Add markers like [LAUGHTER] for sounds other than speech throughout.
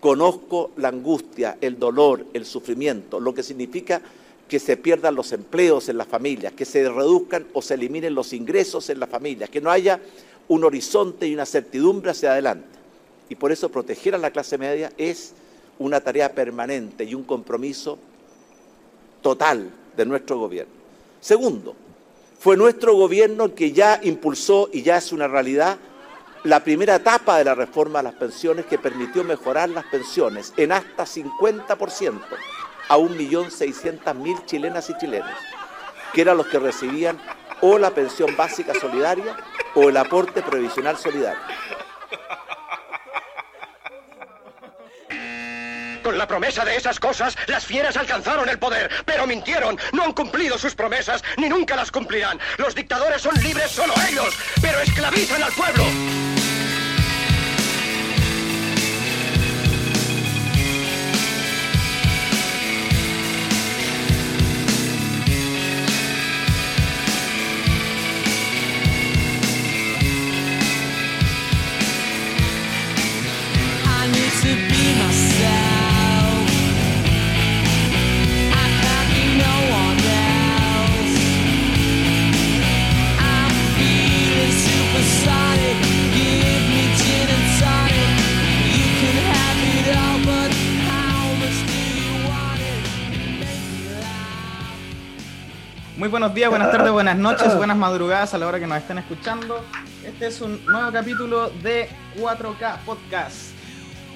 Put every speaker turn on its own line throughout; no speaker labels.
conozco la angustia, el dolor, el sufrimiento, lo que significa que se pierdan los empleos en las familias, que se reduzcan o se eliminen los ingresos en las familias, que no haya un horizonte y una certidumbre hacia adelante. Y por eso proteger a la clase media es una tarea permanente y un compromiso total de nuestro gobierno. Segundo, fue nuestro gobierno el que ya impulsó y ya es una realidad la primera etapa de la reforma a las pensiones que permitió mejorar las pensiones en hasta 50% a 1.600.000 chilenas y chilenos, que eran los que recibían o la pensión básica solidaria o el aporte previsional solidario.
Con la promesa de esas cosas, las fieras alcanzaron el poder, pero mintieron, no han cumplido sus promesas, ni nunca las cumplirán. Los dictadores son libres solo ellos, pero esclavizan al pueblo.
Buenos días, buenas tardes, buenas noches, [LAUGHS] buenas madrugadas a la hora que nos estén escuchando. Este es un nuevo capítulo de 4K Podcast.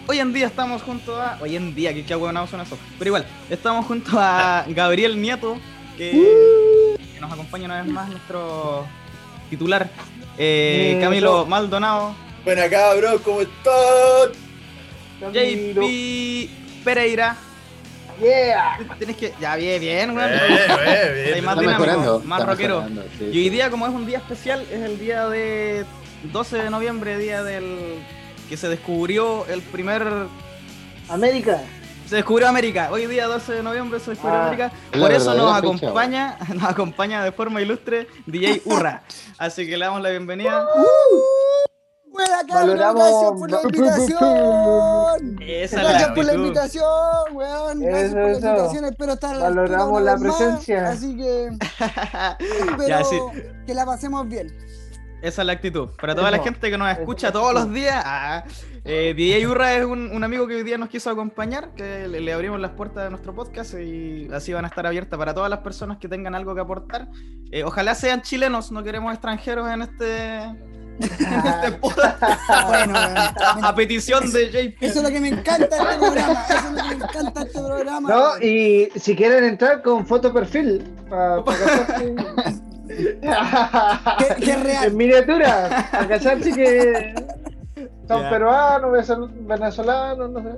Hoy en día estamos junto a. Hoy en día, que qué huevonado son eso. Pero igual, estamos junto a Gabriel Nieto, que, que nos acompaña una vez más nuestro titular, eh, Camilo Maldonado.
Buena cabros, ¿cómo están?
JP Pereira.
Yeah.
Tienes que. Ya, bien, bien, weón.
Bien, bien, bien.
Hay más dinámico,
mejorando,
más rockero.
mejorando, sí,
Y hoy día, como es un día especial, es el día de 12 de noviembre, día del que se descubrió el primer
América.
se descubrió América. Hoy día 12 de noviembre se descubrió
Ah.
América. Por eso nos
fecha,
acompaña, [LAUGHS] nos acompaña de forma ilustre DJ Urra. [LAUGHS] Así que le damos la bienvenida.
Buena cabrón,
Valoramos-
gracias por la invitación. [LAUGHS]
Esa es la
Gracias por la invitación, weón. Gracias
Eso,
por la
eso.
invitación. Espero estar
Valoramos la
vez más,
presencia.
así que [LAUGHS] espero
Ya, sí.
que la pasemos bien.
Esa es la actitud. Para toda la gente que nos escucha todos los días, ah, eh, DJ Urra es un, un amigo que hoy día nos quiso acompañar, que le, le abrimos las puertas de nuestro podcast y así van a estar abiertas para todas las personas que tengan algo que aportar. Eh, ojalá sean chilenos, no queremos extranjeros en este.
Bueno, weón.
a, a petición de JP.
Eso es lo que me encanta este programa. Eso es lo que me encanta este programa.
No, y si quieren entrar con foto perfil, para [LAUGHS]
real.
En miniatura, para cacharse que son peruanos, venezolanos, no sé.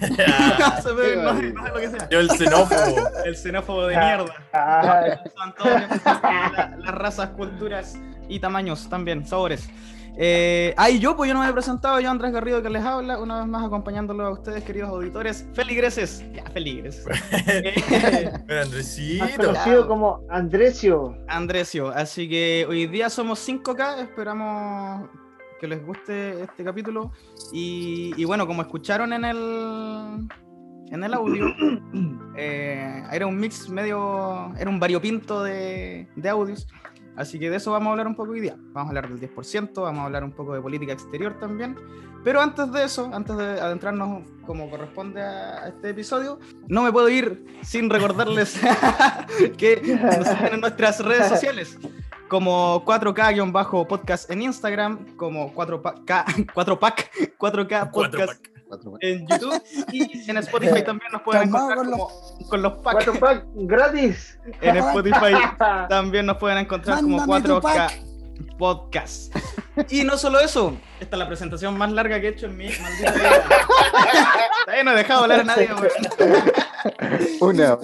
No [LAUGHS] se ve, no sé- no sé lo que sea.
Yo el xenófobo.
El xenófobo de mierda.
Ah,
Son todos [LAUGHS] la- las razas, culturas y tamaños también, sabores. Eh, ah, y yo, pues yo no me he presentado, yo Andrés Garrido que les habla, una vez más acompañándolo a ustedes, queridos auditores. Feligreses. Ya, feligreses. [LAUGHS] Eh,
más
Andresito.
conocido como Andresio.
Andresio, así que hoy día somos 5K, esperamos que les guste este capítulo. Y, y bueno, como escucharon en el, en el audio, [COUGHS] eh, era un mix medio, era un variopinto de, de audios. Así que de eso vamos a hablar un poco hoy día. Vamos a hablar del 10%, vamos a hablar un poco de política exterior también. Pero antes de eso, antes de adentrarnos como corresponde a este episodio, no me puedo ir sin recordarles [LAUGHS] que nos siguen en nuestras redes sociales como 4K-podcast en Instagram, como 4K, 4Pack, 4K podcast
Cuatro-
en YouTube y en [LAUGHS] Spotify también nos pueden encontrar
con
como, con los packs.
Cuatro pack gratis.
En Spotify [LAUGHS] también nos pueden encontrar como
Mándame tu
4K
pack.
Podcast. Y no solo eso, esta es la presentación más larga que he hecho en mi [LAUGHS] maldita vida. Todavía no he dejado hablar a nadie, weón.
Una.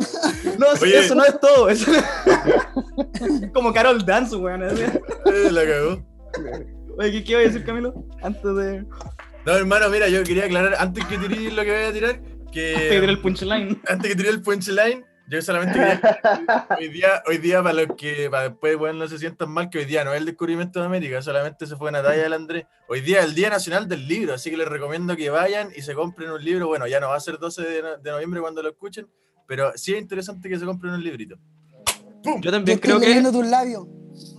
No,
Oye.
eso no es todo. Eso... Es como Carol Dance, weón.
La cagó.
Oye, ¿qué, qué iba a decir, Camilo? Antes de,
No, hermano, mira, yo quería aclarar antes que tiré lo que voy a tirar,
antes de tirar
que
el punchline. [LAUGHS]
antes que tiré el punchline, Yo solamente quería [LAUGHS] hoy día, hoy día para los que para después bueno, no se sientan mal, que hoy día no es el descubrimiento de América, solamente se fue Natalia del Andrés. Hoy día es el Día Nacional del Libro, así que les recomiendo que vayan y se compren un libro. Bueno, ya no va a ser 12 de, no- de noviembre cuando lo escuchen, pero sí es interesante que se compren un librito.
Yo
Yo
también
estoy
creo que.
tus labios.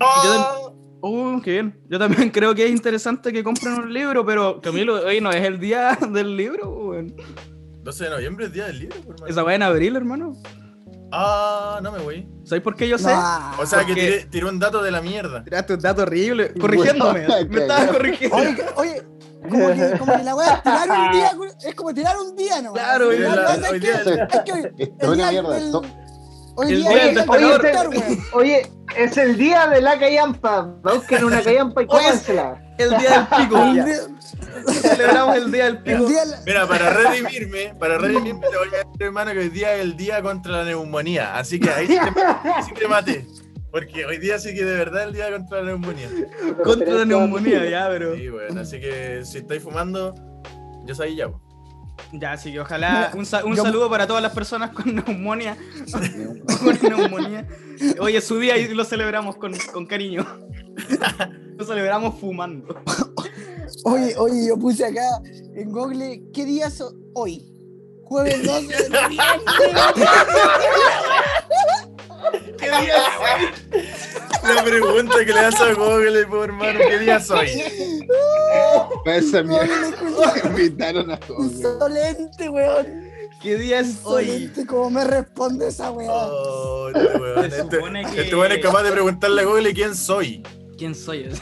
¡Oh!
Uh, qué bien. Yo también [LAUGHS] creo que es interesante que compren un libro, pero Camilo, hoy no es el día [LAUGHS] del libro, weón.
12 de noviembre es Día del Libro, hermano.
Esa weá en abril, hermano.
Ah, no me voy.
¿Sabes por qué yo sé?
No.
O sea que
porque-
tiré, tiré un dato de la mierda.
Tiraste un dato horrible. Corrigiéndome.
Bueno,
me estabas [LAUGHS]
cagado.
corrigiendo.
Oye, oye, como que, como que la weá, tirar un día, es como tirar un día, ¿no?
Claro,
Miren la-
es
hoy
que,
día-
es que hoy,
Es
el
una
día
mierda.
Hoy
El
día
día.
Oye, es el día de la callampa. Busquen una callampa y cómansela.
El día del pico. [LAUGHS]
El día-
Celebramos el día del pico.
día
Mira, para redimirme, para redimirme te voy a decir, hermano, que hoy día es el día contra la neumonía. Así que ahí sí te, sí te maté. Porque hoy día sí que de verdad es el día contra la neumonía.
Contra la neumonía, ya, pero.
Sí, bueno, así que si estáis fumando, yo soy ya. po.
Ya, así que ojalá. Un, sa- un
Yo-
saludo para todas las personas con neumonía. [LAUGHS] con neumonía. Hoy es su día y lo celebramos con, con cariño. [LAUGHS] Lo celebramos fumando.
Oye, oye, yo puse acá en Google, ¿qué día es hoy? Jueves 12 de noviembre.
¿Qué día es
La pregunta que le das a Google, po, hermano, ¿qué día soy? [LAUGHS]
Esa mierda. Me invitaron a todo.
Insolente, weón.
¿Qué día es hoy?
Insolente, ¿cómo me responde esa weá?
Oh, este weón,
Se
este,
supone que-
este weón es capaz de preguntarle a Google quién soy.
¿Quién soy? [LAUGHS]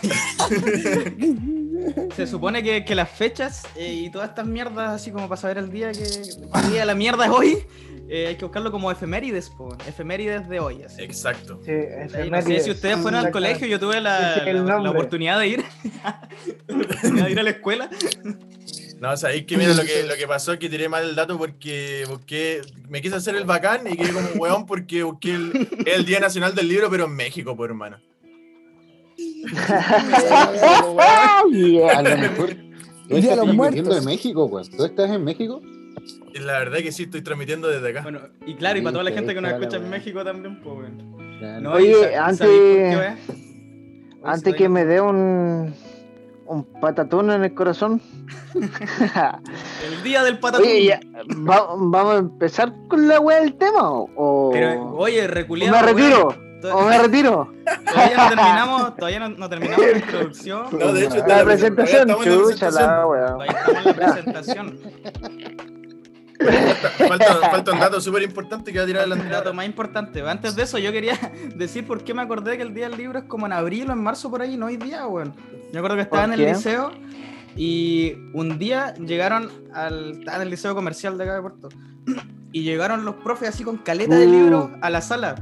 Se supone que, que las fechas eh, y todas estas mierdas, así como para saber el día que el día de la mierda es hoy, eh, hay que buscarlo como efemérides, po, efemérides de hoy. Así.
Exacto.
Sí,
Ahí no sé si ustedes fueron al colegio, yo tuve la, la- oportunidad de ir. [LAUGHS] de ir a la escuela.
No, o sea, es que mira, lo que, lo que pasó es que tiré mal el dato porque busqué, me quise hacer el bacán y quedé como un weón porque busqué el, el Día Nacional del Libro, pero en México, pues hermano. [LAUGHS] [LAUGHS]
A lo mejor. Tú estás
los
transmitiendo
Muertos.
de México, weón. ¿Tú estás en México?
Y la verdad que sí, estoy transmitiendo desde acá.
Bueno, y claro, y para toda la gente que nos escucha en
weá.
México también, pues, weón.
Ya,
No,
Oye, antes- Antes que me dé un, un patatón en el corazón.
El día del patatón.
Oye, ya, va- ¿vamos a empezar con la wea del tema? ¿O,
Pero, oye,
o
reculeado.
me retiro? ¿O me retiro?
Todavía no terminamos, todavía no, no terminamos la introducción.
No, de hecho,
La
la
presentación,
todavía estamos en la
chucha la
estamos en la presentación. [LAUGHS]
Falta, [LAUGHS] falta un dato súper importante que va a tirar
El
adelante.
dato más importante. Antes de eso, yo quería [LAUGHS] decir por qué me acordé que el día del libro es como en abril o en marzo por ahí, no hoy día, weón. Yo acuerdo que estaba en
¿Por
el
qué?
liceo y un día llegaron al. Estaba en el liceo comercial de acá de Puerto. [CLEARS THROAT] Y llegaron los profes así con caleta de
Uh.
libros a la sala.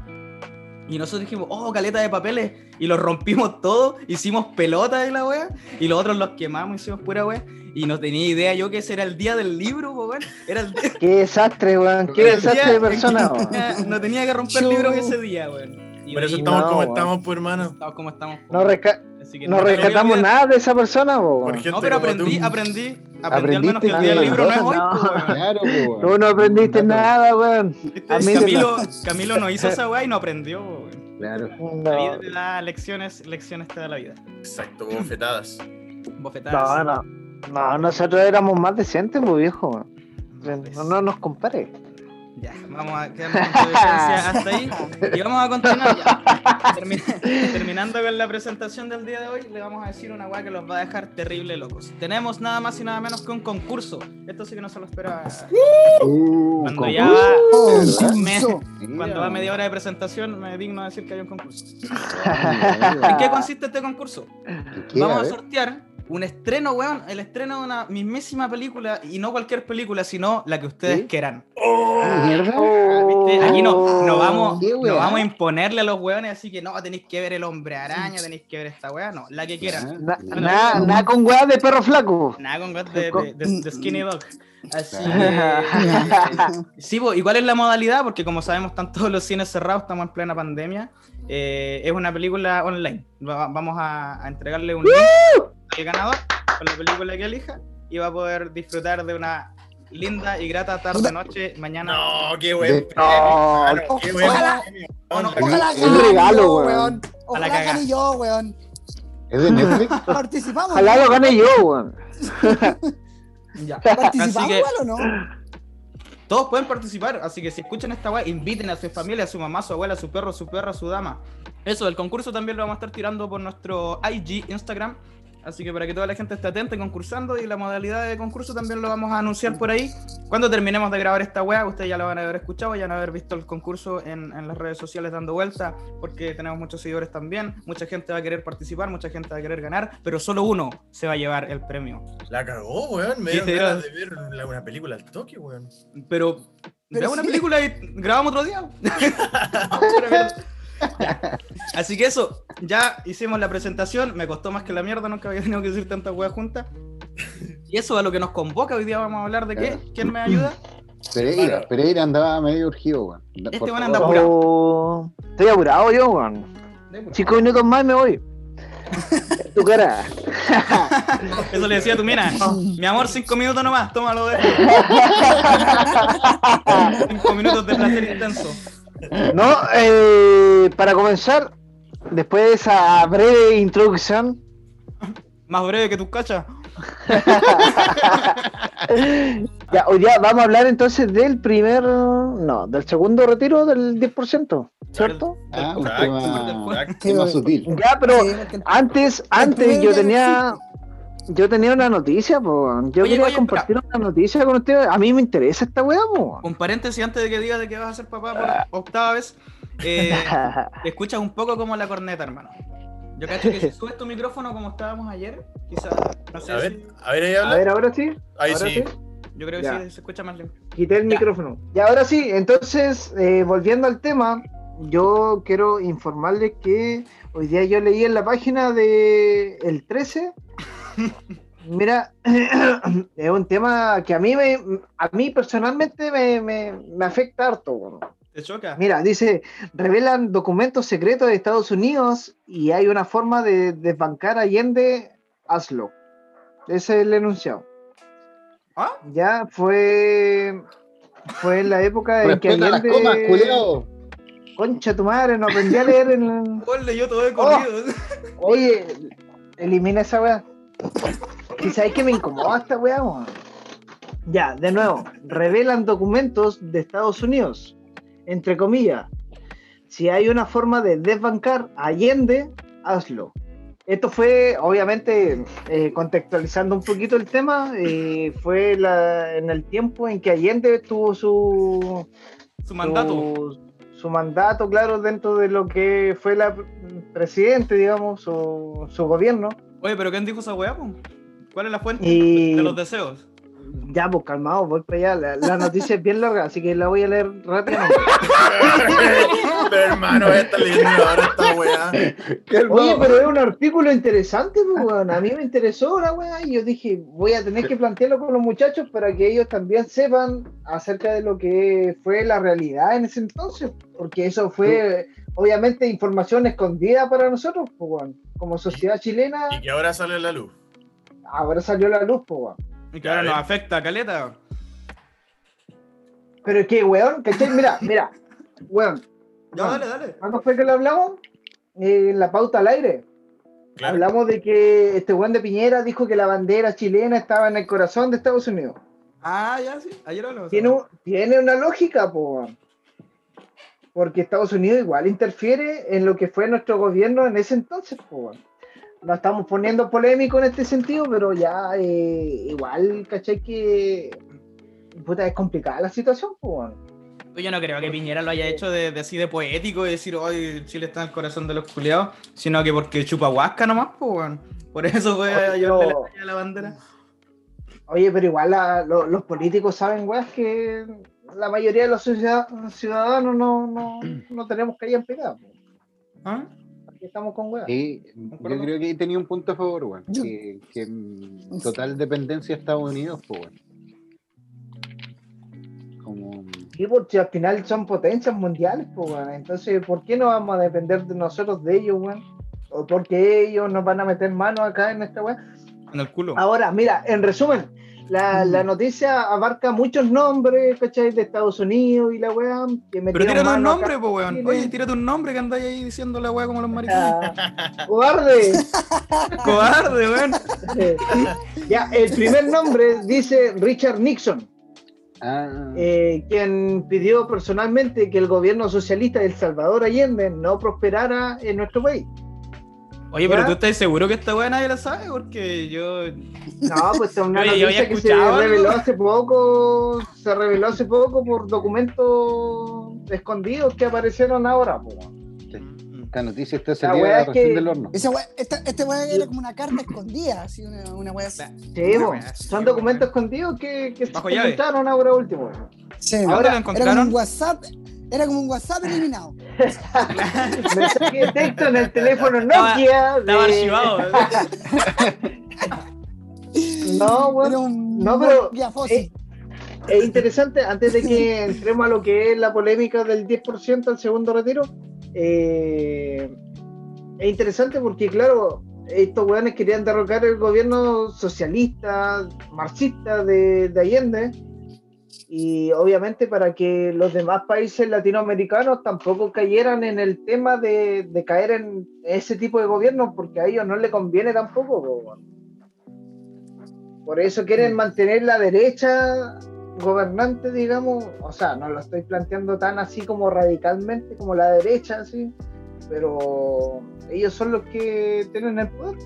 Y nosotros dijimos, oh, caleta de papeles. Y los rompimos todos, hicimos pelotas de la wea. Y los otros los quemamos, hicimos pura wea. Y no tenía idea yo que ese era el día del libro, weón. Era el día. [LAUGHS]
Qué desastre, weón. Qué [LAUGHS] desastre de persona,
no
weón.
tenía- No tenía que romper libros ese día, weón.
Por eso estamos
no,
como
weón.
estamos, pues hermano.
estamos como estamos.
No, resca-
Así que
no rescatamos nada de esa persona,
gente
No, pero aprendí, aprendí. Aprendí al menos que el
Aprendiste
día del libro no es
nada.
hoy,
No.
Claro, weón.
Tú no aprendiste nada, weón. A mí
Camilo, Camilo no hizo esa weá y no aprendió, weón.
Claro.
La vida
No,
te da lecciones, lecciones te da la vida.
Exacto, bofetadas.
Bofetadas.
no, no. No, nosotros éramos más decentes, pues viejo. No, no nos compare.
Ya, [LAUGHS] vamos a quedarnos con tu hasta ahí. Y vamos a continuar ya. Termi- terminando con la presentación del día de hoy, le vamos a decir una weá que los va a dejar terrible locos. Tenemos nada más y nada menos que un concurso. Esto sí que no se lo esperaba.
Uh,
Cuando ya va,
Concurso.
me- cuando va media hora de presentación, me digno de decir que hay un concurso. [LAUGHS] ¿En qué consiste este concurso? Vamos a sortear un estreno, weón, el estreno de una mismísima película, y no cualquier película, sino la que ustedes
¿Sí?
quieran.
¿Mierda?
¿Viste? Aquí no, no vamos, a imponerle a los weones, así que no, tenéis que ver el hombre araña, tenéis que ver esta weá, no, la que quieran.
Na- Nada nada con weá de perro flaco.
Nada con gas de, de- de- de Skinny Dog. Así que. [LAUGHS] Sí, ¿y cuál es la modalidad? Porque como sabemos, están todos los cines cerrados, estamos en plena pandemia. Eh, es una película online. Va- vamos a, a entregarle un link al ganador con la película que elija y va a poder disfrutar de una linda y grata tarde, noche, mañana.
No, qué buen hermano, qué buen
Ojalá-
no,
Un
regalo, weón.
weón.
A la
Ojalá gane yo, weón.
¿Es de Netflix?
Participamos.
Ojalá lo gane yo, weón. [LAUGHS]
Ya. [LAUGHS]
¿Participamos
Así que-
igual o no?
Todos pueden participar, así que si escuchan esta weá, inviten a su familia, a su mamá, a su abuela, a su perro, a su perra, a su dama. Eso, el concurso también lo vamos a estar tirando por nuestro IG, Instagram. Así que para que toda la gente esté atenta y concursando, y la modalidad de concurso también lo vamos a anunciar por ahí. Cuando terminemos de grabar esta weá, ustedes ya lo van a haber escuchado, ya van a haber visto el concurso en, en las redes sociales dando vuelta, porque tenemos muchos seguidores también. Mucha gente va a querer participar, mucha gente va a querer ganar, pero solo uno se va a llevar el premio.
La cagó, weón. Me dieron ganas de ver la- una película al toque, weón.
Pero,
Pero
veamos una
sí.
película y grabamos otro día. [LAUGHS] Así que eso, ya hicimos la presentación. Me costó más que la mierda, nunca había tenido que decir tantas weas juntas. Y eso a lo que nos convoca. Hoy día vamos a hablar de qué. ¿Quién me ayuda?
Pereira, Pereira andaba medio urgido, weón.
Este weón anda apurado.
Oh, estoy apurado yo, weón. Cinco minutos más y me voy. En tu cara. [LAUGHS]
Eso le decía a tu mina. Mi amor, cinco minutos nomás. Tómalo de [LAUGHS] Cinco minutos de placer intenso.
No, eh, para comenzar, después de esa breve introducción,
Más breve que tus cachas. [LAUGHS]
ya, hoy día vamos a hablar entonces del primer, no, del segundo retiro del 10%, ¿cierto?
Ah, un tema, tema sutil.
Ya, pero antes, antes yo tenía, yo tenía una noticia, po. yo
Oye,
quería
oye,
compartir una noticia con ustedes. A mí me interesa esta weá, po.
Un paréntesis antes de que digas de que vas a ser papá por octava vez. Eh, te [LAUGHS] escuchas un poco como la corneta, hermano. Yo cacho que si [LAUGHS] subes tu micrófono como estábamos ayer, quizás, no sé
A ver,
si-
a ver, ahí
A ver, ahora sí.
Ahí
ahora
sí.
yo creo que
Ya.
sí se escucha más limpio.
Quité el
Ya.
micrófono. Y ahora sí, entonces, eh, volviendo al tema, yo quiero informarles que hoy día yo leí en la página de el 13. Mira, [COUGHS] es un tema que a mí me, a mí personalmente me, me- me afecta harto.
¿Te choca?
Mira, dice, revelan documentos secretos de Estados Unidos y hay una forma de desbancar a Allende, hazlo. Ese es el enunciado.
¿Ah?
Ya fue fue en la época en que Allende,
comas, culiao.
concha tu madre, no aprendí a leer en el- [LAUGHS]
Oh, leyó todo de corrido.
Oye, elimina esa weá. Si sabes que me incomoda esta weá, weón. Ya, de nuevo, revelan documentos de Estados Unidos, entre comillas. Si hay una forma de desbancar a Allende, hazlo. Esto fue, obviamente, eh, contextualizando un poquito el tema, eh, fue la- en el tiempo en que Allende tuvo su,
Su mandato.
su, su mandato, claro, dentro de lo que fue la presidente, digamos, su, su gobierno.
Oye, pero ¿quién dijo esa weá? ¿Cuál es la fuente
Y
de los deseos?
ya, pues calmado, voy para allá. La, la noticia es bien larga, así que la voy a leer rápidamente. [LAUGHS]
Pero hermano, esta leyendo ahora esta weá.
Oye, pero es un artículo interesante, pues, [LAUGHS] weón. A mí me interesó la weá y yo dije, voy a tener que plantearlo con los muchachos para que ellos también sepan acerca de lo que fue la realidad en ese entonces, porque eso fue, obviamente, información escondida para nosotros, pues, weón. Como sociedad chilena,
Y que ahora sale a la luz.
ahora salió la luz, weón.
Y que ahora nos afecta, caleta.
Pero es que, weón, ¿cachai? Mira, mira, weón.
Ya,
weón,
dale, dale.
¿Cuándo fue que lo hablamos? Eh, en la pauta al aire.
Claro.
Hablamos de que este weón de Piñera dijo que la bandera chilena estaba en el corazón de Estados Unidos.
Ah, ya, sí. Ayer hablamos.
Tiene, un- tiene una lógica, po. Porque Estados Unidos igual interfiere en lo que fue nuestro gobierno en ese entonces, weón. No estamos poniendo polémico en este sentido, pero ya eh, igual, ¿cachai? Que puta, es complicada la situación, weón.
Yo no creo que Piñera lo haya hecho de, de así de poético y decir, hoy Chile está en el corazón de los culiados, sino que porque chupa huasca nomás, pues. Por eso fue a la la bandera.
Oye, pero igual la- lo- los políticos saben, weas, que la mayoría de los ciudad- ciudadanos no, no, [CLEARS THROAT] no tenemos que en pegado. po.
¿Ah?
Aquí estamos con weas.
Sí, yo creo que ahí tenía un punto a favor, weón. Que, que total dependencia a Estados Unidos, pues, weón. Como.
Sí, porque al final son potencias mundiales, pues, weón. Entonces, ¿por qué no vamos a depender de nosotros de ellos, weón? ¿O porque ellos nos van a meter mano acá en esta wea?
En el culo.
Ahora, mira, en resumen, la, la noticia abarca muchos nombres, ¿cachai? De Estados Unidos y la weá. que
Pero tírate un nombre, pues,
en
weón.
Chile.
Oye, tírate un nombre que andáis ahí diciendo la weá como los maricones.
Ah, cobarde. [LAUGHS]
Cobarde, weón.
ya, el primer nombre dice Richard Nixon,
Ah,
eh, quien pidió personalmente que el gobierno socialista de El Salvador Allende no prosperara en nuestro país.
Oye, pero
¿Ya?
tú estás seguro que esta weá nadie la sabe, porque yo.
No, pues es una [LAUGHS]
Oye,
noticia que se reveló hace poco, se reveló hace poco por documentos escondidos que aparecieron ahora. po.
esta noticia está
La
salida
es que-
del horno.
Esa wea, esta, este weá era como una carta escondida, así, una, una wea así.
Sí,
Una wea
son documentos escondidos que, que se comentaron ahora último.
Sí,
¿Dónde
Ahora,
lo
era
encontraron?
un WhatsApp, era como un WhatsApp [LAUGHS] eliminado.
Mensaje de texto en el teléfono Nokia.
Estaba
de-
archivado. [LAUGHS]
No, bueno,
un
no, pero, eh, es interesante, antes de que [LAUGHS] entremos a lo que es la polémica del 10% al segundo retiro, eh, es interesante porque, claro, estos weones querían derrocar el gobierno socialista, marxista de, de Allende, y obviamente para que los demás países latinoamericanos tampoco cayeran en el tema de, de caer en ese tipo de gobierno, porque a ellos no les conviene tampoco. Por eso quieren mantener la derecha gobernante, digamos, o sea, no lo estoy planteando tan así como radicalmente como la derecha, así, pero ellos son los que tienen el poder,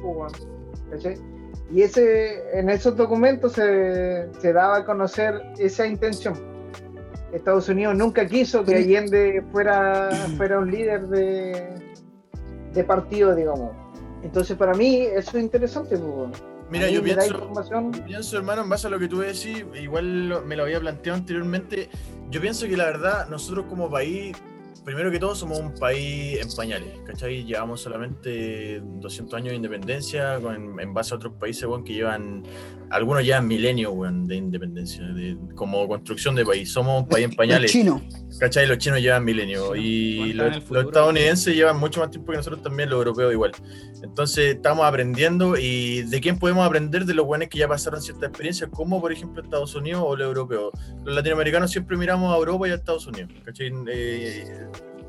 ¿cachai? Y ese, en esos documentos se, se daba a conocer esa intención. Estados Unidos nunca quiso que Allende fuera, [CLEARS THROAT] fuera un líder de, de partido, digamos. Entonces, para mí, eso es interesante. weón.
Mira, yo pienso, pienso, hermano, en base a lo que tú decís, igual lo- me lo había planteado anteriormente. Yo pienso que la verdad, nosotros como país, primero que todo, somos un país en pañales, ¿cachai? Llevamos solamente 200 años de independencia con- en base a otros países, weón, que llevan, algunos llevan milenios, weón, de independencia, de- como construcción de país. Somos un país en pañales.
chinos.
¿Cachai? Los chinos llevan milenios y los,
el
los
futuro.
estadounidenses llevan mucho más tiempo que nosotros también, los europeos igual. Entonces estamos aprendiendo y de quién podemos aprender de los buenos que ya pasaron ciertas experiencias, como por ejemplo Estados Unidos o los europeos. Los latinoamericanos siempre miramos a Europa y a Estados Unidos, ¿cachai? Eh,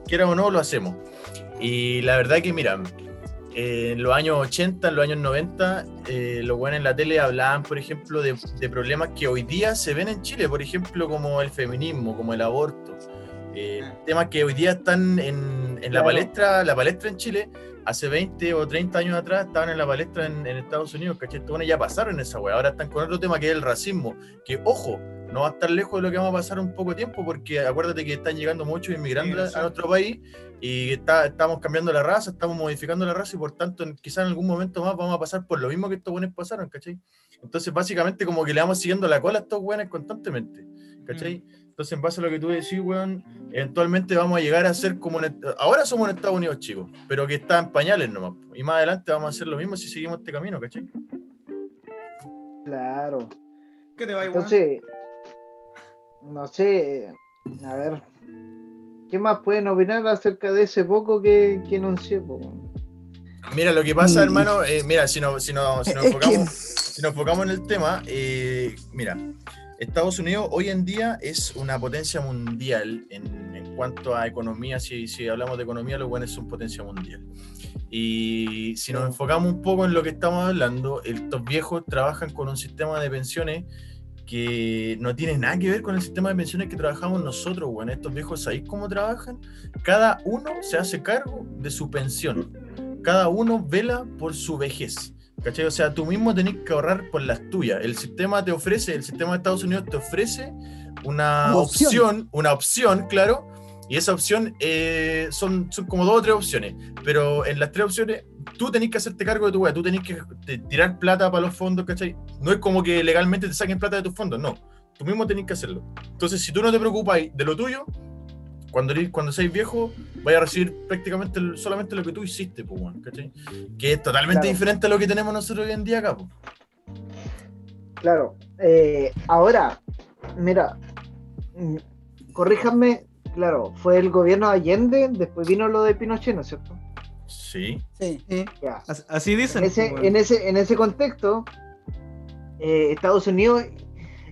quiera o no, lo hacemos. Y la verdad que, mira, eh, en los años 80, en los años 90, eh, los buenos en la tele hablaban, por ejemplo, de, de problemas que hoy día se ven en Chile, por ejemplo, como el feminismo, como el aborto. eh,
Ah.
temas que hoy día están en, en la palestra, la palestra en Chile, hace 20 o 30 años atrás estaban en la palestra en, en Estados Unidos, ¿cachai? Buenos ya pasaron esa weá, ahora están con otro tema que es el racismo, que ojo, no va a estar lejos de lo que vamos a pasar un poco tiempo, porque acuérdate que están llegando muchos inmigrantes a
Migración.
nuestro país y está, estamos cambiando la raza, estamos modificando la raza y por tanto quizás en algún momento más vamos a pasar por lo mismo que estos buenos pasaron, ¿cachai? Entonces básicamente como que le vamos siguiendo la cola a estos buenos constantemente, ¿cachai? Entonces en base a lo que tú decís, weón, eventualmente vamos a llegar a ser como... en- ahora somos en Estados Unidos, chicos, pero que está en pañales nomás. Y más adelante vamos a hacer lo mismo si seguimos este camino, ¿cachai?
Claro.
¿Qué te va igual?
Entonces, no sé, a ver, ¿qué más pueden opinar acerca de ese poco que, que enuncié? po?
Mira, lo que pasa,
Mm.
hermano, eh, mira, si, no, si, no, si nos enfocamos... si nos enfocamos en el tema, eh, mira, Estados Unidos hoy en día es una potencia mundial en, en cuanto a economía. Si, si hablamos de economía, los buenos son potencia mundial. Y si nos enfocamos un poco en lo que estamos hablando, estos viejos trabajan con un sistema de pensiones que no tiene nada que ver con el sistema de pensiones que trabajamos nosotros, bueno, estos viejos, ¿sabéis cómo trabajan? Cada uno se hace cargo de su pensión. Cada uno vela por su vejez. ¿Cachai? O sea, tú mismo tenés que ahorrar por las tuyas. El sistema te ofrece, el sistema de Estados Unidos te ofrece una
Una opción.
opción, una opción, claro, y esa opción eh, son, son como dos o tres opciones, pero en las tres opciones tú tenés que hacerte cargo de tu weá, tú tenés que te- tirar plata para los fondos, ¿cachai? No es como que legalmente te saquen plata de tus fondos, no, tú mismo tenés que hacerlo. Entonces, si tú no te preocupas de lo tuyo, cuando, cuando seas viejo, vayas a recibir prácticamente solamente lo que tú hiciste, pues, weón, ¿cachai? Que es totalmente
Claro.
diferente a lo que tenemos nosotros hoy en día acá, pues.
Claro. eh, ahora, mira, mm, corríjanme, claro, fue el gobierno de Allende, después vino lo de Pinochet, ¿no es cierto?
Sí.
Sí.
Así dicen.
En ese, en ese, en ese contexto, eh, Estados Unidos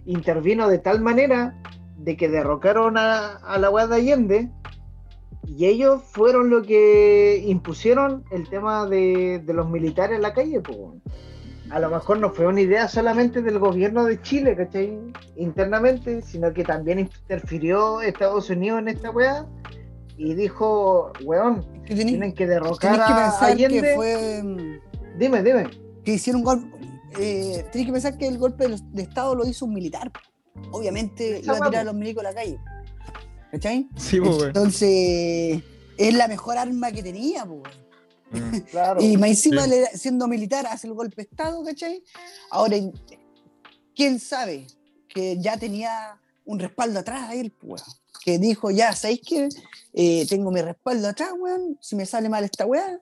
intervino de tal manera de que derrocaron a, a la weá de Allende y ellos fueron los que impusieron el tema de, de los militares en la calle. pues. A lo mejor no fue una idea solamente del gobierno de Chile, ¿cachai? Internamente, sino que también interfirió Estados Unidos en esta weá y dijo, weón,
tenés-
tienen que derrocar
que
a Allende.
que fue.
Dime, dime.
que hicieron un golpe. Eh, tenés que pensar que el golpe de, los- de Estado lo hizo un militar. Obviamente iba a tirar a los milicos a la calle. ¿Cachai?
Sí, pues.
Entonces, es la mejor arma que tenía, weón.
Mm. [LAUGHS]
Claro.
Y más encima,
Sí.
le- siendo militar, hace el golpe de Estado, ¿cachai? Ahora, ¿quién sabe? Que ya tenía un respaldo atrás a él, pues. Que dijo, ya, ¿sabéis qué? Eh, tengo mi respaldo atrás, weón. Si me sale mal esta weá,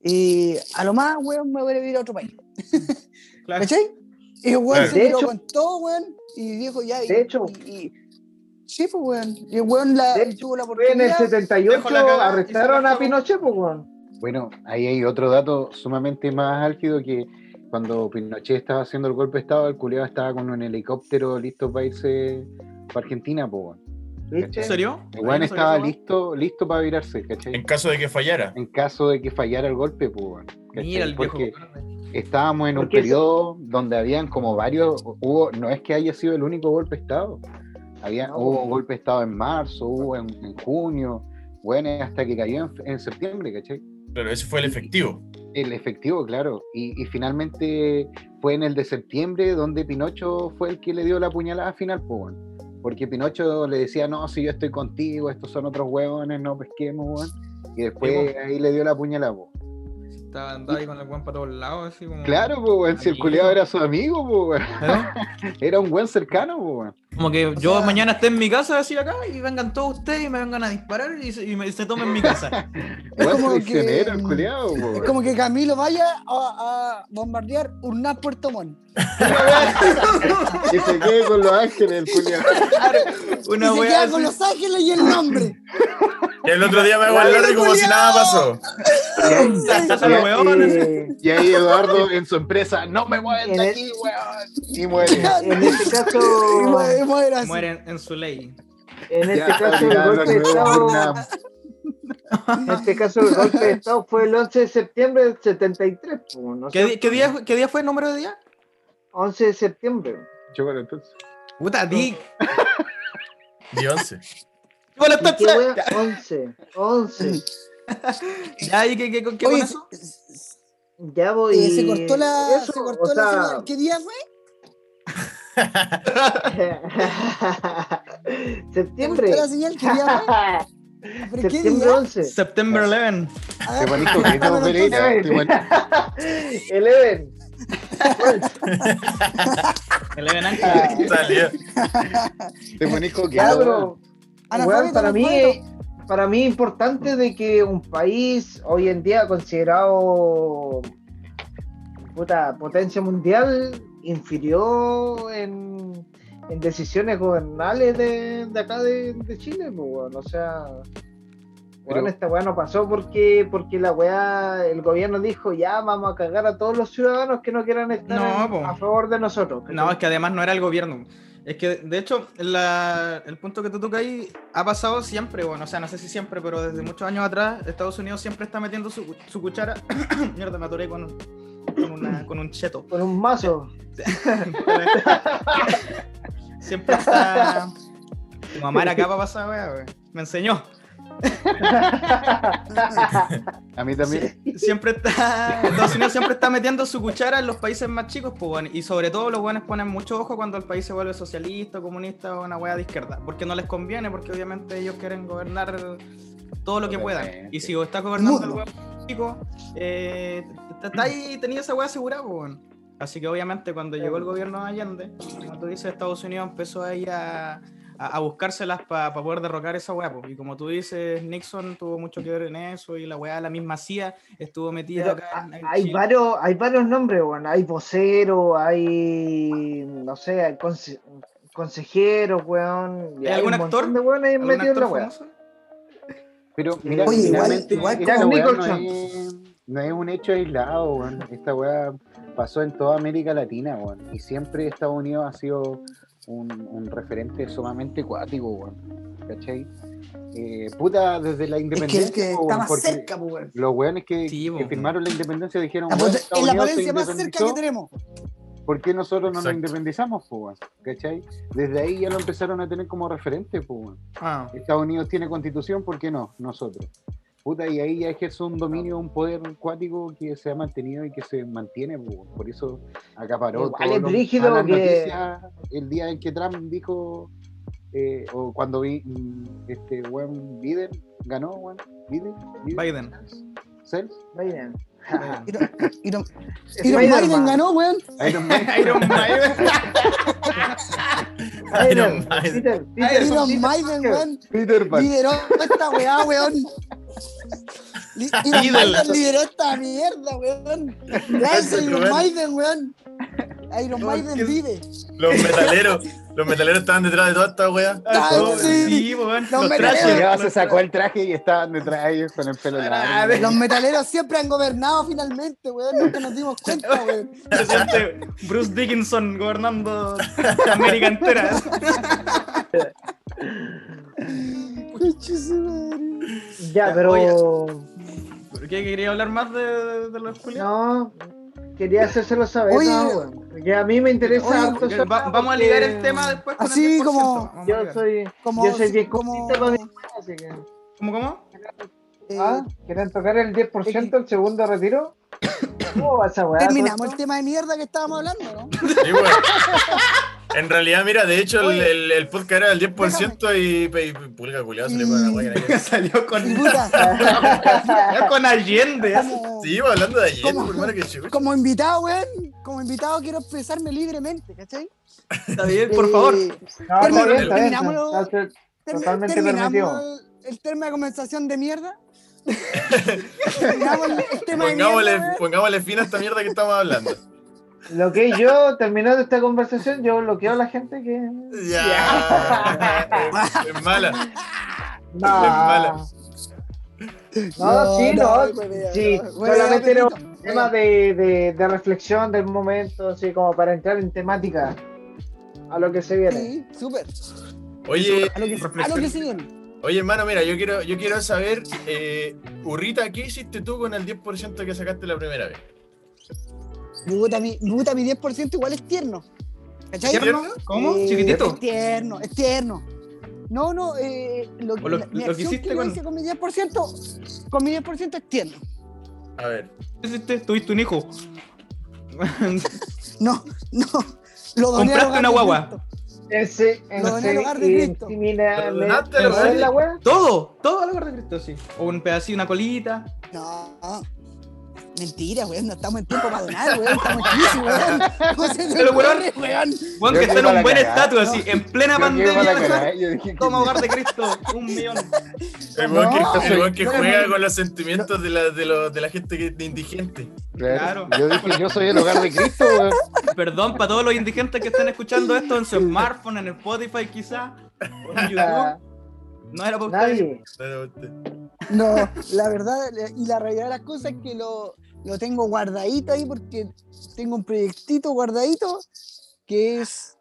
eh, a lo más, weón, me voy a vivir a otro país. [LAUGHS]
Claro.
¿Cachai? Y el weón
Claro.
se
hecho-
con todo, weón, y dijo ya. y-
De hecho.
y- y- sí, pues, weón. Y el weón la,
De hecho,
tuvo la
Fue en el
oportunidad.
78
Dejó la cagada y se
arrestaron a. Pinochet, pues, weón.
Bueno, ahí hay otro dato sumamente más álgido que cuando Pinochet estaba haciendo el golpe de Estado, el culiado estaba con un helicóptero listo para irse para Argentina.
¿Viste?
¿En serio?
El
Ahí
weón
no
estaba listo, listo para virarse, ¿cachai?
En caso de que fallara.
En caso de que fallara el golpe, pues.
Mira el viejo.
Porque estábamos en un periodo donde habían como varios, hubo, no es que haya sido el único golpe de Estado, había,
No.
hubo golpe de Estado en marzo, hubo en, en junio, bueno, hasta que cayó en, en septiembre, ¿cachai?
Pero ese fue el efectivo.
El efectivo, claro. Y, y finalmente fue en el de septiembre donde Pinocho fue el que le dio la puñalada final, pues. Porque Pinocho le decía, no, si yo estoy contigo, estos son otros huevones, no pesquemos, weón. Y después
Sí,
ahí le dio la puñalada, po.
Estaba andando ahí con el weón para todos lados, así como.
Claro, pues, si el culiado era su amigo, pues. [LAUGHS]
¿Eh?
Era un buen cercano, pues.
Como que yo
sea-
mañana esté en mi casa, así acá, y vengan todos ustedes y me vengan a disparar y se, y me- se tomen mi casa. [LAUGHS]
Es como que-
traicionero, el culiado,
Es
weón.
como que Camilo vaya a, a bombardear Urnaz Puerto Montt.
Que se quede con los ángeles, el culiado. [LAUGHS]
Una
y se queda
así.
con Los Ángeles y el nombre.
Y el otro día me hago el como si nada pasó.
Y ahí Eduardo en su empresa, no me mueven
En
de aquí, weón. Y muere. [LAUGHS]
en este
Y
caso,
muere- muere así.
Mueren en su ley.
en este
Ya,
caso el golpe de Estado, [LAUGHS] en este caso el golpe de Estado fue el 11 de septiembre del 73, pues, ¿no?
¿Qué, qué día, ¿Qué día fue el número de día?
11 de septiembre.
Chúpalo entonces.
Puta, Dick.
De 11.
Chúpalo
entonces.
Wea, 11. 11.
ya, ¿y qué, qué, con
qué
Oye,
con eso?
Ya voy.
Eh, se cortó la.
Eso,
se cortó la
sea...
¿Qué día fue? [LAUGHS]
septiembre.
¿Se la señal? ¿Qué día? [LAUGHS]
Septiembre 11.
September 11.
Ah,
te bonito, que
no,
11. 11. [LAUGHS]
Salió.
Te
pones
coqueado.
Bueno, para mí, para mí es importante de que un país hoy en día considerado puta, potencia mundial infirió en, en decisiones gobernales de, de acá de, de Chile, pues, bueno, o sea, weón,
Pero-
esta weá no pasó porque, porque la weá, el gobierno dijo ya vamos a cagar a todos los ciudadanos que no quieran estar
No,
en-
po.
a favor de nosotros.
No, es que además no era el gobierno. Es que, de hecho, la- el punto que tú tocas ahí ha pasado siempre, bueno, o sea, no sé si siempre, pero desde muchos años atrás, Estados Unidos siempre está metiendo su, su cuchara. [COUGHS] Mierda, me atoré con, con, una- con un cheto.
Con un mazo. [LAUGHS]
siempre está. Tu mamá era capa pasada, wea. Me enseñó. [LAUGHS]
A mí también.
Siempre está. Estados Unidos siempre está metiendo su cuchara en los países más chicos, pues bueno, y sobre todo los buenos ponen mucho ojo cuando el país se vuelve socialista, comunista o una wea de izquierda. Porque no les conviene, porque obviamente ellos quieren gobernar todo lo que puedan. Y si está gobernando el chico, eh, está ahí, tenía esa wea asegurada, pues bueno. Así que obviamente cuando llegó el gobierno de Allende, como tú dices, Estados Unidos empezó ahí a, a, a buscárselas para poder derrocar esa weá. Y como tú dices, Nixon tuvo mucho que ver en eso y la weá, la misma CIA estuvo metida
Pero
acá en,
hay
Chile.
varios, hay varios nombres, bueno, hay vocero, hay no sé, hay conse- consejeros, weón.
¿Hay algún
un
actor?
de weones ahí
¿Algún
metidos en la weá.
famoso?
Pero mira,
Oye, igual-
finalmente
igual
esta
como-
weá no es, no es un hecho aislado, weón. Esta weá pasó en toda América Latina, weón. Y siempre Estados Unidos ha sido un, un referente sumamente cuático, weón. ¿Cachai? Eh, puta, desde la
Es que
independencia.
el que está
weón,
más
porque
cerca, pues, weón.
Los weones que,
Sí, po,
que firmaron la independencia dijeron,
La
"Weón,
pot-
Estados
Es la potencia más cerca que tenemos.
¿Por qué nosotros no
Exacto.
nos independizamos, po, weón? ¿Cachai? Desde ahí ya lo empezaron a tener como referente, po, weón.
Ah,
Estados Unidos tiene constitución, ¿por qué no? Nosotros. Puta, y ahí ya ejerce un dominio, un poder cuático que se ha mantenido y que se mantiene, po, weón. por eso acaparó
Igual es
las
que-
noticias el día en que Trump dijo, eh, o cuando vi mm, este weón Biden ganó, weón, Biden,
Biden.
Sales,
Biden. [LAUGHS]
Iron, Iron, Iron ganó, weón.
Iron. [LAUGHS]
Iron Maiden.
Iron Maiden.
Peter, Peter,
Iron
Peter,
Maiden,
Peter.
weón.
Peter Pan.
Lideró esta weá, weón. [LAUGHS] Li- [LAUGHS] Iron
Líder.
Maiden lideró esta mierda, weón. [LAUGHS] Gracias, Iron. Maiden, weón. Iron Maiden vive.
Los metaleros, los metaleros estaban detrás de toda esta wea.
Ah, sí.
Sí, weón.
Los
Los
se sacó el traje y estaban detrás de ellos con el pelo largo.
Los metaleros siempre han gobernado finalmente, weón. Nunca nos dimos cuenta, [LAUGHS] weón.
Se siente Bruce Dickinson gobernando América entera.
Ya, pero.
¿Por qué quería hablar más de, de los culiados?
No, quería hacérselo saber.
Oye.
no. Porque a mí me interesa
Oye,
harto
va- vamos a ligar el tema después con
Así
el 10%.
como-
Yo soy.
Como,
yo soy bien
como,
consciente con mi weá, así que.
¿Cómo, cómo?
Eh,
¿Ah? ¿Quieren tocar el 10% del segundo retiro? ¿Cómo va esa weá?
terminamos el tema de mierda que estábamos hablando, ¿no?
Sí, weón. En realidad, mira, de hecho, el, el, el podcast era del 10% y, y, pulga culiado se le pone la.
Salió con, [LAUGHS]
puta,
salió con Allende.
como,
Sí, iba hablando de ayer,
¿Cómo?
hermano, que
como invitado, weón, como invitado quiero expresarme libremente, ¿cachai?
Está bien, por favor.
Eh,
No,
terminamos
permitido.
el, el tema de conversación de mierda.
Pongámosle,
weón.
pongámosle fin a esta mierda que estamos hablando.
Lo que yo, terminando esta conversación, yo bloqueo a la gente que.
Ya. Es mala.
No,
mala.
No, sí, no. Sí, solamente era un tema de, de, de reflexión del momento, así como para entrar en temática a lo que se viene.
Sí, súper.
Oye,
A lo que, a lo que se viene.
Oye, hermano, mira, yo quiero, yo quiero saber, eh, Urrita, ¿qué hiciste tú con el 10% que sacaste la primera vez?
Puta, mi, puta, mi 10% igual es tierno. ¿Cachai?
¿Tierno? ¿Cómo?
Eh,
¿Chiquitito?
Es tierno, es tierno. No, no, eh, lo,
O lo-
la- mi
lo que hiciste
yo
con-
hice con mi 10%, con mi 10% es tierno.
A ver.
¿Qué hiciste? ¿Tuviste un hijo? [LAUGHS]
No, no. Lo doné
¿Compraste una guagua?
Ese,
Lo doné al hogar de Cristo.
intimina-
¿Lo donaste a
¿me-
la
¿me
wea?
ves la wea?
Todo, todo al de Cristo, sí. O un pedacito, una colita.
No. Mentira, weón, no estamos en tiempo para donar, weón, estamos en weón. [LAUGHS] No se
Pero, weón,
weón.
Juan,
Yo
que está en un buen estatus, así, en plena pandemia. Toma hogar de Cristo, un millón. [LAUGHS]
El weón que, el weón juega con los sentimientos de la, de, lo- de la gente que, de indigente.
Claro. Yo dije, yo soy el hogar de Cristo, weón.
Perdón para todos los indigentes que están escuchando esto en su smartphone, en Spotify quizá, o en YouTube. No era ustedes.
Nadie.
No, la verdad y la realidad de las cosas es que lo, lo tengo guardadito ahí porque tengo un proyectito guardadito que es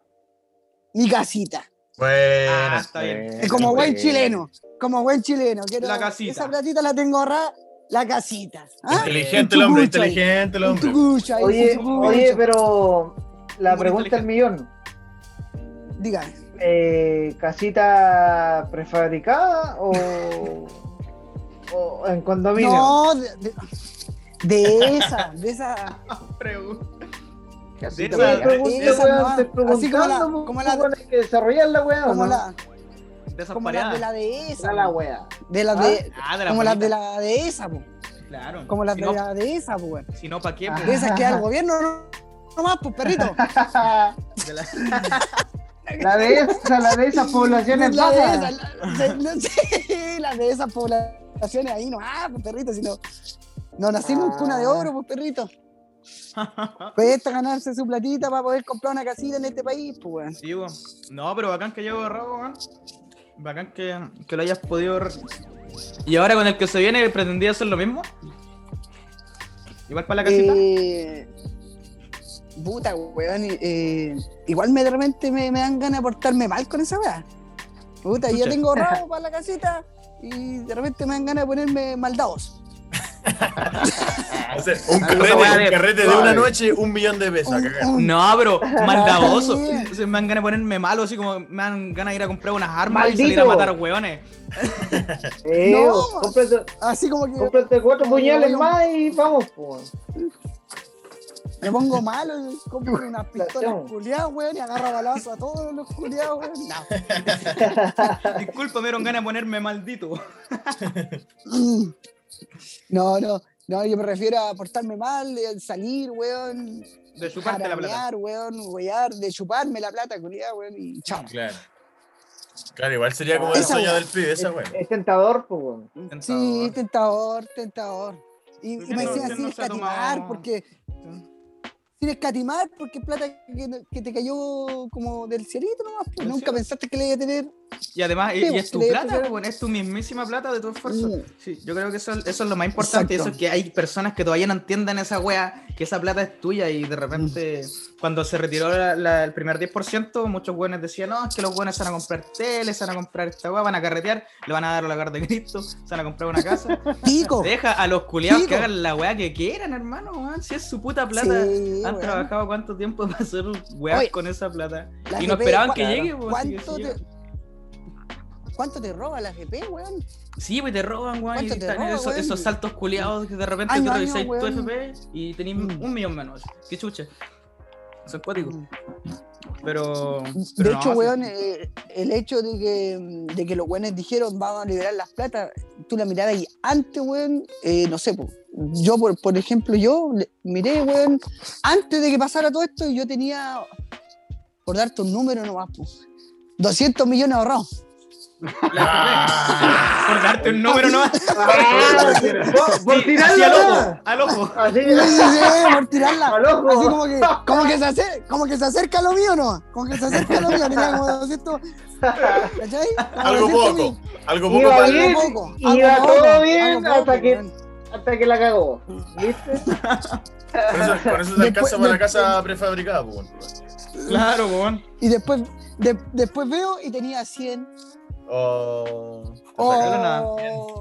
mi casita.
Ah,
Buena.
está bien.
Es como buen
Bueno.
chileno, como buen chileno. Quiero,
La casita.
Esa platita la tengo ahorrada, la casita. ¿ah?
Inteligente
En
el hombre, inteligente el hombre.
ahí,
Oye, oye, pero la
Muy
pregunta del millón.
Dígame.
eh, ¿Casita prefabricada o, o en condominio?
No, de, de- de esa, de esa.
De
te
esa-
Pregunta,
esa no, así como la- como la-
¿cómo hay que desarrollar la weá o
Como
no?
la,
De esas
como las de la esa.
La weá.
De las de,
Ah, de la
como las de la de esa, po.
Claro.
Como las
si
de
no,
la de esa, po, weón.
Si no, ¿para qué?
Ah.
pues?
De esas que da el [LAUGHS] gobierno no, no más, pues perrito.
De la- [LAUGHS]
La de esa, la de esas poblaciones [LAUGHS]
La de esas, la, de- no sé, la de esas poblaciones ahí no, ah, pues perrito, si no. Nacimos en cuna de oro, pues perrito. [LAUGHS] Cuesta ganarse su platita para poder comprar una casita en este país, pues weón.
Sí, weón. No, pero bacán que llevo ahorrado, weón. Bacán que, que lo hayas podido. Y ahora con el que se viene, ¿pretendía hacer lo mismo? Igual para la casita.
Eh, puta, weón, eh, igual me de repente me, me dan ganas de portarme mal con esa weá. Puta, yo
Chucha.
tengo ahorrado [LAUGHS] para la casita y de repente me dan ganas de ponerme maldados. [LAUGHS]
O sea, un carrete,
de-
un carrete de una noche, un millón de pesos.
No, pero [LAUGHS] maldadoso. Entonces me dan ganas de ponerme malo, así como me dan ganas de ir a comprar unas armas y salir a matar hueones. [LAUGHS]
Eh,
No.
cómprate,
Así como que
cómprate cuatro puñales más y vamos,
me pongo malo y compro unas pistolas culiadas, weón, y agarro balazo a todos los culiados, weón. No.
Disculpa, me dieron ganas de ponerme maldito.
No, no, no, yo me refiero a portarme mal, de salir, weón,
De chuparte la plata.
weón, wear, de chuparme la plata, culiada, weón, y chao.
Claro. Claro, igual sería como el
Esa
sueño
weá.
del pibe, esa weá.
Es tentador, po, weón.
Sí, tentador, tentador. Y,
¿Por
y me decían sin
no
escatimar,
tomado?
porque. Sin escatimar, porque es plata que, que te cayó como del cielito nomás, pues nunca
cielo.
pensaste que le iba a tener.
Y además, y,
Sí,
y
pues,
es tu plata, pues, es tu mismísima plata de tu esfuerzo.
Mm.
Sí, yo creo que eso, eso es lo más importante. Eso es que hay personas que todavía no entienden esa wea, que esa plata es tuya. Y de repente, cuando se retiró la- la- el primer 10%, muchos buenos decían: No, es que los buenos se van a comprar teles, se van a comprar esta wea, van a carretear, le van a dar la carta de Cristo, se van a comprar una casa. [LAUGHS]
Pico.
Deja a los culiados que hagan la wea que quieran, hermano. weón. Si es su puta plata.
Sí,
Han trabajado cuánto tiempo para hacer weas
Oye,
con esa plata.
la
Y no esperaban
¿cu-
que llegue, pues,
¿Cuánto te. ¿Cuánto te roba la GP, weón?
Sí, pues te roban, weón. Y
¿Cuánto te
están
roba,
esos,
weón?
esos saltos culiados que de repente
Año año,
revisáis tu. FP y tenéis
Mm.
un millón menos. Qué chucha. Eso es cuático.
Mm.
Pero.
De hecho,
no,
weón, eh, el hecho de que, de que los weones dijeron vamos a liberar las plata, tú la mirabas y antes, weón, eh, no sé, po, yo, por, por ejemplo, yo miré, weón, antes de que pasara todo esto, yo tenía, por darte un número nomás, pues, 200 millones ahorrados. [LAUGHS]
Por darte un número nomás.
Ah, por,
así al
tirarla.
ojo. Al ojo.
Así,
Sí, sí, sí, por tirarla.
al ojo.
Así como que, como que se acerca, como que se acerca a lo mío, ¿no? Como que se acerca a lo mío, tenía como 200, ¿cachai? Como
Algo
200
poco. Algo poco
Iba
para
bien.
Algo poco,
iba
algo
todo
poco,
bien
algo
hasta
poco,
que-. Hasta que la cagó. ¿Viste?
Con eso, con eso te
Después-
alcanza para la
de-
casa prefabricada, pues.
Claro, weón.
Y después, de- después veo y tenía 100.
Oh.
Oh,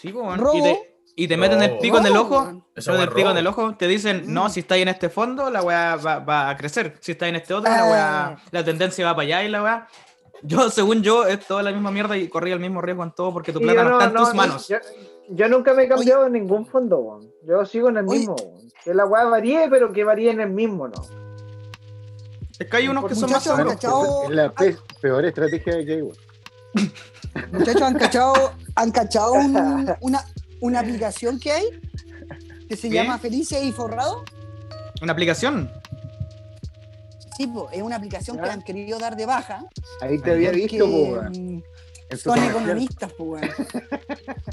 Sí. Y te, y te meten el
Robo.
pico en el ojo.
weón.
Esa
Pero
weá
del
es
pico
robo.
en el ojo te dicen, no,
Mm.
si estáis en este fondo, la weá va, va a crecer. Si estáis en este otro, la
Ah.
weá, la tendencia va para allá y la weá. Yo, según yo, es toda la misma mierda y corría el mismo riesgo en todo porque tu plata no, está en
no-
tus
no-
manos.
Yo, yo nunca me he cambiado en ningún fondo, weón. Yo sigo en el
Oye.
mismo, weón. Que la weá varíe, pero que varíe en el mismo, ¿no?
Es que hay unos que son más seguros.
Es la pe- peor estrategia de Jay, weón.
Muchachos, ¿han cachado, han cachado un- una, una aplicación que hay? Que se
¿Qué?
llama Felices y Forrado.
Una aplicación.
Sí, po, es una aplicación que
¿Ya?
han querido dar de baja.
Ahí te había visto, po, weón.
mm, Son economistas, pues.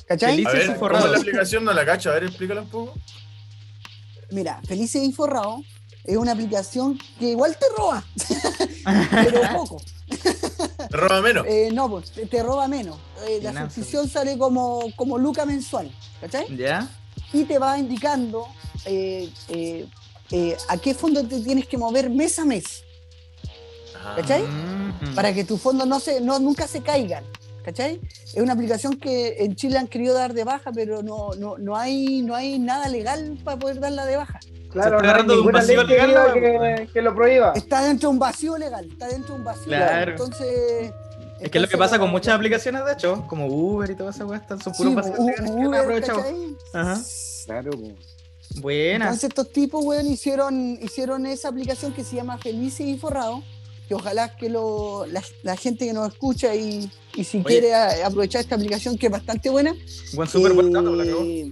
¿Cachai?
Feliz-
A
Felices
ver,
y
¿cómo es la aplicación? No la cacho. A ver, explícala un poco.
Mira, Felices y Forrado es una aplicación que igual te roba, [LAUGHS] pero poco.
Te roba menos.
Eh, no, pues te, roba menos. Eh, la suscripción sale como, como luca mensual, ¿cachai?
¿Ya?
Y te va indicando eh, eh, eh, a qué fondo te tienes que mover mes a mes. ¿cachai?
Mm.
para que tus fondos no se, no, nunca se caigan. ¿Cachai? Es una aplicación que en Chile han querido dar de baja, pero no, no, no, hay, no hay nada legal para poder darla de baja.
Claro,
está
no hay
agarrando de un vacío legal,
que, que lo prohíba.
Está dentro de un vacío legal, está dentro de un vacío
Claro.
legal. Entonces.
Es que es lo que pasa con muchas aplicaciones, de hecho, como Uber y todas esas weas, están- son
Sí,
puros vacíos
U-
legales que han
Uber.
Ajá.
Claro, po.
Buena.
Entonces estos tipos, weón, hicieron, hicieron esa aplicación que se llama Felices y Forrado, que ojalá que lo, la, la gente que nos escucha y, y si
Oye.
quiere a- aprovechar esta aplicación que es bastante buena.
Buen super buen dato, la
eh,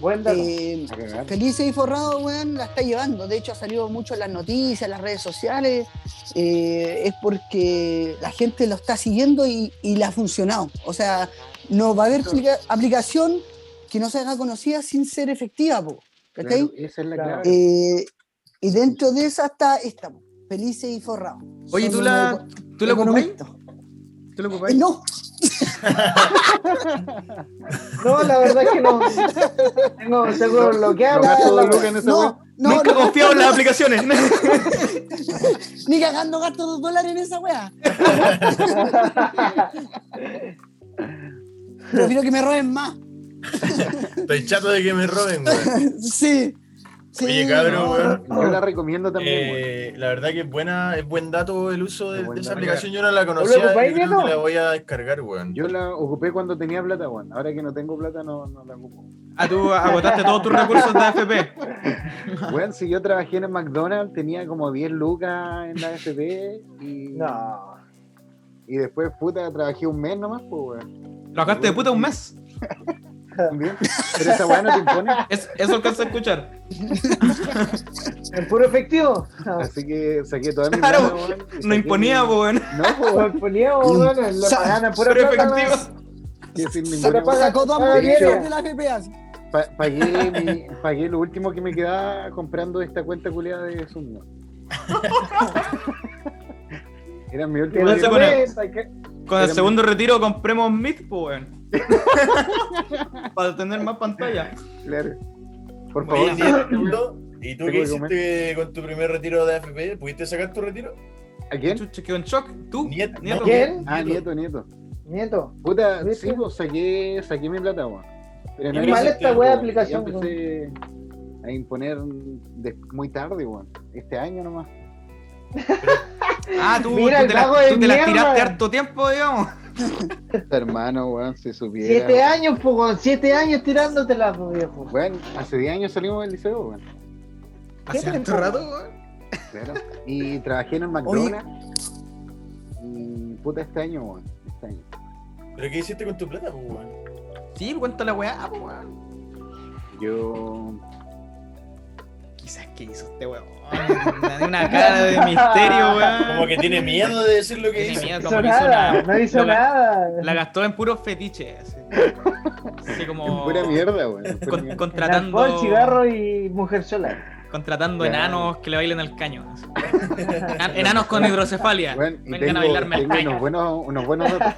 Buen dato.
eh. Felices y Forrado, weón, la está llevando. De hecho, ha salido mucho en las noticias, en las redes sociales. Eh, es porque la gente lo está siguiendo y, y le ha funcionado. O sea, no va a haber aplica- aplicación que no se haga conocida sin ser efectiva, po, ¿cachai?
Claro, esa es la clave.
Eh, y dentro de esa está esta, po, Felices y Forrado.
Oye,
Son
¿tú la, ¿tú la ocupáis? ¿Tú la
Eh,
ocupáis?
no, [LAUGHS]
No, la verdad es que no. Tengo, tengo bloqueada.
No
No,
weá.
no,
Nunca
no,
confiado en las aplicaciones. [LAUGHS]
ni cagando gasto dos dólares en esa wea. [LAUGHS] Prefiero que me roben más.
Estoy chato de que me roben, weón.
Sí. Sí
Oye, cabrón,
no,
weón.
Yo la recomiendo también, weón.
Eh, la verdad que es buena, es buen dato el uso de, esa aplicación. Yo no la
¿Lo
conocía
ocupáis,
que la voy a descargar, weón.
Yo la ocupé cuando tenía plata, weón. Ahora que no tengo plata, no, no la ocupo.
Ah, tú agotaste todos tus recursos de AFP. [LAUGHS]
Weón, si yo trabajé en el McDonald's, tenía como 10 lucas en la FP y,
No.
y después, puta, trabajé un mes nomás, pues, weón.
Trabajaste de puta un mes. [LAUGHS] [LAUGHS]
También. Pero esa weá no te impone.
Es- eso alcanza a escuchar.
¿En puro efectivo? No.
Así que saqué toda mi
Claro,
weón, y
No
saqué
imponía,
mi-
po, weón.
No, pues,
Pues poníamos, bueno, lo
Sa-
pagaban a pura
Pero
plata,
efectivo.
que sin ninguna
la paga-
Sacó dos
Ah,
millones
bien.
de la FP así.
Pa- pagué, mi- pagué lo último que me quedaba comprando esta cuenta culiada de Zoom. [LAUGHS] Era mi
se
hay que-
Con el segundo retiro compremos Meet, po, weón. [LAUGHS] Para tener más pantalla.
Claro. Por favor,
¿y tú qué hiciste con tu primer retiro de AFP? ¿Pudiste sacar tu retiro?
¿a quién?
Chucha, quedó en shock. ¿Tú?
Nieto.
Nieto.
¿Quién?
Ah, nieto, nieto.
Nieto.
Puta, sí, pues saqué, saqué mi plata, weón. Pero no
mal
esta
weón.
aplicación.
Yo empecé a imponer de- muy tarde, weón. Este año nomás.
Ah, tú,
Mira,
tú
el
te, la,
vago de
tú te la
mierda.
tiraste harto tiempo, digamos.
Hermano, weón, si supiera.
Siete años, pues, siete años tirándotela, pues, viejo.
Bueno, hace 10 años salimos del liceo, weón.
¿Qué
Hace harto rato, weón.
Claro. Y trabajé en el McDonald's. Y puta, este año, weón. Este año.
¿Pero qué hiciste con tu plata, pues, weón?
Sí, cuenta la weá, weón.
Yo.
Quizás que hizo este weón. Una cara de misterio, [LAUGHS] weón.
Como que tiene miedo de decir lo que
Tiene
hizo.
miedo,
No
como
hizo
que hizo
nada,
una-
no hizo nada.
La gastó en puros fetiches. Así, Así
En
como.
pura mierda, weón.
con-
mierda.
contratando.
Alcohol, cigarro y mujer sola.
Contratando enanos que le bailen el caño. [LAUGHS] Enanos con hidrocefalia. Vengan
tengo,
a bailarme el
tengo
caño.
unos buenos, unos buenos datos.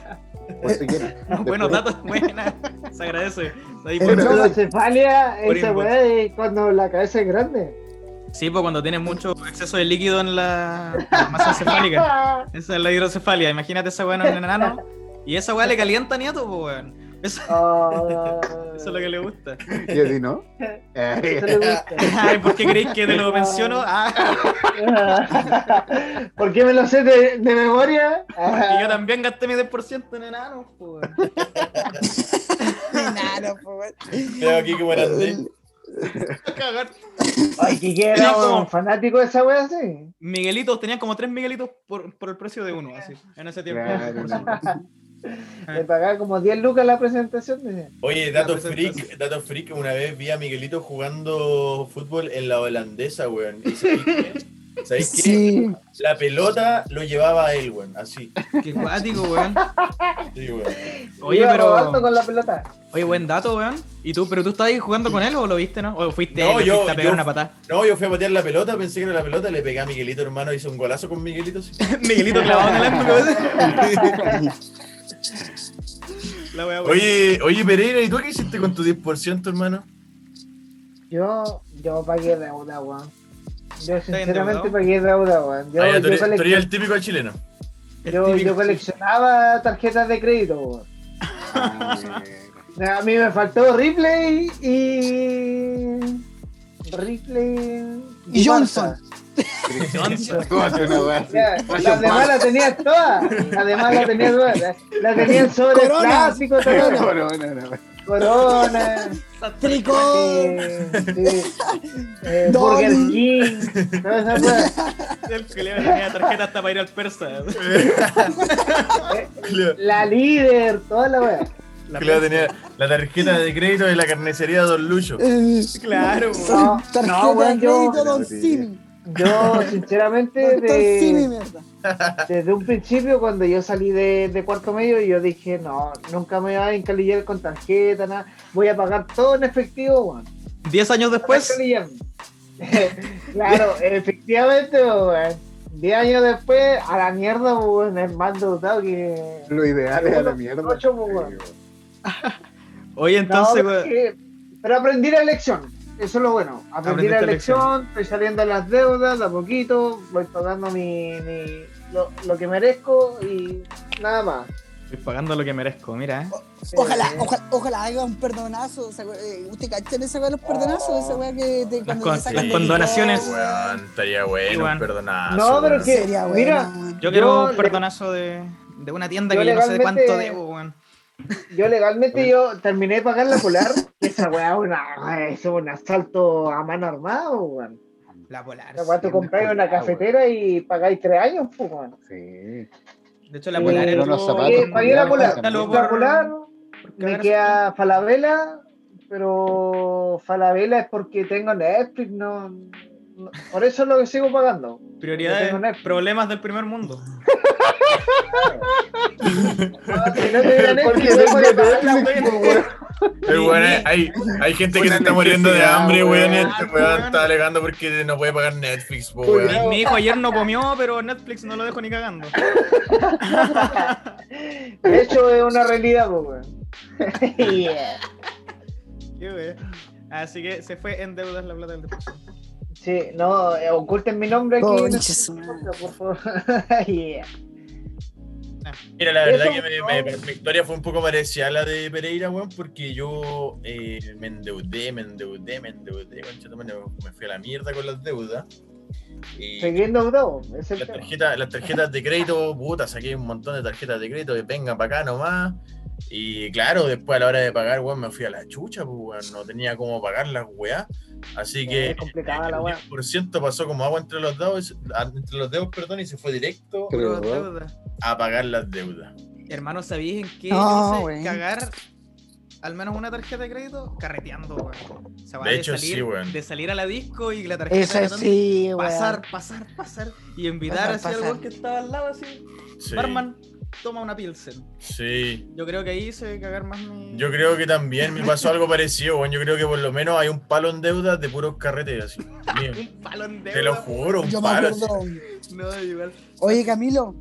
Por si quieren. [LAUGHS]
Buenos datos, buena. Se agradece. Ahí por-
hidrocefalia,
por
esa weá es cuando la cabeza es grande.
Sí, pues cuando tienes mucho exceso de líquido en la la masa encefálica. [LAUGHS] Esa es la hidrocefalia. Imagínate esa weá en un enano. Y esa weá le calienta a nieto, pues weón. Eso,
Ah,
eso es lo que le gusta.
Y así, ¿no? Eh,
eso le gusta.
Ay, ¿por qué creéis que te lo menciono? Ah, [LAUGHS]
¿Por qué me lo sé de, de memoria?
porque yo también gasté mi 10% en enanos, pues weón.
Enano, po, weón. [LAUGHS]
Veo aquí como grande.
Cagar.
Ay, que era
como-
un fanático de esa wea así.
Miguelitos, tenían como 3 Miguelitos por, por el precio de uno, así, en ese tiempo.
Claro, [LAUGHS]
Le pagaba como 10 lucas la presentación.
Oye, dato freak, dato freak, una vez vi a Miguelito jugando fútbol en la holandesa, weón. ¿Y sabéis qué? ¿Sabéis qué?
Sí.
La pelota lo llevaba a él, weón. Así.
Qué cuático, weón.
Sí, weón.
Oye,
Iba
pero.
con la pelota.
Oye, buen dato, weón. ¿Y tú, pero tú estabas ahí jugando con él o lo viste, no? ¿O fuiste,
No, yo-
fuiste a pegar
yo-
una patada?
No, yo fui a patear la pelota, pensé que era la pelota, le pegué a Miguelito, hermano, hice un golazo con Miguelito. sí. [LAUGHS]
Miguelito clavado en el ángulo. [LAUGHS] La wea, weón.
Oye, oye, Pereira, ¿y tú qué hiciste con tu 10%, hermano?
Yo, yo pagué deuda, weón. Yo sinceramente pagué deuda, weón. Yo,
Ah, ya, tú
yo,
eres, tú
colec-
eres el típico chileno.
El
yo-
típico-
yo coleccionaba tarjetas de crédito, weón. A mí me faltó Ripley y. Ripley.
Y Johnson.
Johnson.
¿Cómo hace una weá así?
Ya, las demás las tenía todas. Las demás las tenía todas. La tenía en sobre
Corona.
plástico, todo. [LAUGHS]
Corona, no.
Corona.
Tricot.
eh, sí, eh. Burger King. Todas esas weas.
El culiao tenía tarjeta hasta para ir al persa.
La líder, toda la wea.
La
tenía la tarjeta de crédito de la carnicería Don Lucho.
Eh,
Claro, weón.
No,
Tarjeta
no, weón,
de
yo,
crédito, Don
Sí.
Yo sinceramente [LAUGHS] de, desde un principio cuando yo salí de, de cuarto medio yo dije no, nunca me voy a encalillar con tarjeta, nada, voy a pagar todo en efectivo, weón.
Diez años después, [LAUGHS]
claro, efectivamente, weón. 10 años después, a la mierda, weón, es más endeudado que.
Lo ideal es a la mierda.
Ocho.
Oye,
No,
entonces,
que- pero aprendí la lección. Eso es lo bueno. Aprendí la lección, estoy saliendo de las deudas de a poquito, voy pagando mi, mi- lo, lo que merezco y nada más.
estoy pagando lo que merezco, mira. eh.
Ojalá, ojalá, ojalá haga un perdonazo. esa wea- eh, ¿Usted cachan esa weá los perdonazos? Esa weá que te, cuando
con-
te sacan
las condonaciones.
Weón, estaría bueno,
Igual.
perdonazo.
No, pero que-
Sería bueno.
mira.
Yo quiero
Yo
un
le-
perdonazo de, de una tienda que yo no sé de cuánto debo, weón.
Yo legalmente yo terminé de pagar la polar, esa weá es una- es un asalto a mano armada, weón.
La polar.
Esa weá tú compráis una cafetera y pagáis tres años, pues, weón.
Sí.
De hecho, la polar entró-
los zapatos
Pagué, pagué la polar, la polar, me queda Falabella, pero Falabella es porque tengo Netflix, no- por eso es lo que sigo pagando.
Prioridades, problemas del primer mundo.
Hay, gente que se está muriendo de hambre, weón. Este weón está alegando porque no puede pagar Netflix, weón.
Mi, hijo ayer no comió, pero Netflix no lo dejo ni cagando. [LAUGHS]
De hecho, es una realidad, weón. [LAUGHS] Yeah.
Así que se fue en deudas la plata del depósito.
Sí, no, eh, oculten mi nombre aquí. por favor. [LAUGHS] Yeah.
Mira, la verdad
Eso,
que me- me- mi historia fue un poco parecida a la de Pereira, weón, porque yo eh, me endeudé, me endeudé, me endeudé, me fui a la mierda con las deudas.
Seguí endeudado, es el
las tarjetas, las tarjetas de crédito, puta, saqué un montón de tarjetas de crédito que vengan para acá nomás. Y claro, después a la hora de pagar, weón, me fui a la chucha, pues, weón, no tenía cómo pagar las weas. Así que
complicada la
el
wea.
10% pasó como agua entre los dedos, entre los dedos, perdón, y se fue directo a pagar las deudas.
Hermano, ¿sabéis en qué
No,
cagar al menos una tarjeta de crédito? Carreteando, weón. O sea, va
De hecho,
salir,
sí, weón.
De salir a la disco y la tarjeta de
sí, weón.
pasar, pasar, pasar y invitar
Pasar,
así al weón que estaba al lado así.
Sí,
Barman, toma una Pilsen.
sí.
Yo creo que ahí se debe cagar más mi.
Yo creo que también me pasó algo parecido, weón. Yo creo que por lo menos hay un palo en deudas de puros carretes así. Mío. [LAUGHS]
Un palo en
Te lo
deuda,
juro, un
Yo me
palo.
No, igual.
Oye, Camilo,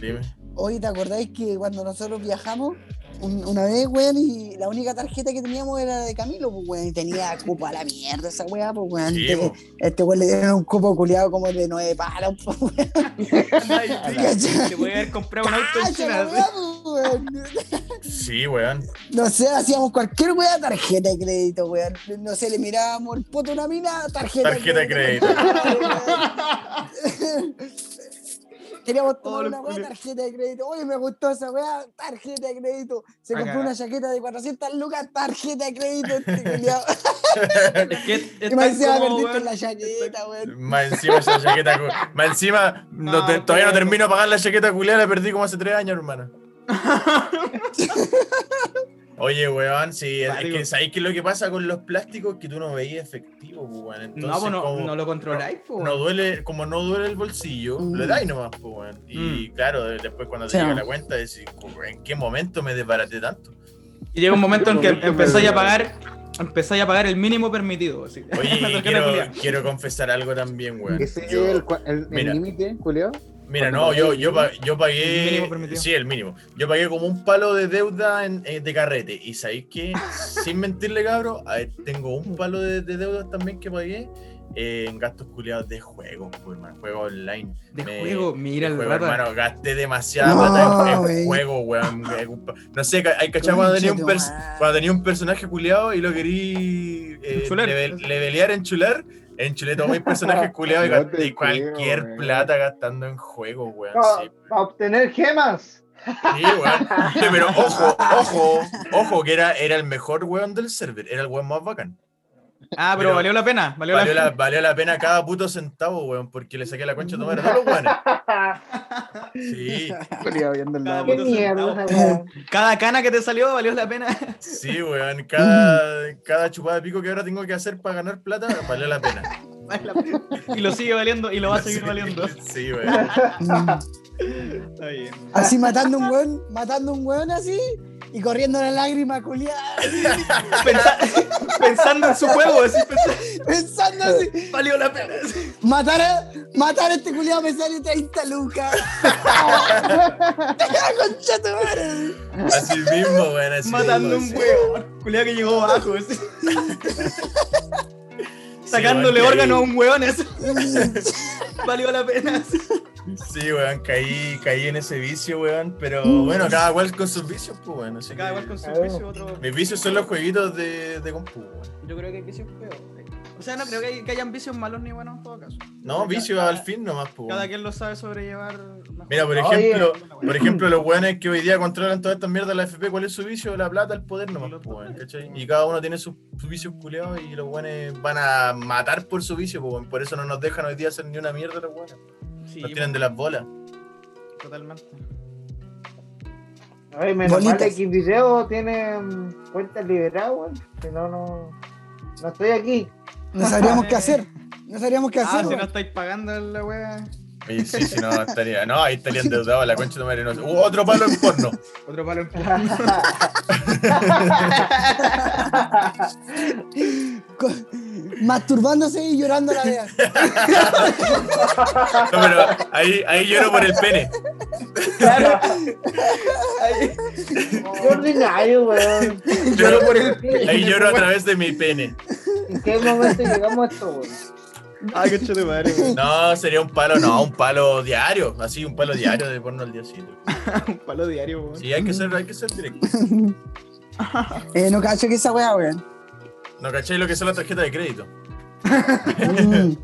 Dime.
Oye, ¿te acordáis que cuando nosotros viajamos, un- una vez, weón, y la única tarjeta que teníamos era de Camilo, pues, weón, y tenía cupo a la mierda esa weá, pues, weón.
Sí,
Este-
po.
este weón le dieron un cupo culiado como de nueve palos, pues, weón. [LAUGHS]
Te voy a haber comprado un auto en China.
pues, weón.
Sí, weón.
No sé, hacíamos cualquier weá, tarjeta de crédito, weón. No sé, le mirábamos el poto a una mina, tarjeta,
Tarjeta de crédito. [LAUGHS] [LAUGHS]
Queríamos tomar
Oh,
una weá, tarjeta de crédito. Oye, me gustó esa weá, tarjeta de crédito. Se compró una chaqueta de 400 lucas, tarjeta de crédito. Este. [LAUGHS]
Es que es
y decía,
como,
perdiste la chaqueta, weón.
Más encima esa chaqueta. cu- Más encima, no
No,
te- todavía no termino de pagar la chaqueta culiada, la perdí como hace tres años, hermano. [LAUGHS] Oye, weón, sí, es, que ¿sabéis qué es lo que pasa con los plásticos? Que tú no veías efectivo, pues, weón. Entonces,
No, pues no,
como-
no lo controláis, pues.
no duele, como no duele el bolsillo,
Mm.
le dais nomás, pues, weón. Y claro, después cuando te
Sí.
llega la cuenta, decís, ¿en qué momento me desbaraté tanto?
Y llega un momento en que empezáis a pagar, empezáis a pagar el mínimo permitido. Así.
Oye, [LAUGHS] quiero, quiero confesar algo también, weón.
Ese es el, límite, Julio.
Mira, no, yo, yo,
el
yo
El
pagué.
mínimo permitido.
Sí, el mínimo. Yo pagué como un palo de deuda en- eh, de carrete. Y sabéis que, [LAUGHS] sin mentirle, cabro, a ver, tengo un palo de, de deudas también que pagué eh, en gastos culiados de juegos, pues, hermano. Juegos online.
De
Me-
juego, mira el
juego, hermano. Gasté demasiada
No,
plata en, juego, weón. No sé, hay cachado cuando tenía un, cuando tenía un personaje culiado y lo querí eh,
Enchular.
level- levelear, enchular. Enchulé todos mis personajes [LAUGHS] culiados y
No
cualquier
creo,
plata gastando en juegos, weón.
Para
sí.
obtener gemas.
Sí, weón. [LAUGHS] Pero ojo, ojo, ojo, que era, era el mejor weón del server, era el weón más bacán.
Ah, pero,
Pero-
valió la pena. Valió,
Valió
la
la, valió la pena cada puto centavo, weón, porque le saqué la concha de tomar a todos los weones. [LAUGHS] Sí,
Julio viendo el
Cada
lado.
Qué mierda.
Cada cana que te salió valió la pena.
sí, weón. Cada, [LAUGHS] cada chupada de pico que ahora tengo que hacer para ganar plata, valió la pena.
Vale la pena. Y lo sigue valiendo y lo va a seguir
Sí,
valiendo.
Sí, [LAUGHS] weón.
Está bien.
Así matando un weón, matando un weón así y corriendo la lágrima culiada, [LAUGHS]
Pensa- pensando en su juego, así, pensa-
pensando así.
valió la pena.
Matar a, Matar a este culiado me sale 30 lucas. [LAUGHS] Concha tu madre.
Así mismo. Así
Matando un
mismo,
huevo. Culiado que llegó bajo. así. [LAUGHS] Sacándole
weón,
órgano a un hueón. así. [LAUGHS] [LAUGHS] Valió la pena.
Sí, weón, caí, caí en ese vicio, weón. Pero
Mm.
bueno, cada cual con sus vicios, pues, weón. Así
Cada
que-
cual con su
Claro.
vicio, otro.
Mis vicios son los jueguitos de, de compu, weón.
Yo creo que hay vicios feos. O sea, no creo que, hay- que hayan vicios malos ni buenos en todo caso.
No, vicios al fin nomás, pues,
Cada quien lo sabe sobrellevar. mejor.
Mira, por
Oye.
ejemplo, por ejemplo, los weones que hoy día controlan toda esta mierda de la FP, ¿cuál es su vicio? La plata, el poder nomás, pues, weón, ¿cachai? Y cada uno tiene sus, sus vicios culeados y los weones van a matar por su vicio, pues, weón. Por eso no nos dejan hoy día hacer ni una mierda los weones.
Sí,
Nos tienen de las bolas.
totalmente.
Ay, menos mal que video tiene cuentas liberadas, weón. Si no, no. No estoy aquí.
No sabríamos qué hacer. No sabríamos qué
Ah,
hacer.
si no estáis pagando la wea.
Y sí, si no, estaría. No, ahí estaría endeudado la concha de madre. No. Uh, otro palo en porno. [LAUGHS]
Otro palo en [LAUGHS] [LAUGHS]
Con- Masturbándose y llorando a la vez.
No, pero ahí, ahí lloro por el pene.
Claro. Qué ordinario, weón.
Lloro
por el
Ahí lloro a través de mi pene.
¿En qué momento llegamos a esto, weón?
Ay, qué chulo madre, weón.
No, sería un palo, no, un palo diario. Así, un palo diario de porno al diacito. [LAUGHS]
Un palo diario, weón.
Sí, hay que ser, hay que ser directo.
Eh, no cacho que esa weá, weón.
¿No cacháis lo que son las tarjetas de crédito? [LAUGHS]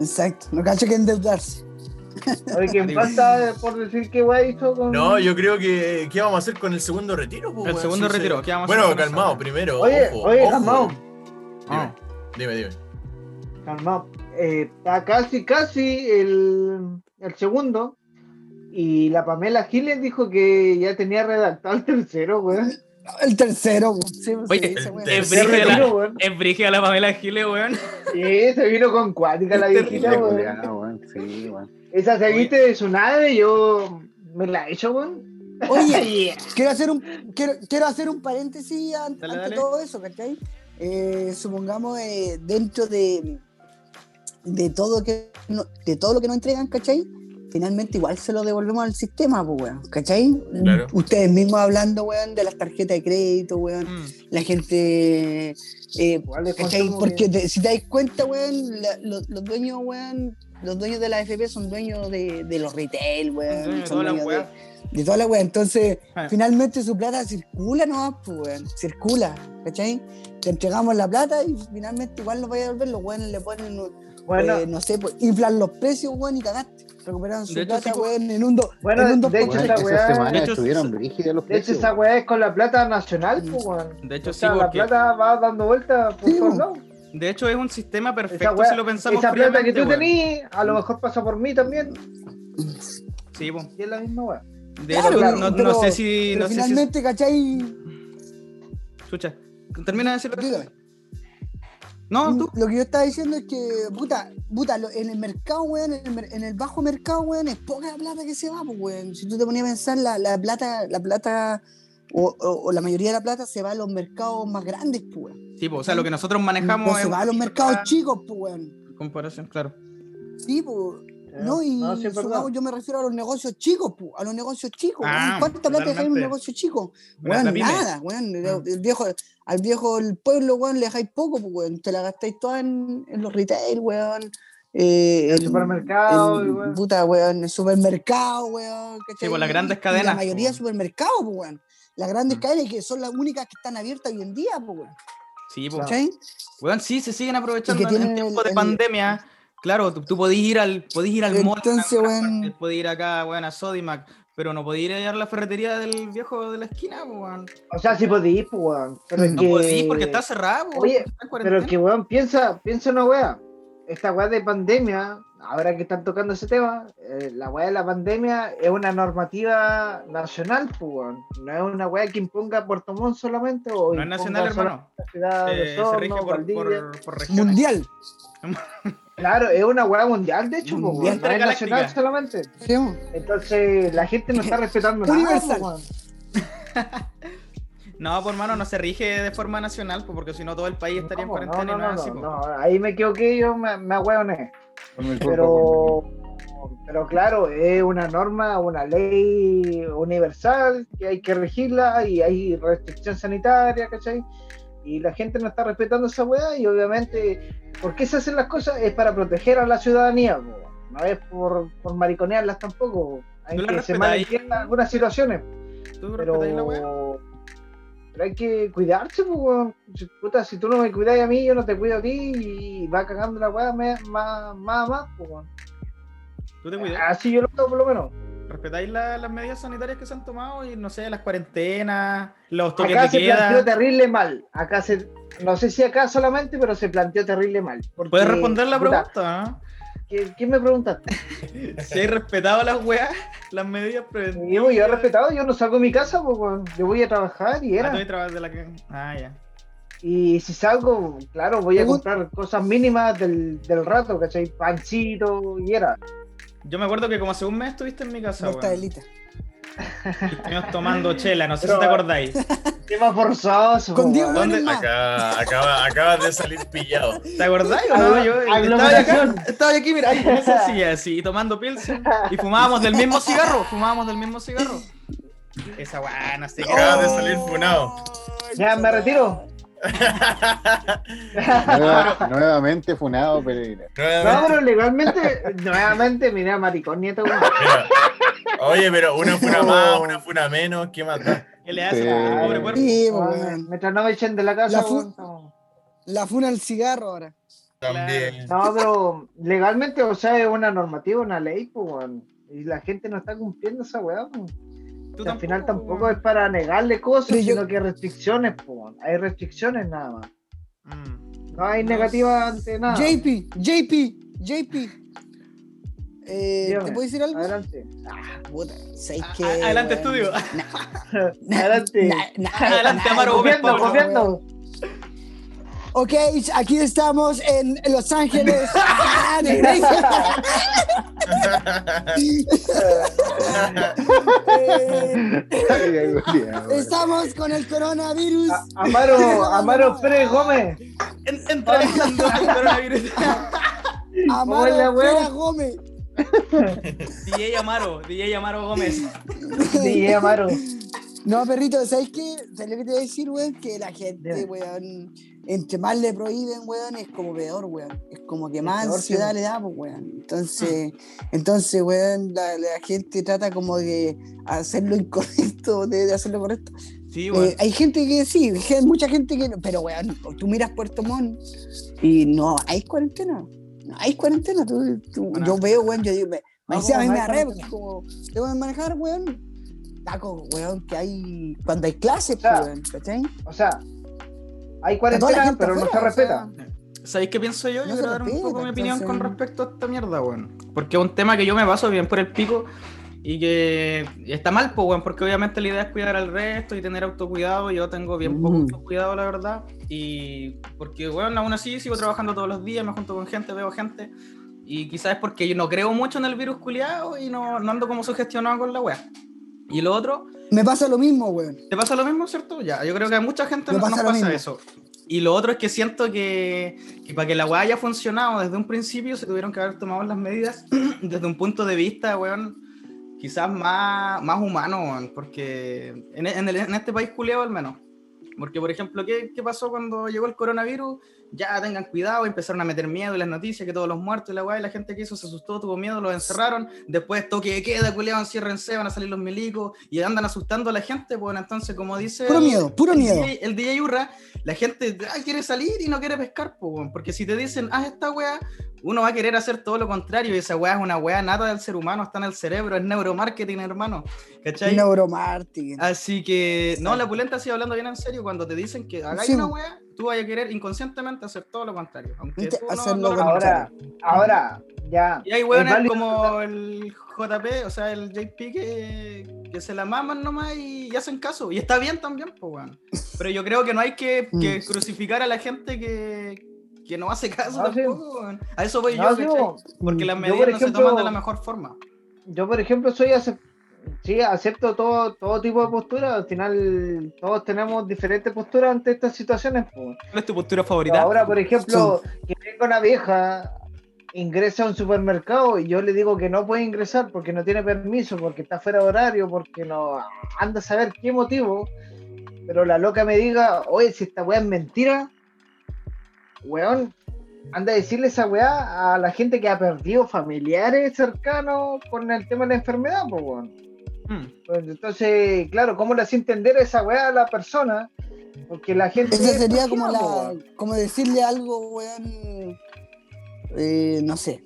Exacto. No cacho que endeudarse.
Oye, ¿quién pasa por decir qué weá hizo con.?
No, yo creo que. ¿Qué vamos a hacer con el segundo retiro? po,
El
weón?
segundo
Sí,
retiro,
sí.
¿qué vamos a hacer
Bueno,
eso?
calmado, primero.
Oye,
ojo,
oye,
ojo.
calmado.
Ah.
Dime, dime.
Calmado. Eh, está casi, casi el, el segundo. Y la Pamela Giles dijo que ya tenía redactado el tercero, weón.
El tercero, weón. Sí,
Oye, Es
Sí,
brígida
retiro,
la,
weón.
es brígida la Pamela Giles, weón.
Sí, se vino con cuática la viejita,
Qué
weón.
Sí, weón.
Esa se viste de su nave, yo me la he hecho, weón.
Oye, [LAUGHS] quiero hacer un quiero, quiero hacer un paréntesis an-
Dale,
ante
dale.
todo eso, ¿cachai? Eh, supongamos eh, dentro de de todo que no- de todo lo que nos entregan, ¿cachai? Finalmente igual se lo devolvemos al sistema, pues, weón, ¿cachai?
Claro.
Ustedes mismos hablando, weón, de las tarjetas de crédito, weón,
Mm.
la gente, eh,
de
¿cachai? Porque te- si te das cuenta, weón, la- los, los dueños, weón, los dueños de la FP son dueños de, de los retail, weón,
Dueño de
son dueños de-
weas.
de toda la wea. Entonces,
Ah.
finalmente su plata circula nomás, pues, weón. Circula, ¿cachai? Te entregamos la plata y finalmente igual nos vaya a devolver. Los weones le ponen,
Bueno,
eh, no sé, pues, inflan los precios, weón, y cagaste. Recuperaron su
De hecho,
plata,
pues.
weón, en un, do,
Bueno,
en un
de
2%.
hecho,
Weón,
esa weá-
semana
de hecho,
estuvieron
sí.
brígidos los
de hecho, esa weá es con la plata nacional, pues, weón.
De hecho,
O
sí,
la plata va dando vueltas por
Sí,
todos lados.
De hecho, es un sistema perfecto
weá-
si lo pensamos
esa plata que tú tenés, a lo mejor pasa por mí también.
Sí.
Y es la misma weá.
De
Claro,
hecho,
claro,
no, sé si.
Pero
No sé si
finalmente, ¿cachai?
Chucha. Termina de decirlo.
Dígame.
No, tú.
Lo que yo estaba diciendo es que, puta, puta, en el mercado, weón, en el, en bajo mercado, weón, es poca la plata que se va, pues, weón. Si tú te ponías a pensar, la, la plata, la plata, o, o- o la mayoría de la plata se va a los mercados más grandes, pues, weón.
Sí, po, o sea, lo que nosotros manejamos
No se va a los mercados chicos, pues, weón.
Comparación, claro.
Sí, pues. No, y
No,
yo me refiero a los negocios chicos, pues, a los negocios chicos.
Ah.
¿Cuánta plata en un negocio chico?
Pyme.
nada, weón. El,
Mm.
el viejo, al viejo del pueblo, weón, le dejáis poco, pues, weón. Te la gastáis toda en, en los retail, weón. Eh,
El supermercado, y weón.
Puta, weón, el supermercado, weón.
Sí, pues, las grandes cadenas,
La mayoría de
pues.
supermercados, pues, weón. Las grandes
Mm.
cadenas que son las únicas que están abiertas hoy en día, pues, weón.
Sí.
¿Cachai?
Weón, sí, se siguen aprovechando en tiempo
el-
de
el-
pandemia. Claro, tú, tú podés ir al, podés ir al mall,
Entonces, weón.
partes, podés ir acá, weón, a Sodimac, pero no podés ir a la ferretería del viejo de la esquina, weón.
O sea, sí podís, pues, weón. Pero es
No
que...
podés ir porque está cerrado,
Oye,
está
Pero que, weón, piensa, piensa una weá. Esta weá de pandemia, ahora que están tocando ese tema, eh, la weá de la pandemia es una normativa nacional, pues, weón. No es una weá que imponga Puerto Montt solamente o
No es nacional, hermano.
la ciudad de
Eh, se rige
Osorno,
por, por.
Mundial. [LAUGHS]
Claro, es una weá mundial, de hecho, pues,
Mundial
weón. No es nacional solamente. Entonces, la gente no está [LAUGHS] respetando nada,
Universal. [LAUGHS]
pues.
No, por mano, no se rige de forma nacional, pues, porque si no todo el país estaría en cuarentena
no,
y no,
no,
así.
no,
pues.
no, ahí me equivoqué, yo me, me ahueoné. Pero, pero claro, es una norma, una ley universal que hay que regirla y hay restricción sanitaria, ¿cachai? Y la gente no está respetando esa weá y obviamente, ¿por qué se hacen las cosas? Es para proteger a la ciudadanía, po. no es por, por mariconearlas tampoco. Hay
¿Tú la
que se malentiendan algunas situaciones,
¿Tú
pero,
la
pero hay que cuidarse. Si- puta, si tú no me cuidas a mí, yo no te cuido a ti y va cagando la weá más, más, más, pues, weón.
¿Tú te cuidas?
Así yo lo veo por lo menos.
¿Respetáis la- las medidas sanitarias que se han tomado? Y no sé, las cuarentenas, los toques
Acá
de
se planteó terrible mal. Acá se, no sé si acá solamente, pero se planteó terrible mal. porque,
¿Puedes responder la
puta,
pregunta?
¿qué- ¿Quién me preguntaste? [LAUGHS]
Si hay respetado las weas, las medidas preventivas.
Yo, yo he respetado, yo no salgo de mi casa, pues, yo voy a trabajar y
Ah,
era.
de la que- Ah, ya.
Y si salgo, claro, voy a comprar cosas mínimas del, del rato, ¿cachai? Pancito y era.
Yo me acuerdo que como hace un mes estuviste en mi casa, weón.
Mortadelita.
Y estuvimos tomando chela, no sé
Pero-
si te acordáis.
Tema forzoso.
Con Diego
weón.
¿Dónde-
Gómez más.
Acá, acaba, acabas de salir pillado.
¿Te acordáis o no? Yo estaba acá, estaba aquí, mira, ahí en esa silla, así, tomando pilsen. Y fumábamos del mismo cigarro, fumábamos del mismo cigarro. Esa weá, no sé.
Acabas de salir funado.
Ya, me retiro.
Nueva- nuevamente funado Pereira.
No, pero legalmente, nuevamente, mira, maricón, nieto.
Oye, pero una funa más, una funa menos, ¿qué más da?
¿Qué le hace
Sí.
al pobre cuerpo?
Sí,
Weón,
weón.
Mientras no me echen de la casa,
La fu- funa al cigarro ahora.
También.
No, pero legalmente, o sea, es una normativa, una ley, pues. Y la gente no está cumpliendo esa weá, pues.
Tú
al final
tampoco,
es para negarle cosas,
Pero yo-
sino que restricciones, pues. weón. Hay restricciones nada más.
Mm.
No hay
No
negativa ante nada.
JP, JP, JP. Eh,
Dígame,
¿Te puedo decir algo?
Adelante.
Ah, puta, ¿sabes
A-
qué,
a- adelante, estudio. [LAUGHS]
Adelante. [LAUGHS]
Adelante, Amaro Gómez
Copiando,
Pablo.
copiando.
Ok, aquí estamos en Los Ángeles. Ah. [LAUGHS] Eh, estamos con el coronavirus.
A- Amaro, Amaro Pérez Gómez.
En- Entrevistando al coronavirus.
¿Cómo es la
Amaro? Pérez Gómez. [LAUGHS]
DJ Amaro, DJ Amaro Gómez.
Sí, Amaro.
No, perrito, ¿sabes qué? ¿Sabes lo que te voy a decir, weón? Que la gente, weón, entre más le prohíben, weón, es como peor, weón. Es como que más
peor,
ansiedad
sí.
le da, pues, weón. Entonces, entonces, weón, la, la gente trata como de hacer lo incorrecto, [LAUGHS] de, de hacer lo correcto.
Sí,
Eh,
weón.
hay gente que sí, mucha gente que no, pero weón, tú miras Puerto Montt y no hay cuarentena. No hay cuarentena. tú- tú-
Bueno.
yo veo, weón, yo digo, me, me decía, a mí me
hay
da re,
cuarentena.
como, que manejar, weón. Taco, weón, que hay cuando hay clases, pues, weón, ¿cachai?
O sea, hay cuarentena, pero no se
afuera, o
respeta.
sea,
¿Sabéis qué pienso yo?
no
Yo quiero dar un
respeta,
poco mi opinión con respecto a esta mierda, weón. Porque es un tema que yo me paso bien por el pico y que está mal, pues, weón, porque obviamente la idea es cuidar al resto y tener autocuidado. Yo tengo bien poco
Mm.
autocuidado, la verdad. Y porque, weón, aún así sigo trabajando todos los días, me junto con gente, veo gente. Y quizás es porque yo no creo mucho en el virus culiado y no, no ando como sugestionado con la weá. Y lo otro,
Me pasa lo mismo, weón.
¿Te pasa lo mismo, cierto? Ya, yo creo que a mucha gente no,
pasa
nos pasa eso. Y lo otro es que siento que, que para que la weá haya funcionado desde un principio se tuvieron que haber tomado las medidas [CLEARS THROAT] desde un punto de vista, weón, quizás más, más humano, weón, porque en, en el- en este país culiado al menos. Porque, por ejemplo, ¿qué, ¿qué pasó cuando llegó el coronavirus? Ya tengan cuidado, empezaron a meter miedo en las noticias, que todos los muertos y la weá, y la gente que hizo se asustó, tuvo miedo, los encerraron. Después toque de queda, culiado, enciérrense, van a salir los milicos y andan asustando a la gente. Pues entonces, como dice.
Puro miedo, puro
el
miedo.
DJ, el DJ Urra, la gente ah, quiere salir y no quiere pescar, po, weón, porque si te dicen, haz esta weá, uno va a querer hacer todo lo contrario y esa weá es una weá nata del ser humano, está en el cerebro, es neuromarketing, hermano. ¿Cachai?
Neuromarketing.
Así que, no, la pulenta sigue hablando bien en serio, cuando te dicen que hagáis
Sí,
una weá, tú vas a querer inconscientemente hacer todo lo contrario. Aunque tú no-
hacer
no
lo
Ahora, ahora, ya.
y hay
es
weones
válido-
como el JP, o sea, el JP que, que se la maman nomás y, y hacen caso. Y está bien también, pues, weón. Pero yo creo que no hay que, que
Mm.
crucificar a la gente que, que no hace caso
No, sí.
tampoco, weón. A eso voy
No,
yo,
sí.
Porque las
Yo,
medidas
por
no se
ejemplo,
toman de la mejor forma.
Yo, por ejemplo, soy, acep- Sí, acepto todo, todo tipo de postura. Al final, todos tenemos diferentes posturas ante estas situaciones.
¿Cuál es tu postura favorita?
Ahora, por ejemplo, que venga una vieja, ingresa a un supermercado y yo le digo que no puede ingresar porque no tiene permiso, porque está fuera de horario, porque no anda a saber qué motivo. Pero la loca me diga, oye, si esta weá es mentira, weón, anda a decirle esa weá a la gente que ha perdido familiares cercanos con el tema de la enfermedad, pues weón.
Mm.
Pues, entonces, claro, ¿cómo le hace entender esa weá a la persona? Porque la gente.
Esa
es
sería como la, como decirle algo, weón. eh, no sé.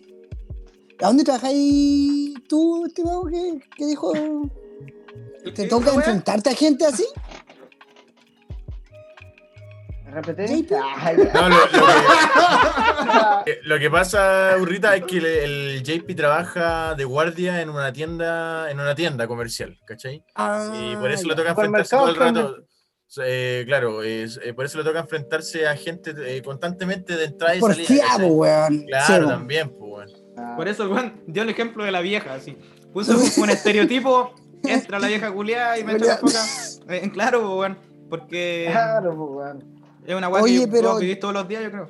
¿A dónde trabajáis tú, estimado? ¿Qué, qué dijo? ¿Te
¿Qué
toca enfrentarte a gente así?
¿Repetir? Ah.
No, lo, lo [LAUGHS] que, lo que pasa, Urrita, es que el, el JP trabaja de guardia en una tienda, en una tienda comercial, ¿cachai? Y por eso le toca enfrentarse todo el rato. Eh, claro, es- eh, por eso le toca enfrentarse a gente eh, constantemente de entrada y
Por
salida.
fiado,
¿cachai?
weón.
Claro,
Sí, po.
también, pues, bueno.
Por eso weón dio el ejemplo de la vieja, así. Puso un estereotipo, entra la vieja culiada y me [LAUGHS] echa la foca. Eh, claro, pues, weón. Porque
Claro, weón.
Es una weá
Oye,
que
pero-
vos vivís todos los días, yo creo.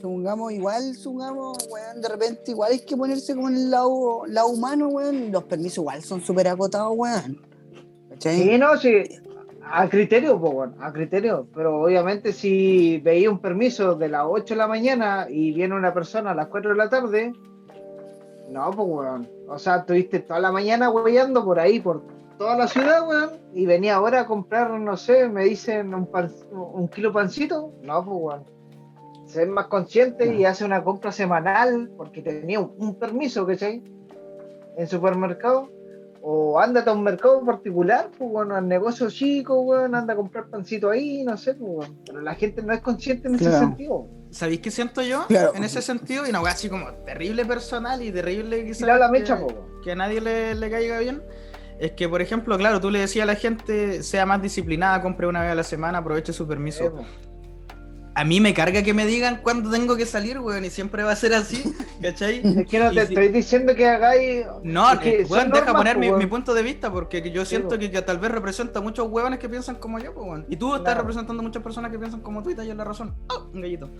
Supongamos, igual, supongamos, weón, de repente igual hay que ponerse como en el lado, lado humano, weón. Los permisos igual son súper acotados, weón. ¿Cachai?
Sí, no, sí. A criterio, pues, bueno, a criterio. Pero obviamente, si veía un permiso de las 8 de la mañana y viene una persona a las 4 de la tarde, no, pues, weón. O sea, estuviste toda la mañana hueveando por ahí, por toda la ciudad, weón, y venía ahora a comprar, no sé, me dicen un, pan- un kilo pancito. No, pues, weón. Ser más consciente y hace una compra semanal porque tenía un, un permiso, ¿cachai? En supermercado. O ándate a un mercado particular, pues bueno, al negocio chico, weón, anda a comprar pancito ahí, no sé, pues weón. Pero la gente no es consciente en ese sentido.
¿Sabéis qué siento yo?
Claro.
En ese sentido, y una weá así como terrible personal y terrible quizás
la
que-
mecha, pues weón.
que a nadie le, le caiga bien. Es que, por ejemplo, claro, tú le decías a la gente, sea más disciplinada, compre una vez a la semana, aproveche su permiso.
Eh.
A mí me carga que me digan cuándo tengo que salir, weón, y siempre va a ser así, [LAUGHS] ¿cachai?
Es que no te
si-
estoy diciendo que hagáis.
No,
es que
eh,
son
weón, deja
normas,
poner mi, punto de vista, porque yo siento que, que tal vez representa a muchos huevones que piensan como yo, weón. Y tú estás
Claro.
representando a muchas personas que piensan como tú y te la razón. ¡Oh! Un gallito.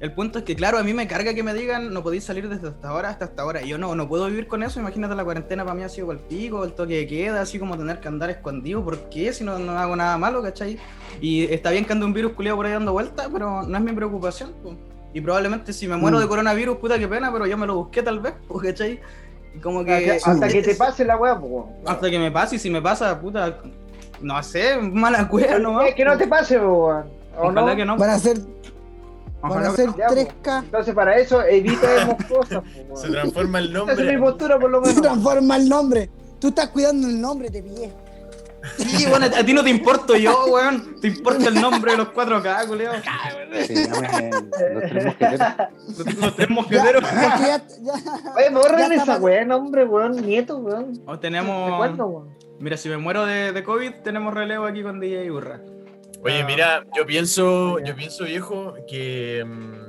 El punto es que, claro, a mí me carga que me digan no podéis salir desde esta hora hasta esta hora. Y yo no, no puedo vivir con eso. Imagínate, la cuarentena para mí ha sido el pico, el toque de queda, así como tener que andar escondido. ¿Por qué? Si no, no hago nada malo, ¿cachai? Y está bien que ande un virus culiado por ahí dando vueltas, pero no es mi preocupación, pues. Y probablemente si me muero
Mm.
de coronavirus, puta que pena, pero yo me lo busqué tal vez, pues, ¿cachai? Y como
Hasta
que...
hasta que te pase la weá, pues.
Hasta que me pase, y si me pasa, puta, no sé, mala cueva nomás.
Es que no te pase, weón. ¿O
Ojalá
no?
que no.
Van a ser, van
Ojalá
a
que
ser
no.
Ya,
3K.
Entonces, para eso, evitemos cosas, [LAUGHS] pues
Se
weón.
transforma el
Esa es mi
nombre.
postura, por lo
Se transforma el nombre. Tú estás cuidando el nombre, te pillé.
Sí, bueno, a ti no te importo yo, weón. Te importa el nombre de los 4K, culeo.
Sí, los tres mosqueteros.
Los, los tres mosqueteros.
ya, ya-
Oye, borren esa weá, nombre, weón, nieto, weón.
O
Recuerdo,
tenemos.
weón.
Mira, si me muero de, de COVID, tenemos relevo aquí con DJ Urra.
Oye, mira, yo pienso, yo pienso, viejo, que. mm,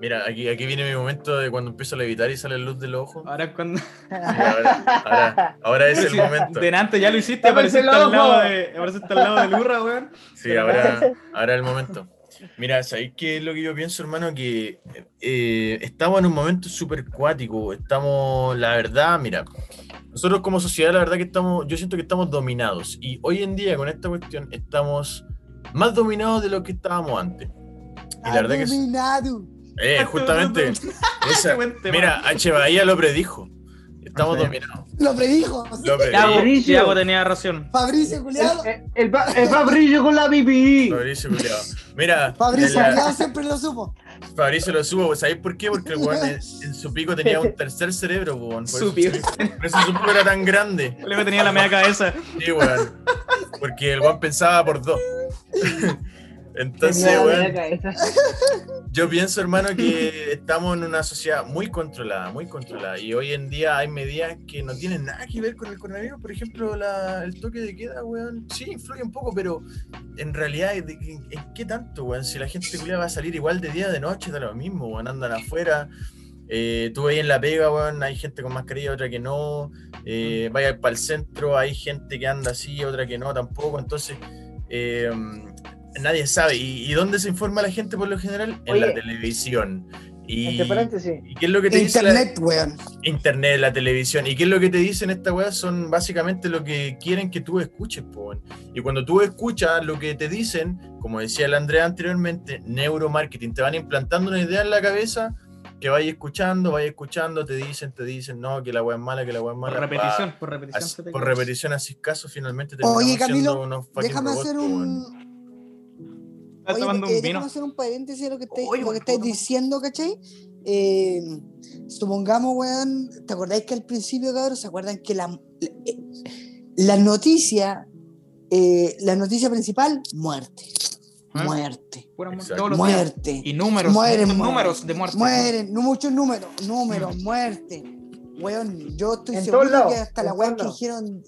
Mira, aquí, aquí viene mi momento de cuando empiezo a levitar y sale luz del ojo.
Ahora es cuando.
Ahora, ahora, ahora es el momento.
Delante ya lo hiciste,
Tápense
apareciste
el
al lado de, apareciste al lado del Urra, weón.
Sí, ahora, ahora es el momento. Mira, ¿sabéis qué es lo que yo pienso, hermano? Que eh, estamos en un momento súper cuático. Estamos, la verdad, mira, nosotros como sociedad, la verdad que estamos, yo siento que estamos dominados. Y hoy en día, con esta cuestión, estamos más dominados de lo que estábamos antes. Y la verdad que es-
Dominado.
eh, justamente, [LAUGHS] esa- mira, H. Bahía lo predijo. Estamos dominados.
Lo predijo.
Lo predijo.
Tiago,
Fabricio.
Tenía razón.
Fabricio Culeado.
El, el, pa- el [LAUGHS] Fabrillo con la pipí.
Fabricio, culiao. Mira,
Fabricio
la-
Culeado siempre lo supo.
Fabricio lo subo, ¿sabéis por qué? Porque el weón en, en su pico tenía un [LAUGHS] tercer cerebro, weón. Por
Su pico.
Por eso su pico era tan grande.
Le tenía la media cabeza.
Sí, weón. Porque el weón pensaba por dos. [LAUGHS] Entonces,
cabeza. [LAUGHS]
yo pienso, hermano, que estamos en una sociedad muy controlada, muy controlada. Y hoy en día hay medidas que no tienen nada que ver con el coronavirus. Por ejemplo, la- el toque de queda, weón. Sí, influye un poco, pero en realidad, ¿de qué- ¿en qué tanto, weón? Si la gente va a salir igual de día de noche, da lo mismo, weón. Andan afuera. Eh, tú veis en la pega, weón, hay gente con mascarilla, otra que no. Eh, vaya para el centro, hay gente que anda así, otra que no, tampoco. Entonces, eh, nadie sabe. ¿Y, y dónde se informa la gente por lo general? En la
Oye.
televisión. Y. ¿y qué es lo que te dice la-
Internet, weón.
Internet, la televisión. ¿Y qué es lo que te dicen esta weá? Son básicamente lo que quieren que tú escuches, po, weón. Y cuando tú escuchas lo que te dicen, como decía el Andrea anteriormente, neuromarketing, te van implantando una idea en la cabeza que vayas escuchando, vayas escuchando, te dicen, te dicen, no, que la weá es mala, que la weá es
Por
mala.
repetición,
pa,
por repetición.
así-
te
por repetición, así caso, finalmente
Oye,
terminamos
Camilo,
siendo unos
Déjame
robots,
hacer un.
Está
Oye,
tomando
eh,
un
déjame hacer un paréntesis de lo que estáis,
Oye,
lo que
weón,
estáis
toma.
diciendo, ¿cachai? Eh, supongamos, weón, ¿te acordáis que al principio, cabrón, se acuerdan que la, eh, la noticia, eh, la noticia principal, muerte,
¿Ah?
muerte,
muerte,
Exacto.
todos los días.
muerte,
Y números,
Mueren,
muchos
mueren.
números de muerte.
mueren, no muchos números, números, muerte. Weón, yo estoy
En
seguro que hasta la weón que dijeron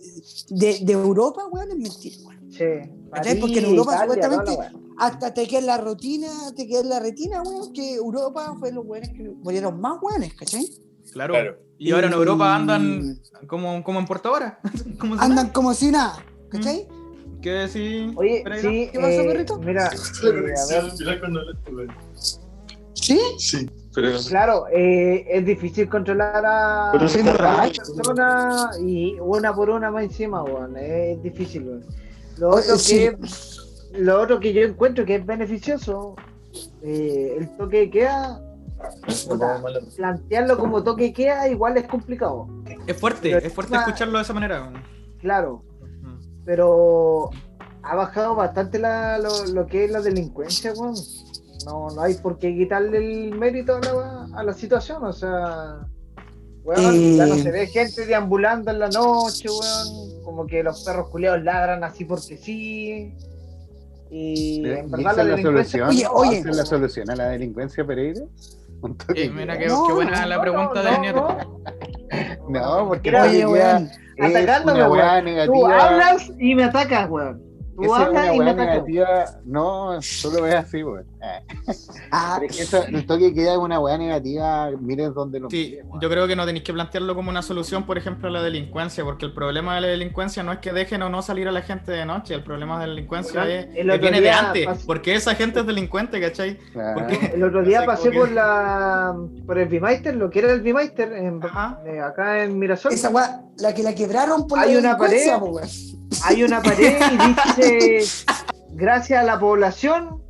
de, de Europa, weón, es mentira, weón.
Sí.
¿Cachai? Porque en Europa
Italia,
supuestamente-. Hasta te queda la rutina, te queda la retina, weón, que Europa fue los weones que murieron más weones, ¿cachai?
Claro.
Claro.
Y ahora en Europa andan como, como en Puerto ahora. [LAUGHS] como si
Andan como si nada, ¿cachai?
nada. ¿Qué decir?
Oye,
Pereira?
sí,
¿Qué pasa,
eh,
perrito?
mira, eh,
¿Sí?
Sí, pero
claro, eh, es difícil controlar a las personas y una por una más encima, weón, es difícil, weón. Lo otro,
sí.
que, lo otro que yo encuentro que es beneficioso, eh, el toque de queda, puta, plantearlo como toque de queda igual es complicado,
Es fuerte,
Pero
es fuerte
encima-
escucharlo de esa manera. weón.
claro,
Mm.
pero ha bajado bastante la, lo, lo que es la delincuencia, weón. No, no hay por qué quitarle el mérito a la, a la situación, o sea, weón, ya no
Eh.
se ve gente deambulando en la noche, weón, como que los perros culeados ladran así porque sí. Y
¿Y
en
esa
verdad la
la
delincuencia.
Oye,
solución?
oye.
¿Esa es la solución a la delincuencia, Pereira?
Eh, mira qué,
No,
qué buena
no,
la pregunta
no,
de
no,
Nieto.
No, porque
oye, weón,
es
atacándome,
una weá
weón. Tú hablas y me atacas, weón. Tú hablas y me
negativa. No, solo es así, weón. Ah,
Ah,
pero es que eso- el toque queda es una weá negativa. Miren dónde lo
Sí,
miren,
yo creo que no tenéis que plantearlo como una solución, por ejemplo, a la delincuencia, porque el problema de la delincuencia no es que dejen o no salir a la gente de noche, el problema de la delincuencia
Weón,
es,
otro
viene de antes, porque esa gente es delincuente, ¿cachai?
Claro.
Porque-
El otro día
No sé,
pasé
como que-
por la por el Bimeister, lo que era el Bimeister, en, eh, acá en Mirasol.
esa weá, la que la quebraron por
Hay
la
una
delincuencia,
pared.
po.
Hay una pared y dice gracias a la población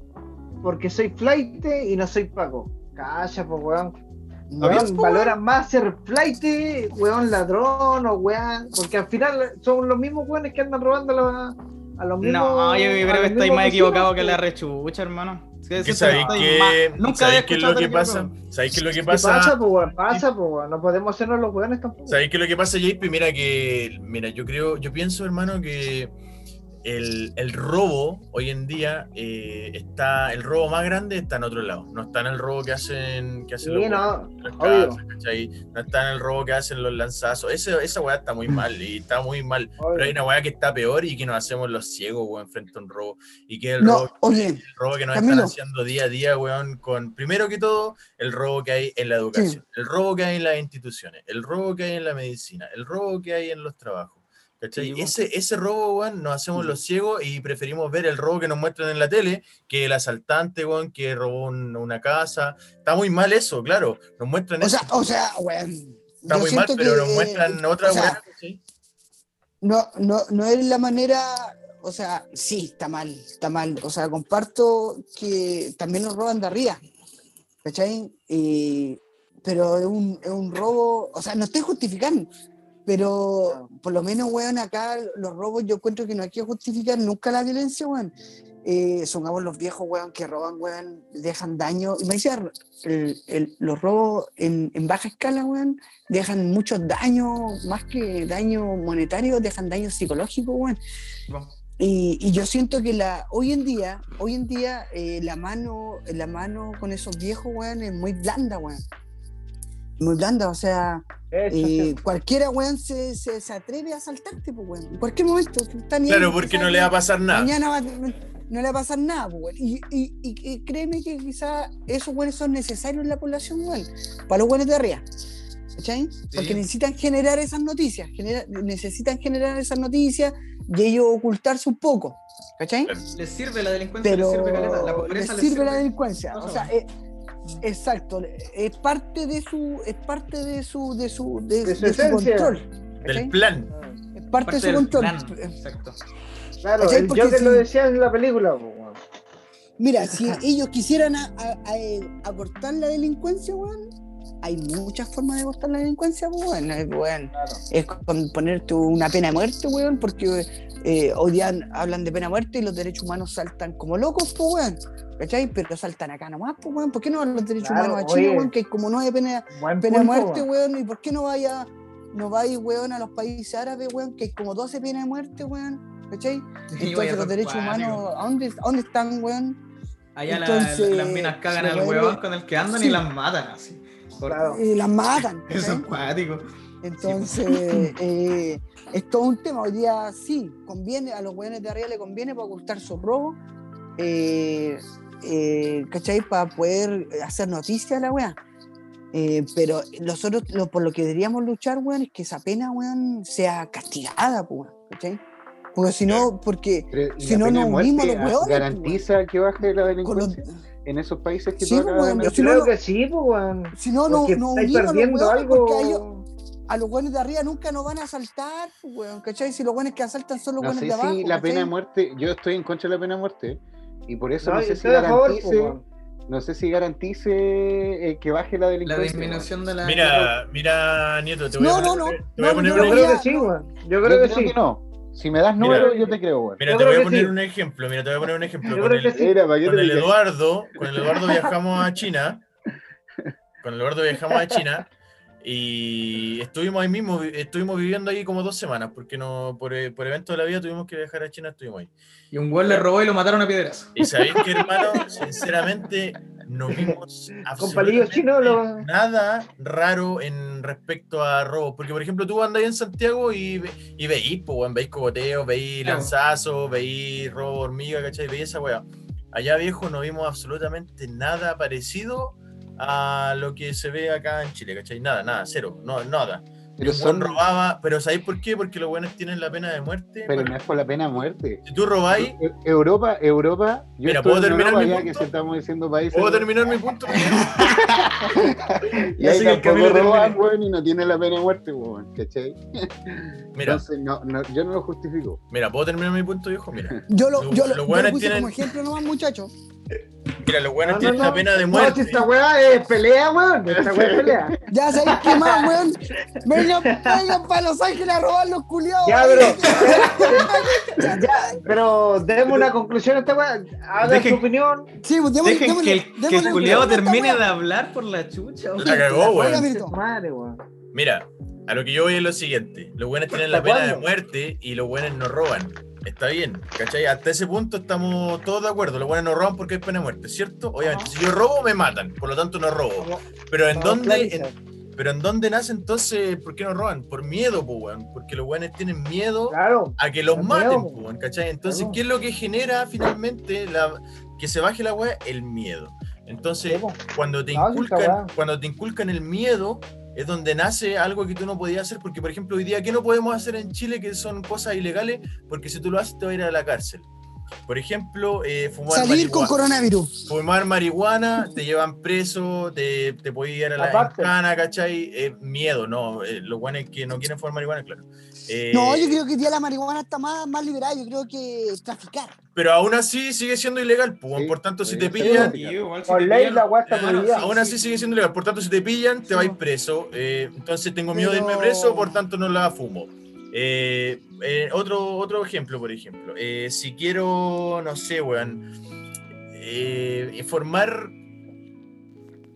porque soy flight y no soy Paco. Calla, pues weón. Weón, valoran más ser flight, weón ladrón o weón, porque al final son los mismos weones que andan robando a los, a los mismos.
No, yo creo que
mismos
más equivocados
vecinos,
que la rechucha, hermano. Es que
¿Qué
ese
sabéis que,
Nunca
¿sabéis qué es lo que pasa?
equivocado.
¿Sabéis qué es lo que
¿Qué
pasa?
pasa, pues pues. No podemos hacernos los weones tampoco.
¿Sabéis qué es lo que pasa, JP? Mira que, mira, yo creo, yo pienso, hermano, que el, el robo hoy en día eh, está, el robo más grande está en otro lado. No está en el robo que hacen, que hacen
Sí,
los
no.
No está en el robo que hacen los lanzazos. Ese, esa weá está muy mal y está muy mal.
Obvio.
Pero hay una weá que está peor y que nos hacemos los ciegos, weón, frente a un robo. Y que es el robo
No, oye,
el robo que nos
Camilo.
están haciendo día a día, weón, con primero que todo, el robo que hay en la educación, el robo que hay en las instituciones, el robo que hay en la medicina, el robo que hay en los trabajos.
Weón.
ese, ese robo, weón, nos hacemos los ciegos y preferimos ver el robo que nos muestran en la tele que el asaltante, weón, que robó un- una casa. Está muy mal eso, claro. Nos muestran
o
eso.
sea, o sea, weón.
Está muy mal, pero nos muestran otra
o sea,
¿cachai?
no, no, no es la manera, o sea, sí, está mal, está mal. O sea, comparto que también nos roban de arriba, ¿cachai? Y- pero es un, es un robo, o sea, no estoy justificando, pero por lo menos, weón, acá los robos yo encuentro que no hay que justificar nunca la violencia, weón. Eh, supongamos los viejos, weón, que roban, weón, dejan daño. Y me decía, el- el- los robos en, en baja escala, weón, dejan muchos daños, más que daño monetario, dejan daño psicológico, weón.
Bueno,
Y, y yo siento que la, hoy en día, hoy en día, eh, la mano, la mano con esos viejos, weón, es muy blanda, weón. Muy blanda, o sea, eh,
sí.
cualquiera, weón, se, se, se atreve a asaltarte, pues, weón. En cualquier momento. ni
Claro,
ahí,
porque no le va a pasar nada.
Mañana va- no le va a pasar nada, pues, weón. Y, y, y, y créeme que quizás esos weones son necesarios en la población, weón. Para los weones de arriba. ¿Cachai? Porque necesitan generar esas noticias, genera- necesitan generar esas noticias y ellos ocultarse un poco. ¿Cachai?
Les sirve la delincuencia,
pero
les sirve. La
les
pobreza
sirve, la delincuencia.
No
O
se
sea, eh, exacto, es parte de su, es parte de su, de su, de,
De su
de su
esencia.
control.
Del plan.
Es parte,
Parte
de su control.
plan, Exacto.
Claro,
¿Cachai?
el
Porque
Joker
si-
lo decía en la película.
Mira, si ellos quisieran a- a- a- acortar la delincuencia, weón, hay muchas formas de acortar la delincuencia, pues, weón. Eh, weón,
Claro.
Es con ponerte una pena de muerte, weón, porque eh, hoy día hablan de pena de muerte y los derechos humanos saltan como locos, pues, weón. ¿Cachai? Pero saltan acá nomás, pues, weón. ¿Por qué no van los derechos
Claro,
humanos a Chile, weón? Que hay como penas
Buen
pena de muerte,
weón.
weón. ¿Y por qué no vaya, no vais, weón, a los países árabes, weón? Que hay como 12 penas de muerte, weón. ¿Cachai? [LAUGHS]
Y vaya
Entonces los derechos humanos, ¿a dónde, a dónde están, weón?
Allá la-
Entonces,
las minas cagan al huevón con el que andan
Sí.
y las matan así. Por-.
Y las matan. [LAUGHS]
Es cuático.
Entonces, eh, es todo un tema. Hoy día sí, conviene, a los weones de arriba le conviene para ocultar su robo, eh, eh, ¿cachai? Para poder hacer noticia a la weá. Eh, pero nosotros lo, por lo que deberíamos luchar, weón, es que esa pena, weón, sea castigada, pues, weón, ¿cachai? Porque si no, porque
Pero, ¿y
Si no, nos unimos los hueones,
¿Garantiza que baje la delincuencia en esos países que
Sí,
tú
pues,
acabas de
weón,
Yo creo que sí, pues, weón.
si no, no, no
perdiendo
weones,
algo.
porque a los weones de arriba nunca nos van a asaltar, pues, weón, ¿cachai? Si los weones que asaltan son los
No sé
de abajo.
si la pena de muerte, yo estoy en contra de la pena de muerte y por eso
No,
sé si
favor,
garantice,
pues,
no sé si garantice eh, que baje la
La
delincuencia.
disminución de la.
Mira, mira, Nieto, te voy
No,
a
no,
poner,
no.
te voy a
No,
poner
yo creo
que sí, weón. Yo
Yo
creo que
creo
sí.
que no. Si me das
Mira.
números, yo te creo, weón.
Mira,
Yo
te voy a poner
sí.
un ejemplo. Mira, te voy a poner un ejemplo.
Yo
Con el,
sí.
Mira, ¿para qué
con
te?
Eduardo, con el Eduardo viajamos a China. Con el Eduardo viajamos a China y estuvimos ahí mismo, vi- estuvimos viviendo ahí como dos semanas, porque no, por, eh, por evento de la vida tuvimos que viajar a China, estuvimos ahí.
Y un güey le robó y lo mataron a piedras.
Y sabéis que, hermano, sinceramente, no vimos [LAUGHS] absolutamente
chinos lo-
nada raro en respecto a robos. Porque, por ejemplo, tú andas ahí en Santiago y, y veís, pues, veís cogoteos, veís
Claro.
lanzazos, veís robo hormiga, ¿cachai? Veís esa weá. Allá, viejo, no vimos absolutamente nada parecido a lo que se ve acá en Chile, ¿cachai? Nada, nada, cero, no, nada.
Pero son-
robaba, pero ¿sabéis por qué? Porque los buenos tienen la pena de muerte.
Pero
Bueno,
no es por la pena de muerte.
si tú robáis,
E- Europa, Europa, yo
Mira, ¿puedo terminar
Europa,
mi punto?
que si estamos diciendo países.
¿puedo terminar mi punto? [LAUGHS]
Y ahí
sé que el
tampoco roban, weón, y no tiene la pena de muerte, weón, ¿cachai? [LAUGHS]
Mira,
Entonces, no, no, yo no lo justifico.
mira, ¿puedo terminar mi punto, viejo? Mira.
Yo lo,
Lo-
yo lo,
los
yo lo puse
tienen-
como ejemplo nomás, muchachos.
Mira, los buenos
No, no,
tienen
no.
la pena de
No,
muerte.
si esta weá es pelea, weón. Esta weá es pelea. [LAUGHS]
Ya sabéis qué más, weón. [LAUGHS] Vengan, vengan para Los Ángeles a robar los culiados.
Ya,
ahí.
Ya, pero [LAUGHS] demos una conclusión a esta weá. Haga
Dejen-
su opinión.
Sí, pues démosle,
Dejen
démosle-
que el, que el
esta
termine de hablar por la chucha.
La cagó, weón.
Weón.
Mira, a lo que yo voy es lo siguiente. Los buenos tienen la
¿Hasta
pena de muerte y los buenos no roban. Está bien, ¿cachai? Hasta ese punto estamos todos de acuerdo. Los buenos no roban porque hay pena de muerte, ¿cierto? Obviamente, si yo robo, me matan. Por lo tanto, no robo. Pero ¿en dónde, en- pero ¿en dónde nace entonces? ¿Por qué no roban? Por miedo, pues, weón. Porque los buenos tienen miedo
Claro.
a que los maten,
miedo,
po, weón, ¿cachai? Entonces,
Claro.
¿qué es lo que genera finalmente la, que se baje la weá? El miedo. Entonces,
po.
cuando te inculcan, cuando te inculcan el miedo, es donde nace algo que tú no podías hacer, porque por ejemplo, hoy día, ¿qué no podemos hacer en Chile que son cosas ilegales? Porque si tú lo haces, te va a ir a la cárcel. Por ejemplo, eh, fumar
Salir con
marihuana.
coronavirus.
Fumar marihuana, te llevan preso, te, te puedes ir a la
Aparte.
cana, ¿cachai? Eh, miedo, ¿no? Eh, los buenos que no quieren fumar marihuana, claro. Eh,
No, yo creo que día la marihuana está más, más liberada. Yo creo que traficar.
Pero aún así sigue siendo ilegal, pues,
Sí,
por tanto, si
sí,
te
sí,
pillan,
sí.
Por ley la
sí,
aún
sí.
así sigue siendo ilegal. Por tanto, si te pillan, te vais preso. Eh, entonces tengo miedo de irme
Pero-
preso, por tanto no la fumo. Eh, eh, otro, otro ejemplo, por ejemplo. Eh, si quiero, no sé, weón, informar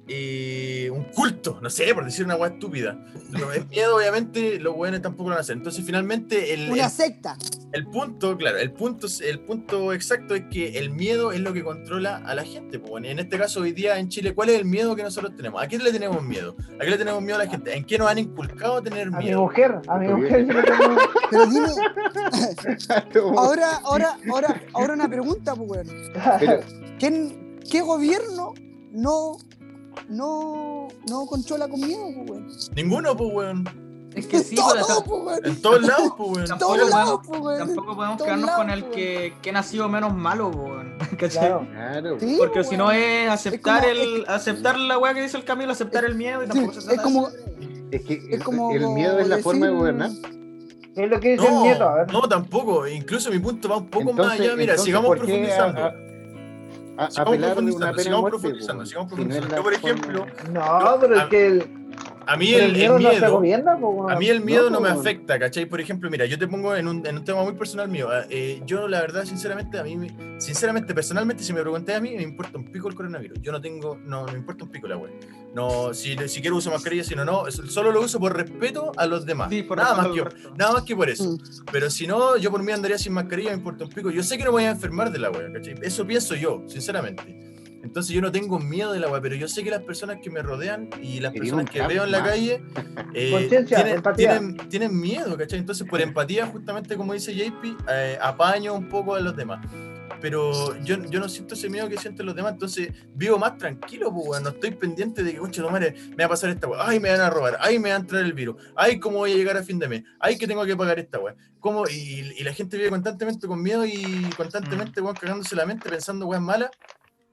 eh, un culto, no sé, por decir una weá estúpida. Lo- El miedo, obviamente, los weones tampoco lo van a hacer. Entonces, finalmente, el,
Una
el-
secta.
el punto, claro, el punto, el punto exacto es que el miedo es lo que controla a la gente. pues, bueno. En este caso, hoy día en Chile, ¿cuál es el miedo que nosotros tenemos? ¿A qué le tenemos miedo? ¿A qué le tenemos miedo a la gente? ¿En qué nos han inculcado a tener
A mi
miedo?
mujer, a mi mujer yo le [LAUGHS] tengo-
Pero dime, ahora, ahora, ahora, ahora una pregunta, pues, weón.
Pero,
¿Quién- ¿Qué gobierno no, no, no controla con miedo, pues, weón?
Ninguno, pues, weón.
Es que sí,
Todo, pues.
En todos lados, pues,
Tampoco
todos
podemos-
pues, weón.
tampoco podemos quedarnos con el
pues,
que, que nació menos malo, weón. [LAUGHS] ¿Cachai?
Claro.
claro.
Sí,
Porque
pues,
si no es aceptar
como-
el, aceptar la weá que dice el Camilo, aceptar el miedo y
Sí,
tampoco se
es
trata
como.
Es que
es como
el miedo es la forma de gobernar.
Es lo que dice el
No.
A ver.
no, tampoco. Incluso mi punto va un poco más allá. Mira,
entonces,
sigamos
¿por qué
profundizando.
a- a-
Sigamos profundizando, sigamos profundizando, sigamos Yo, por ejemplo,
No, pero es que el,
a mí
el,
el, el
miedo no
miedo.
gobierna. pues.
A mí el miedo no,
No,
me
po.
afecta, ¿cachai? Por ejemplo, mira, yo te pongo en un, en un tema muy personal mío. eh, yo, la verdad, sinceramente, a mí, me- sinceramente, personalmente, si me pregunté a mí, me importa un pico el coronavirus. Yo no tengo, no, me importa un pico la web. No, si, si quiero uso mascarilla, si no, no. es- Solo lo uso por respeto a los demás.
Sí, por
nada, más que, nada más que por eso.
Mm.
Pero si no, yo por mí andaría sin mascarilla, me importa un pico. Yo sé que no voy a enfermar de la web, ¿cachai? Eso pienso yo, sinceramente. Entonces yo no tengo miedo de la web, pero yo sé que las personas que me rodean y las personas que veo en la calle eh,
Conciencia,
tienen,
empatía.
tienen, tienen miedo, ¿cachai? Entonces por empatía, justamente como dice JP, eh, apaño un poco a los demás. Pero yo, yo no siento ese miedo que sienten los demás, entonces vivo más tranquilo, pues, no estoy pendiente de que, concha, no madre, me va a pasar esta weá, ay, me van a robar, ay, me va a entrar el virus, ay, cómo voy a llegar a fin de mes, ay, que tengo que pagar esta weá. ¿Cómo? Y, y la gente vive constantemente con miedo y constantemente, weón, cagándose la mente, pensando weas malas.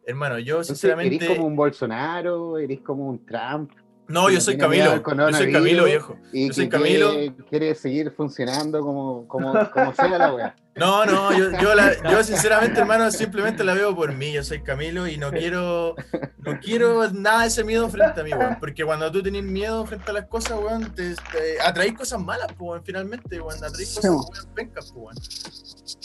Hermano, yo
Entonces,
sinceramente.
eres como un Bolsonaro, eres como un Trump.
No, yo soy Camilo. Yo soy. Camilo, viejo.
Y
Yo soy Camilo.
Quiere, quiere seguir funcionando como, como, como sea la wea. [LAUGHS]
No, no, yo, yo, la- yo sinceramente, hermano, simplemente la veo por mí. Yo soy Camilo y no quiero, no quiero nada de ese miedo frente a mí, weón. Porque cuando tú tenés miedo frente a las cosas, weón, te, te atraís cosas malas, pues, weón, finalmente, weón. Atraís cosas,
weón.
pencas, pues, weón.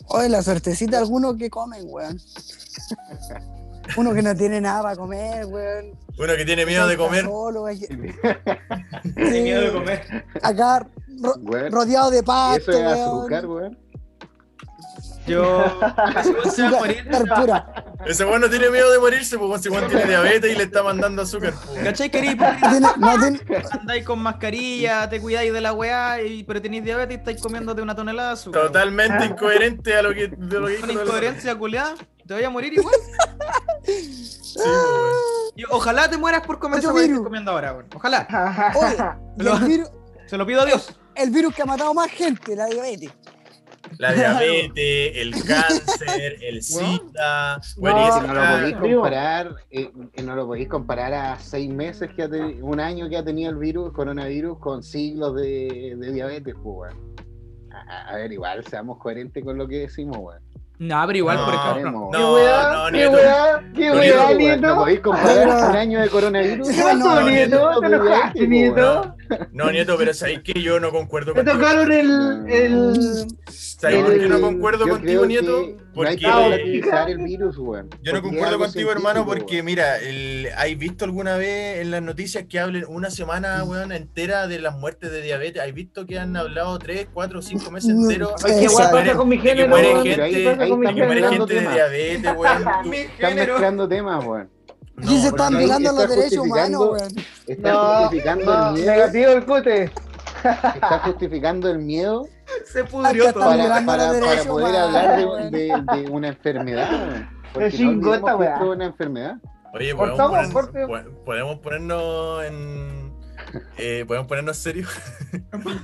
Oye, la suertecita de algunos que comen, weón. [LAUGHS] Uno que no tiene nada para comer, weón.
Uno que tiene miedo de comer.
solo, hay que- [LAUGHS]
Tiene miedo de comer.
Acá ro-
Weón.
rodeado de pasto,
eso es
weón.
azúcar, weón.
Yo. [LAUGHS] ese weón morir.
Ese no tiene miedo de morirse, weón, si weón tiene diabetes y le está mandando azúcar, weón.
¿Cachai? Que eres hipócrita?
Tiene- no tiene-
Andáis con mascarilla, te cuidáis de la weá, y, pero tenéis diabetes y estáis comiéndote una tonelada de azúcar.
Totalmente incoherente a lo que, de lo que
Una incoherencia culiada, te voy a morir igual. [LAUGHS]
Sí, pues.
Y ojalá te mueras por comer esa que comiendo ahora, weón. Ojalá. [LAUGHS]
Oye, virus,
Se lo pido a Dios.
el virus que ha matado más gente, la diabetes.
La diabetes, el [LAUGHS] cáncer, el SIDA. bueno, y
No,
no lo podéis comparar, eh, que no lo podéis comparar a seis meses que ha tenido, un año que ha tenido el virus, coronavirus, con siglos de, de diabetes, pues, weón. A, a ver, igual seamos coherentes con lo que decimos, weón.
No, pero igual,
No,
por ejemplo.
Sabemos,
¿Qué
No,
weá?
no,
¿Qué weá? ¿Qué
No,
weá,
Nieto?
No podéis comparar un año de coronavirus.
¿Qué
con
pasó,
no,
Nieto? ¿Te enojaste, Nieto?
No, Nieto, pero sabéis que yo no concuerdo
Te
contigo.
tocaron el... el...
¿Sabéis por qué no concuerdo contigo, Nieto?
Que No hay
Porque
que relativizar el virus, weón.
yo no
porque
concuerdo contigo, hermano, porque
weón.
mira, el, ¿hay visto alguna vez en las noticias que hablen una semana, weón, entera de las muertes de diabetes? ¿Hay visto que han hablado tres, cuatro, cinco meses
No,
enteros?
Ay,
¿Qué pasa con mi
de que
género?
muere
weón?
gente-
¿Qué pasa
ahí
De que muere
género?
gente de diabetes, weón.
Están
género.
mezclando temas, weón.
Se
No,
están
porque ahí
violando los
está
derechos humanos,
justificando-
weón.
Está
No,
justificando
no,
el miedo.
negativo el cute.
Está justificando el miedo
Se pudrió todo.
para, para,
los
para poder
humanos,
hablar de, de- de una enfermedad. Porque
chingó
no es una enfermedad.
Oye, podemos, poner- podemos ponernos en. Eh, podemos ponernos serios.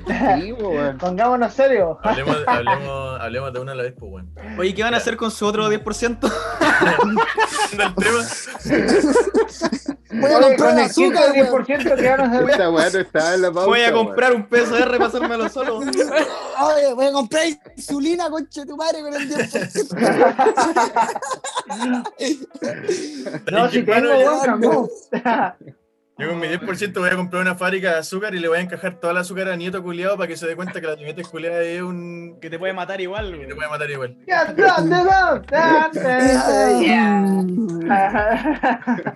Sí.
Pongámonos serios.
hablemos, hablemos, hablemos de una a la vez, pues, bueno.
Oye, ¿qué van a hacer con su otro 10%? [LAUGHS]
el tema.
Voy a
Oye,
comprar
el
azúcar,
15
weón.
10% que van a hacer.
Esta weá no estaba en la pauta.
Voy a comprar un PCR para pasármelo solo.
Oye, voy a comprar insulina, concha tu madre, con el 10%. [LAUGHS]
No, si tengo, weón, cambió. [LAUGHS]
Yo con mi 10% voy a comprar una fábrica de azúcar y le voy a encajar toda la azúcar a Nieto culiado para que se dé cuenta que la diabetes culiada es un...
Que te puede matar igual,
que
güey.
te puede matar igual.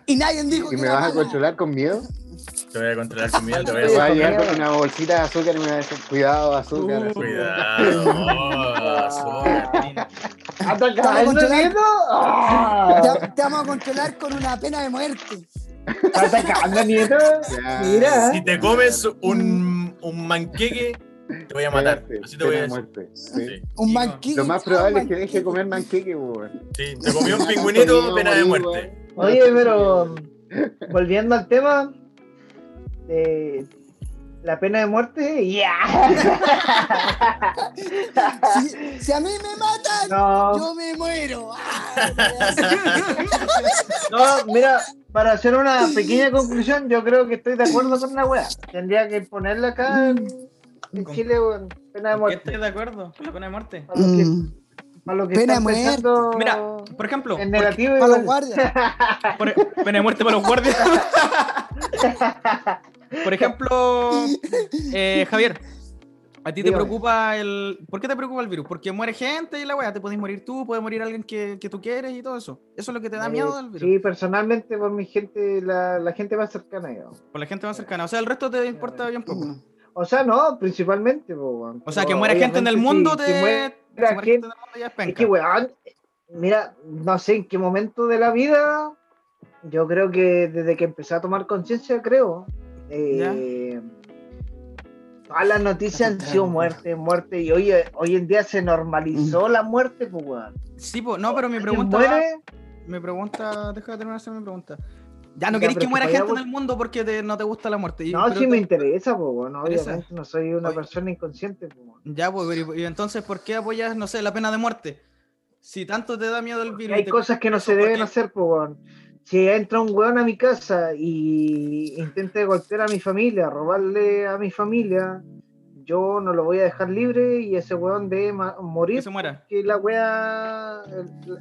Y nadie dijo
¿Y
que
me vas a controlar con miedo?
Te voy a controlar con miedo, te voy a
vas a
con
llegar con una bolsita de azúcar y me vas a decir, cuidado, azúcar.
Uh.
azúcar".
Cuidado, azúcar.
¿Atacando,
controlar.
Nieto? Ah.
Te, te vamos a controlar con una pena de muerte.
¿Atacando, Nieto?
Ya.
Mira.
Si te comes un, un manqueque, te voy a matar. Así te voy a decir.
muerte. Sí.
Sí.
Un banquillo.
Lo más probable es que deje de comer manqueque, weón.
Sí, te comió un pingüinito, pena de muerte.
Oye, pero volviendo al tema de la pena de muerte, ya.
Si, si a mí me matan,
No,
yo me muero. [LAUGHS]
no, mira, para hacer una pequeña conclusión, yo creo que estoy de acuerdo con la wea. Tendría que ponerla acá en, en Chile, pena de
¿Por qué
muerte.
estás de acuerdo con la pena de muerte?
Mm,
para los que
Pena de
están
muerte.
pensando
Mira, por ejemplo,
en negativo,
Para los guardias. [LAUGHS]
por- pena de muerte para los guardias. [LAUGHS] Por ejemplo, eh, Javier, ¿a ti te
Dígame.
preocupa el. ¿Por qué te preocupa el virus? Porque muere gente y la weá, te puedes morir tú, puede morir alguien que, que tú quieres y todo eso. Eso es lo que te da miedo del
Eh,
virus.
Sí, personalmente por mi gente, la, la gente más cercana, digamos.
Por la gente más cercana. O sea, el resto te importa bien poco.
Mm.
O sea, no, principalmente, po.
O sea, que muera gente en el mundo
si-
te.
si muere-
si
gente-
gente en el mundo ya es
Es
penca.
que, weón, mira, no sé en qué momento de la vida, yo creo que desde que empecé a tomar conciencia, creo, eh, todas las noticias han sido muerte, muerte, y hoy, hoy en día se normalizó la muerte, pues, weón.
Sí, pues, no, pero mi
¿Alguien
pregunta.
muere?
Mi pregunta. Deja de terminar de hacer mi pregunta. Ya no
pero
que muera gente en el mundo porque te- no te gusta la muerte. Y-
No, sí
te-
me interesa, weón,
interesa.
obviamente no soy una
Oye.
persona inconsciente, weón.
Ya, pues, pero y, y entonces, ¿por qué apoyas, no sé, la pena de muerte? Si tanto te da miedo el virus.
Hay
te-
cosas que no se
¿por
deben hacer, pues. Si entra un weón a mi casa y intenta golpear a mi familia, robarle a mi familia, yo no lo voy a dejar libre y ese weón debe ma-
Que
morir.
se muera.
Que la wea,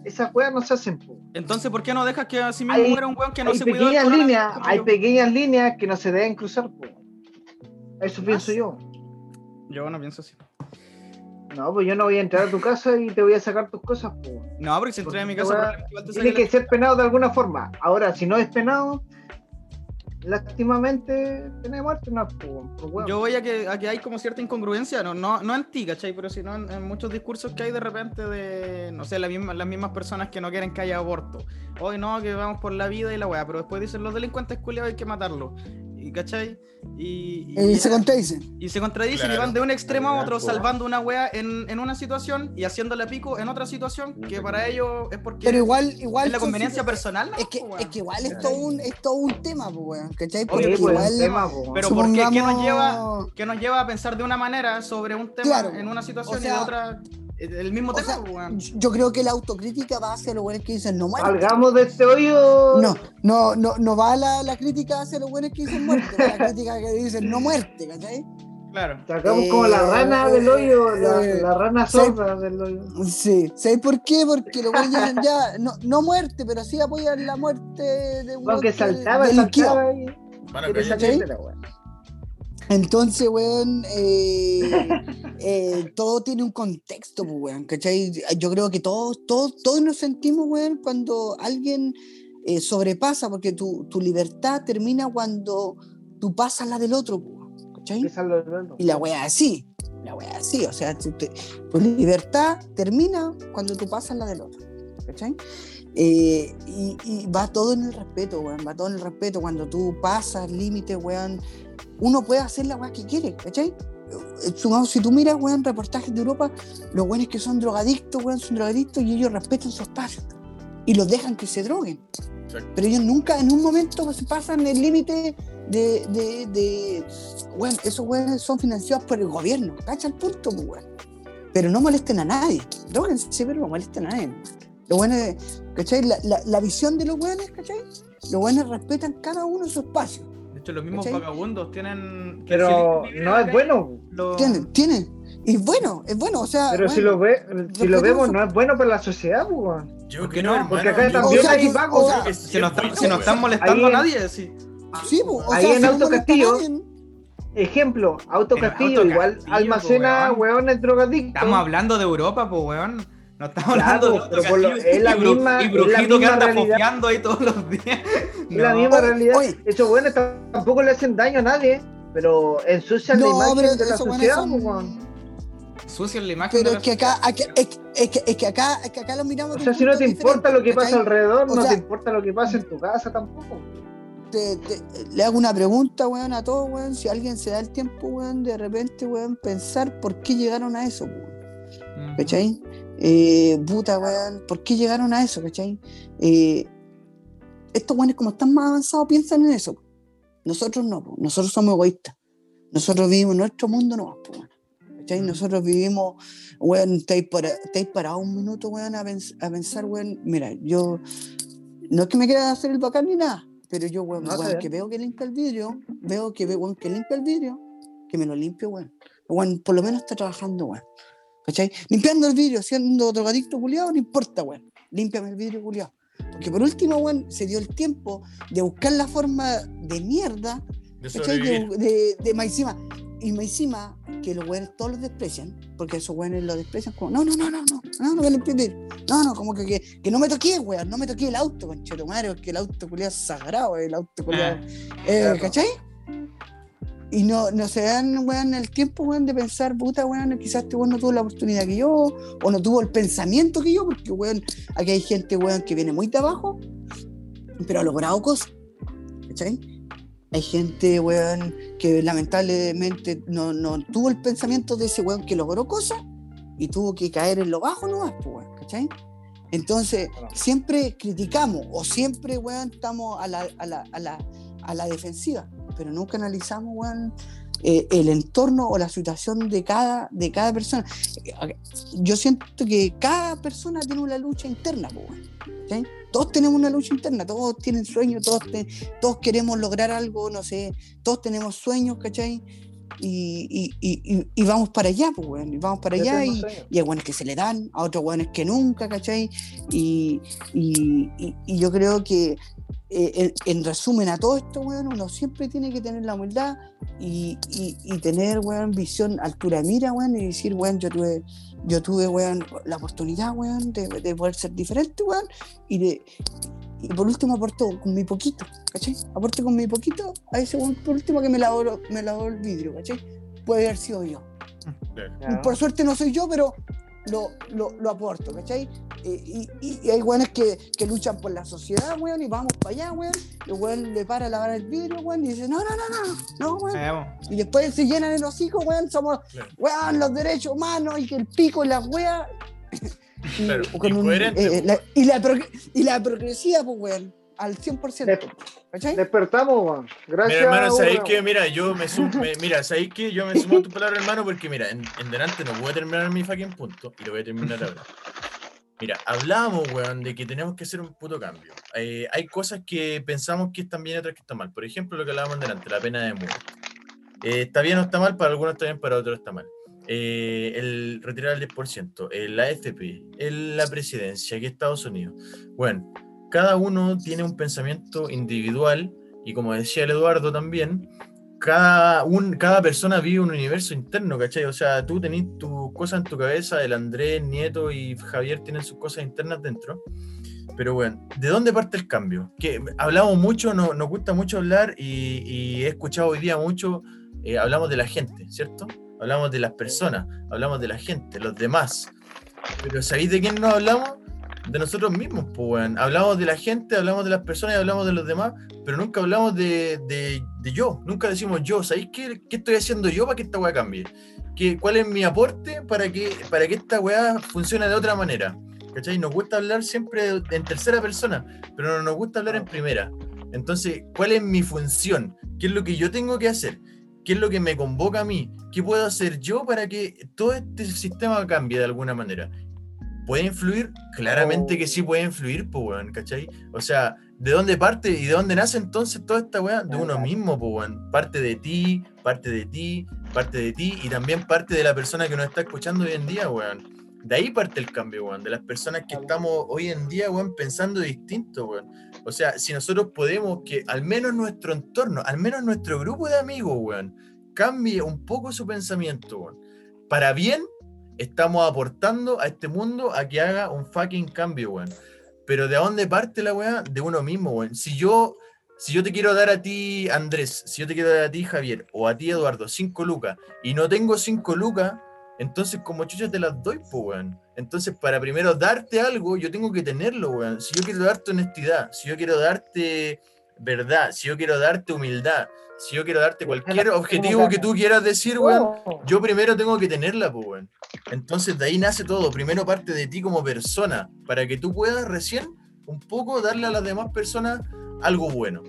esas weas no se hacen, po.
Entonces, ¿por qué no dejas que así mismo
Hay-
muera un weón que no se cuidó
líneas,
como
hay
yo?
pequeñas líneas que no se deben cruzar, po. Eso pienso
sí.
yo.
Yo no pienso así.
No, pues yo no voy a entrar a tu casa y te voy a sacar tus cosas, po.
No, porque si entré a mi casa, te
Tiene que ser penado de alguna forma. Ahora, si no es penado, lástimamente, po,
la-
weón.
Yo voy a que, a hay como cierta incongruencia, no, no, no en ti. Pero sino en, en muchos discursos que hay de repente de, no sé, la misma- las mismas personas que no quieren que haya aborto. Hoy no, que vamos por la vida y la weá, pero después dicen los delincuentes culiados hay que matarlos. Y, ¿cachai? Y, y-
Y se contradicen.
Y se contradicen y van de un extremo a otro, salvando una wea en, en una situación y haciéndole pico en otra situación, que para ellos es porque
Pero igual, igual.
es la conveniencia personal. ¿no?
Es que,
weón?
es que igual es todo un, es todo un tema, pues, weón. ¿Cachai? Porque
pues,
igual.
un tema, po.
Pero ¿por qué? ¿Qué nos
supongamos-
lleva, qué nos lleva a pensar de una manera sobre un tema
Claro,
en una situación
o
y de otra el mismo
O
tema?
sea,
po, weón?
yo creo que la autocrítica va hacia los buenos que dicen no muerte.
Salgamos de este hoyo.
No, no, no, no va la, la crítica hacia los buenos que dicen muerte, va la [LAUGHS] crítica que dicen no muerte, ¿cachai?
Claro.
Sacamos
Eh,
como la rana del hoyo, la,
eh,
la rana sorda del hoyo.
Sí, ¿sabes por qué? Porque los buenos dicen ya, no, no muerte, pero sí apoyan la muerte de un
Porque
weón que
saltaba, saltaba y
Bueno,
quiere
Entonces, weón, eh, eh, todo tiene un contexto, pues, weón, ¿cachai? Yo creo que todos, todos, todos nos sentimos, weón, cuando alguien eh, sobrepasa, porque tu, tu libertad termina cuando tú pasas la del otro, pues, weón, ¿cachai?
Del otro.
Y la wea así, la wea así, o sea, tu, tu- tu libertad termina cuando tú pasas la del otro, ¿cachai? Eh, y, y va todo en el respeto, weón, va todo en el respeto. Cuando tú pasas límites, weón, uno puede hacer la weá que quiere, ¿cachai? Eh, Si tú miras, weón, reportajes de Europa, los weones que son drogadictos, weón, son drogadictos y ellos respetan su espacio y los dejan que se droguen.
Exacto.
Pero ellos nunca, en un momento, pues, pasan el límite de, de, de weón, esos weones son financiados por el gobierno, ¿cacha el punto, pues, weón? Pero no molesten a nadie, droguense, pero no molesten a nadie. Los weones, ¿cachai? La, la, la visión de los weones, ¿cachai? Los weones respetan cada uno su espacio.
Hecho, los mismos
¿Cachai?
vagabundos tienen. que
Pero
si
no es bueno.
lo-
¿Tienen? ¿Tienen? Y bueno, es bueno, o sea.
Pero si lo ve, si lo vemos, no es bueno para la sociedad, pues, weón.
Yo
¿Por qué
creo,
no?
Porque acá también
o sea,
hay vagos.
o sea,
que
Si no,
es
están,
bueno,
si no
weón.
están molestando
Ahí-
a nadie, sí.
Sí, po, o
Ahí
sea,
en
si no
Auto Castillo, Ejemplo, Auto Castillo igual almacena
weón.
hueones drogadictos.
Estamos hablando de Europa, pues, weón. No estamos
Ya,
hablando de
pero por lo-
Castillo
es la misma-
y
es la
Brujito que
misma
anda
realidad.
fofiando ahí todos los días.
Es la misma realidad.
oye.
Esos buenos tampoco le hacen daño a nadie, pero ensucian
No,
la imagen de la sociedad.
son-
weón.
Sucio en la imagen.
Pero
de
es que
la-
acá, acá- es, es que, es que acá, es que acá lo miramos.
O sea, si no te importa lo que pasa alrededor,
O
no
sea-
te importa lo que pasa en tu casa tampoco.
te- te- le hago una pregunta, weón, a todos, weón. Si alguien se da el tiempo, weón, de repente, weón, pensar por qué llegaron a eso, weón. ¿Cachai? Eh, puta, weón, ¿por qué llegaron a eso, cachai? Eh, estos weones, como están más avanzados, piensan en eso. Nosotros no, po. nosotros somos egoístas. Nosotros vivimos nuestro mundo no, ¿cachai? Nosotros vivimos, weón, estáis para, parados un minuto, weón, a, pens- a pensar, weón, mira, yo, no es que me quiera hacer el bacán ni nada, pero yo, weón,
No,
weón, que veo que limpia el vidrio, veo que, ve- weón, que limpia el vidrio, que me lo limpio, weón. Weón, por lo menos está trabajando, weón. ¿Cachai? Limpiando el vidrio, siendo drogadicto culiado, no importa, weón. Límpiame el vidrio culiado. Porque por último, weón, se dio el tiempo de buscar la forma de mierda,
De
¿cachai? De, de, de más encima. Y más encima, que los weones todos los desprecian, porque esos weones los desprecian como, no, no, no, no, no, no, no, que limpie el vidrio. No, no, como que, que, que no me toqué, weón, no me toqué el auto, conchero madre, porque el auto culiado es sagrado, el auto culiado. Eh,
Claro.
¿Cachai? Y no, no se dan, weón, el tiempo, weón, de pensar, puta, weón, quizás este weón no tuvo la oportunidad que yo, o no tuvo el pensamiento que yo, porque, weón, aquí hay gente, weón, que viene muy de abajo, pero ha logrado cosas. ¿Cachai? Hay gente, weón, que lamentablemente no, no tuvo el pensamiento de ese weón que logró cosas y tuvo que caer en lo bajo nomás, pues, weón, ¿cachai? Entonces, siempre criticamos o siempre, weón, estamos a la, a la, a la, a la defensiva, pero nunca analizamos, weón, eh, el entorno o la situación de cada, de cada persona. Eh, Yo siento que cada persona tiene una lucha interna, weón. Todos tenemos una lucha interna, todos tienen sueños, todos, todos queremos lograr algo, no sé, todos tenemos sueños, ¿cachai? Y, y, y, y- vamos para allá, pues, weón, y vamos para
Yo
allá y, hay buenos que se le dan, a otros buenos que nunca, ¿cachai? Y, y, y- y yo creo que, eh, en, en resumen a todo esto, weón, uno siempre tiene que tener la humildad y, y- y tener, weón, visión, altura de mira, weón, y decir, weón, yo tuve, yo tuve, weón, la oportunidad, weón, de, de poder ser diferente, weón, y de... Y por último aporto con mi poquito, ¿cachai? Aporto con mi poquito a ese weón, por último que me lavó, me lavó el vidrio, ¿cachai? Puede haber sido yo.
Ya.
Por suerte no soy yo, pero lo, lo, lo aporto, ¿cachai? Eh, y, y- hay weones que, que luchan por la sociedad, weón, y vamos para allá, weón. Y el weón le para a lavar el vidrio, weón, y dice, no, no, no, no, no, weón. Y después se llenan el hocico, weón, somos, weón, los derechos humanos y que el pico y las weas. [LAUGHS] y,
Claro,
con un-
incoherente,
eh, la- y, la, y la progresía, pues, weón, al 100%. ¿Cachai?
Despertamos. Gracias.
Mira, hermano, sabéis que, mira, yo me sumo, me- mira, sabéis que yo me sumo a tu palabra, hermano, porque mira, en, en delante no puedo terminar mi fucking punto y lo voy a terminar ahora. Mira, hablábamos, weón, de que tenemos que hacer un puto cambio. Eh, hay cosas que pensamos que están bien y otras que están mal. Por ejemplo, lo que hablábamos delante, la pena de muerte. Eh, está bien o está mal, para algunos está bien, para otros está mal. Eh, el retirar el 10%, eh, la AFP, el- la presidencia, aquí Estados Unidos. Bueno, cada uno tiene un pensamiento individual y como decía el Eduardo también, cada, un, cada persona vive un universo interno, ¿cachai? O sea, tú tenés tus cosas en tu cabeza, el Andrés, Nieto y Javier tienen sus cosas internas dentro. Pero bueno, ¿de dónde parte el cambio? Que hablamos mucho, no, nos gusta mucho hablar y, y he escuchado hoy día mucho, eh, hablamos de la gente, ¿cierto? Hablamos de las personas, hablamos de la gente, los demás. Pero ¿sabéis de quién nos hablamos? De nosotros mismos, pues. Hablamos de la gente, hablamos de las personas y hablamos de los demás, pero nunca hablamos de, de- de yo. Nunca decimos yo. ¿Sabéis qué, qué estoy haciendo yo para que esta weá cambie? ¿Qué, ¿Cuál es mi aporte para que, para que esta weá funcione de otra manera? ¿Cachai? Nos gusta hablar siempre en tercera persona, pero no nos gusta hablar en primera. Entonces, ¿cuál es mi función? ¿Qué es lo que yo tengo que hacer? ¿Qué es lo que me convoca a mí? ¿Qué puedo hacer yo para que todo este sistema cambie de alguna manera? ¿Puede influir? Claramente que sí puede influir, pues, weón, ¿cachai? O sea, ¿de dónde parte y de dónde nace entonces toda esta weá? De uno mismo, pues, weón. Parte de ti, parte de ti, parte de ti y también parte de la persona que nos está escuchando hoy en día, weón. De ahí parte el cambio, weón, de las personas que estamos hoy en día, weón, pensando distinto, weón. O sea, si nosotros podemos que al menos nuestro entorno, al menos nuestro grupo de amigos, weón, cambie un poco su pensamiento, weón. Para bien, estamos aportando a este mundo a que haga un fucking cambio, weón. Pero ¿de dónde parte la weá? De uno mismo, weón. Si yo, si yo te quiero dar a ti, Andrés, si yo te quiero dar a ti, Javier, o a ti, Eduardo, cinco lucas, y no tengo cinco lucas, entonces como chucha te las doy, pues, weón. Entonces, para primero darte algo, yo tengo que tenerlo, weón. Si yo quiero darte honestidad, si yo quiero darte verdad, si yo quiero darte humildad, si yo quiero darte cualquier objetivo que tú quieras decir, weón, yo primero tengo que tenerla, pues, weón. Entonces de ahí nace todo. Primero parte de ti como persona, para que tú puedas recién un poco darle a las demás personas algo bueno.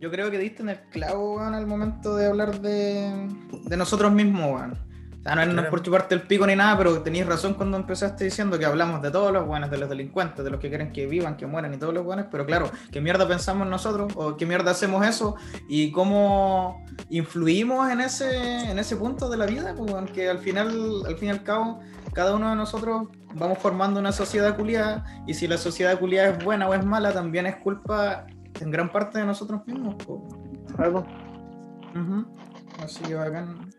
Yo creo que diste en el clavo, weón, al momento de hablar de, de nosotros mismos, weón. O sea, no es, no es por chuparte el pico ni nada, pero tenías razón cuando empezaste diciendo que hablamos de todos los buenos, de los delincuentes, de los que quieren que vivan, que mueran y todos los buenos, pero claro, ¿qué mierda pensamos nosotros? ¿O qué mierda hacemos eso? ¿Y cómo influimos en ese, en ese punto de la vida? Pues, weón, que al final, al fin y al cabo, cada uno de nosotros vamos formando una sociedad culiada, y si la sociedad culiada es buena o es mala, también es culpa en gran parte de nosotros mismos. po.
Algo.
Ujú. Así que bacán.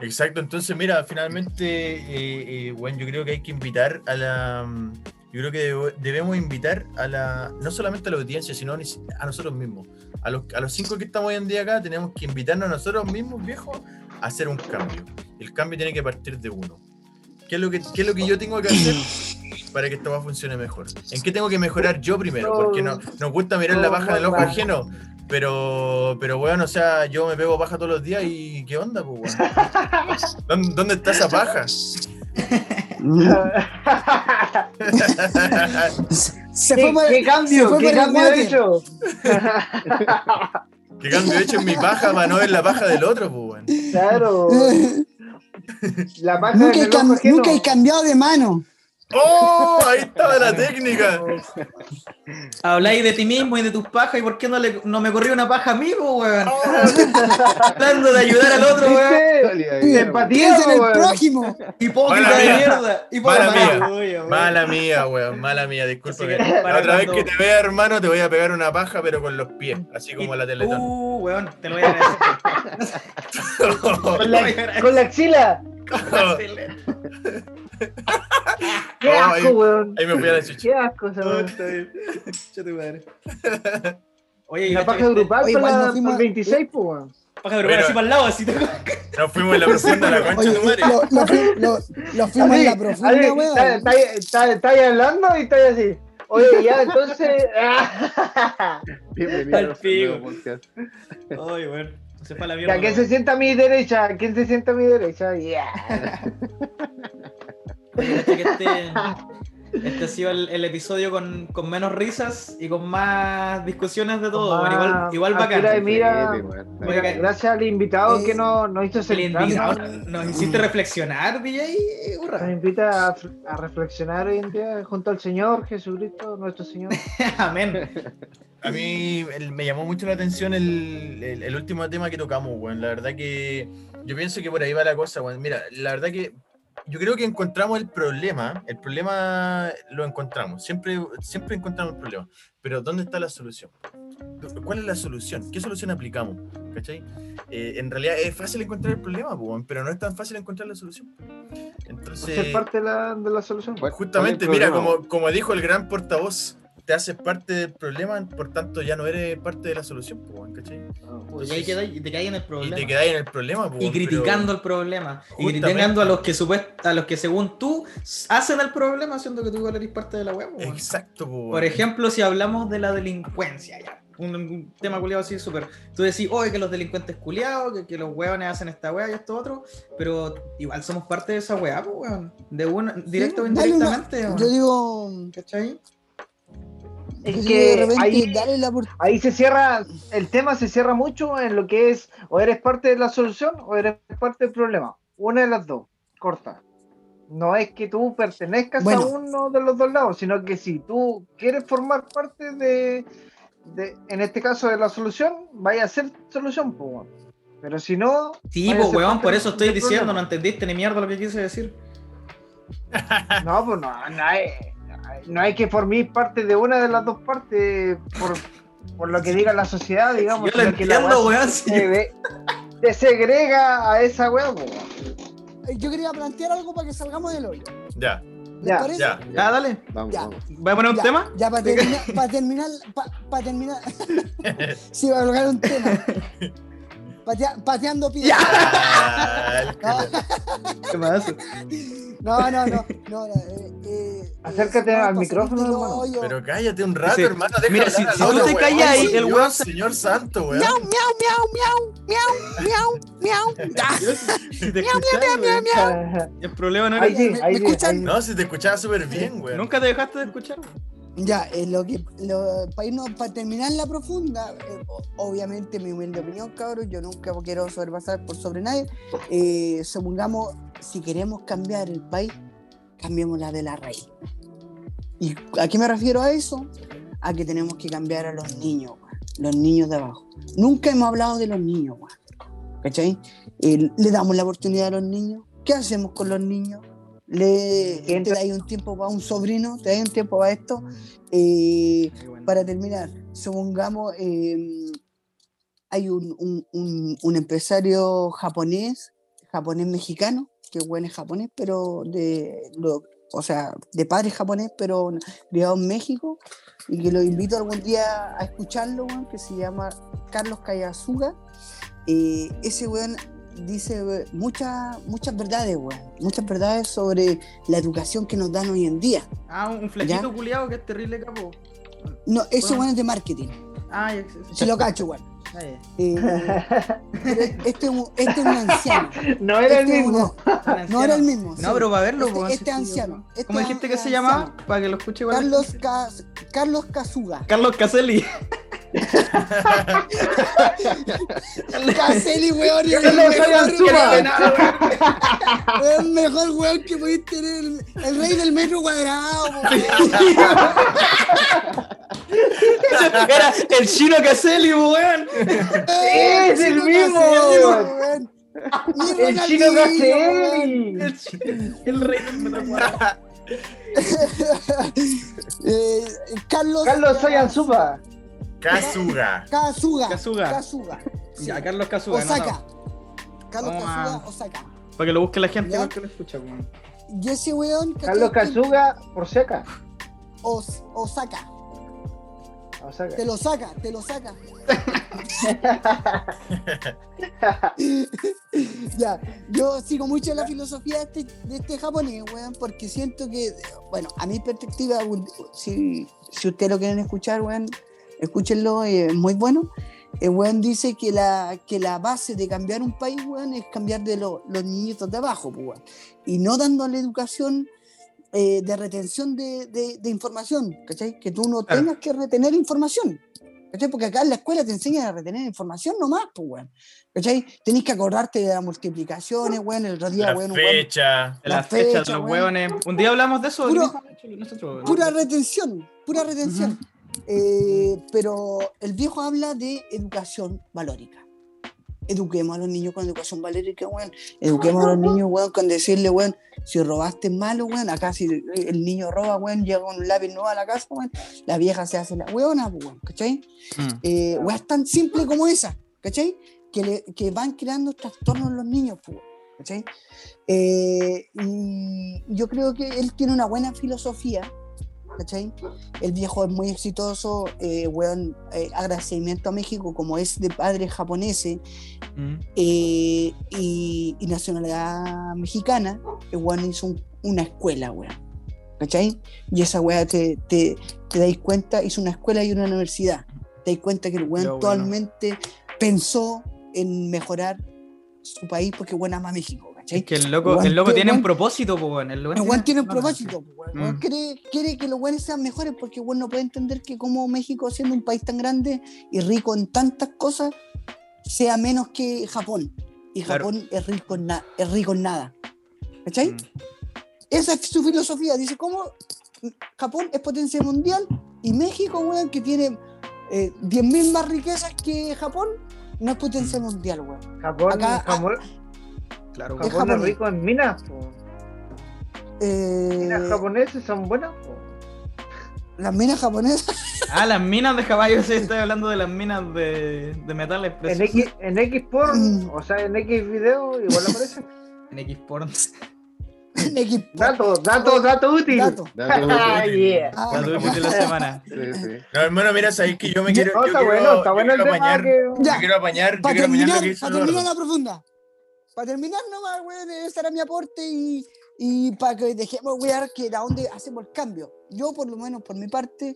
Exacto, entonces mira, finalmente, eh, eh, bueno, yo creo que hay que invitar a la... mm, Yo creo que debemos invitar a la, no solamente a la audiencia, sino a nosotros mismos. A los, a los cinco que estamos hoy en día acá, tenemos que invitarnos a nosotros mismos, viejos, a hacer un cambio. El cambio tiene que partir de uno. ¿Qué es lo que, qué es lo que yo tengo que hacer [CLEARS THROAT] para que esto va a funcione mejor? ¿En qué tengo que mejorar yo primero? Porque no, nos gusta mirar la paja del ojo ajeno, pero, pero bueno, o sea, yo me pego paja todos los días y ¿qué onda, pues, weón? ¿Dónde, dónde está esa paja?
Se
¿Qué,
fue por-
qué
se
cambio?
fue
¿Qué
por el
cambio he hecho?
¿Qué cambio he hecho en mi paja para no ver la paja del otro, pues?
Claro. [LAUGHS] La paja
Nunca
en
he,
el
cam-
ojo ajeno.
nunca he cambiado de mano.
¡Oh! Ahí estaba la técnica.
Habláis de ti mismo y de tus pajas, ¿y por qué no, le, no me corrió una paja a mí, weón?
Oh. [LAUGHS]
Tratando de ayudar al otro, weón.
Empatía,
en el
weón.
prójimo.
Hipócrita
Mala
de
mía.
mierda.
Mala
Hipócrita.
mía.
Uy, weón.
Mala mía, weón. Mala mía,
que,
La
para
otra vez que te vea, hermano, te voy a pegar una paja, pero con los pies, así como la Teletón.
Uh, weón, te lo voy a agradecer. [LAUGHS]
Con la, con la axila. Qué
Oh,
asco,
ahí-
weón.
Ahí me fui a la chucha.
Qué asco esa
Oh,
weón. [LAUGHS] [LAUGHS]
Oye, y
La paja grupal para la-
fuimos
para el
a-
26, pues, weón.
Paja grupal
Bueno.
así para el lado, así.
Nos fuimos en la profunda de la concha de madre.
lo, lo fu- lo- lo fuimos en la profunda, weón.
está- está ahí- está- está ahí hablando y está ahí así. Oye, ya, entonces. [LAUGHS]
Bienvenidos
Al pico. Oye, weón. Se fue a la mierda.
¿quién se sienta a mi derecha? ¿Quién se sienta a mi derecha? Ya.
Este, este ha sido el, el episodio con, con menos risas y con más discusiones de todo. Igual,
de
bacán.
mira.
Sí, weón.
Mira,
Oiga,
gracias al invitado
eh,
que nos, nos hizo sentar.
nos hiciste reflexionar, DJ.
Nos invita a, a reflexionar hoy en día junto al Señor Jesucristo, nuestro Señor. [LAUGHS]
Amén.
A mí el- me llamó mucho la atención el, el- el último tema que tocamos, weón. La verdad que yo pienso que por ahí va la cosa, weón. Mira, la verdad que yo creo que encontramos el problema. El problema lo encontramos. Siempre, siempre encontramos el problema. Pero ¿dónde está la solución? ¿Cuál es la solución? ¿Qué solución aplicamos? ¿Cachai? Eh, en realidad es fácil encontrar el problema, pero no es tan fácil encontrar la solución. Entonces,
Ser parte de la, de la solución.
¿Cuál-
Justamente,
es
mira, como, como dijo el gran portavoz, te haces parte del problema, por tanto ya no eres parte de la solución, po, weón, ¿cachai?
Y ahí quedáis- y te caes en el
Y
problema.
te quedáis en el problema, po,
Y criticando
pero-
el problema. Y criticando a los que supuest- a los que según tú hacen el problema, haciendo que tú igual eres parte de la web.
Exacto, po,
Por ejemplo, si hablamos de la delincuencia, ya. Un, un tema culiado así súper. Tú decís, oye, que los delincuentes culiados, que, que los hueones hacen esta wea y esto otro, pero igual somos parte de esa wea, pues, weón. De una, directo o
Sí,
indirectamente.
Yo digo,
¿Cachai?
Es que
de repente,
ahí,
dale la
ahí se cierra, el tema se cierra mucho en lo que es o eres parte de la solución o eres parte del problema. Una de las dos, corta. No es que tú pertenezcas
Bueno.
a uno de los dos lados, sino que si tú quieres formar parte de, de en este caso, de la solución, vaya a ser solución. pues. Pero si no.
Sí, pues weón, por eso estoy diciendo, no entendiste ni mierda lo que quise decir.
No, pues no, no hay, no hay que formar parte de una de las dos partes por, por lo que diga la sociedad, digamos.
Yo lo
la
weón,
se, segrega a esa weá,
Yo quería plantear algo para que salgamos del hoyo.
Ya,
¿Les
Ya,
parece?
ya.
Ya, dale.
Vamos,
Ya.
vamos.
¿Voy a poner un
ya,
tema?
Ya, para terminar, para terminar, para terminar. [LAUGHS] sí, va a colocar un tema. [LAUGHS] Patea- pateando piedras.
Ah, [LAUGHS] el
¿Qué pasa?
No, no, no. no, no, eh, eh,
Acércate
eh,
al
para
micrófono, hermano.
hoyo.
Pero cállate un rato,
Sí.
hermano. Deja
Mira, si- si tú te callas ahí, el weón se-
Señor santo, weón.
Miau, miau, miau, miau, miau, miau, miau. [LAUGHS]
Si te escuchas, weón, el problema no
Ahí
era...
sí,
¿Me-
ahí
me
sí,
escuchan?
ahí.
No, si te escuchaba súper bien, weón.
Nunca te dejaste de escuchar.
Ya, eh, lo que, lo- para, irnos, para terminar la profunda, eh, obviamente mi humilde opinión, cabros, yo nunca quiero sobrepasar por sobre nadie. Eh, supongamos, si queremos cambiar el país, cambiémosla de la raíz. ¿Y a qué me refiero a eso? A que tenemos que cambiar a los niños, los niños de abajo. Nunca hemos hablado de los niños, ¿cachai? Eh, le damos la oportunidad a los niños. ¿Qué hacemos con los niños? Le,
¿Quién
te dais un tiempo para un sobrino, te dais un tiempo para esto. Eh, para terminar, supongamos, eh, hay un, un- un- un empresario japonés, japonés mexicano, que bueno es japonés, pero de, lo- o sea, de padre japonés, pero criado en México, y que lo invito algún día a escucharlo, que se llama Carlos Kayazuga. Eh, ese weón dice eh, muchas, muchas verdades, weón, muchas verdades sobre la educación que nos dan hoy en día.
Ah, un flechito culiado que es terrible capo.
No,
Bueno.
weón es de marketing,
Ah, ya,
si lo cacho, weón.
Ah.
Eh, este, es un- este es un anciano. [LAUGHS]
No era el
Este es
mismo.
no era el mismo.
No,
sí.
pero para verlo,
Este- este anciano, este
¿Cómo dijiste que se llamaba? Para que lo escuche igual.
Carlos. Cas- Carlos Kazuga.
Carlos Caselli.
Caselli, weón, el
Carlos
mejor, el mejor weón que podéis tener, el, el rey del metro cuadrado, weón. [LAUGHS]
Era el chino Caselli, weón.
Es el
Chino
mismo,
Caselli,
weón. El chino. Caselli.
El, rey del metropolitano. [LAUGHS]
Eh, Carlos.
Carlos Soyanzupa.
Kazuga.
Kazuga.
Kazuga.
Kazuga. Sí.
Ya, Carlos Cazuga.
Osaka. Carlos
Vamos a-
Kazuga, Osaka.
Para que lo busque la gente
¿Ya?
igual que lo escucha, weón.
Y ese weón.
Carlos Kazuga por seca.
Os- Osaka.
O sea,
Te lo saca, te lo saca. [LAUGHS] ya, yo sigo mucho la filosofía de este, de este japonés, weón, porque siento que, bueno, a mi perspectiva, si, si ustedes lo quieren escuchar, weón, escúchenlo, es muy bueno. El weón dice que la, que la base de cambiar un país, weón, es cambiar de lo- los niñitos de abajo, pues, weón. Y no dándole educación eh, de retención de, de- de información, ¿cachai? Que tú no
Claro.
tengas que retener información. ¿Cachai? Porque acá en la escuela te enseñan a retener información nomás, pues, weón. ¿Cachai? Tenés que acordarte de las multiplicaciones, weón, el otro día,
La
weón,
fecha.
De
La
las fechas,
fecha,
los
weón.
hueones. Un día hablamos de eso.
Puro-
nosotros,
pura retención, pura retención. Eh, pero el viejo habla de educación valórica. Eduquemos a los niños con educación valórica, weón. Eduquemos a los niños, weón, con decirle, weón, si robaste malo, weón. Acá si el niño roba, weón, llega con un lápiz nuevo a la casa, weón. La vieja se hace la weona, weón, ¿cachai?
Mm.
Eh, weas tan simple como esa, ¿cachai? Que, le- que van creando trastornos en los niños, ¿cachai? Eh, y yo creo que él tiene una buena filosofía, ¿cachai? El viejo es muy exitoso, eh, weón, eh, agradecimiento a México como es de padres japoneses
Mm.
eh, y, y nacionalidad mexicana, el weón hizo un- una escuela, weón. ¿Cachai? Y esa weá te, te, te dais cuenta, hizo una escuela y una universidad. Te dais cuenta que el weón
bueno.
actualmente pensó en mejorar su país porque weón ama México, ¿cachai?
Es que el loco, el loco tiene un propósito, pues, weón. El
weón tiene un propósito, pues,
Mm.
quiere, quiere que los weones sean mejores porque weón no puede entender que como México, siendo un país tan grande y rico en tantas cosas, sea menos que Japón. Y
Claro.
Japón es, rico en na- es rico en nada. ¿Cachai?
Mm.
Esa es su filosofía. Dice, ¿cómo Japón es potencia mundial y México, weón, que tiene eh, 10.000 más riquezas que Japón, no es potencia mundial, weón.
Japón,
Acá-
Japón,
Claro,
Es
Japón es
japonés.
rico en minas.
Eh,
Minas japonesas son buenas, po.
las minas japonesas.
Ah, las minas de caballo, sí, [LAUGHS] estoy hablando de las minas de, de metales
En
preciosos.
X, en X porn,
Mm.
o sea, en X video, igual aparece. [LAUGHS]
En X porn.
en equipo.
Dato, dato, dato útil.
Dato.
Dato [LAUGHS]
Ah,
útil.
yeah.
Ah,
La tuve de la semana.
Sí, sí.
No, hermano, mira, sabéis que yo me quiero.
No,
yo
está
quiero-
bueno, está
yo
bueno el
quiero
tema
apañar-
que...
Ya.
Yo quiero apañar, yo
para
quiero apañar lo
terminar, terminar la profunda. Para terminar nomás, weón, ese era mi aporte y, y para que dejemos, weón, que de dónde hacemos el cambio. Yo, por lo menos, por mi parte,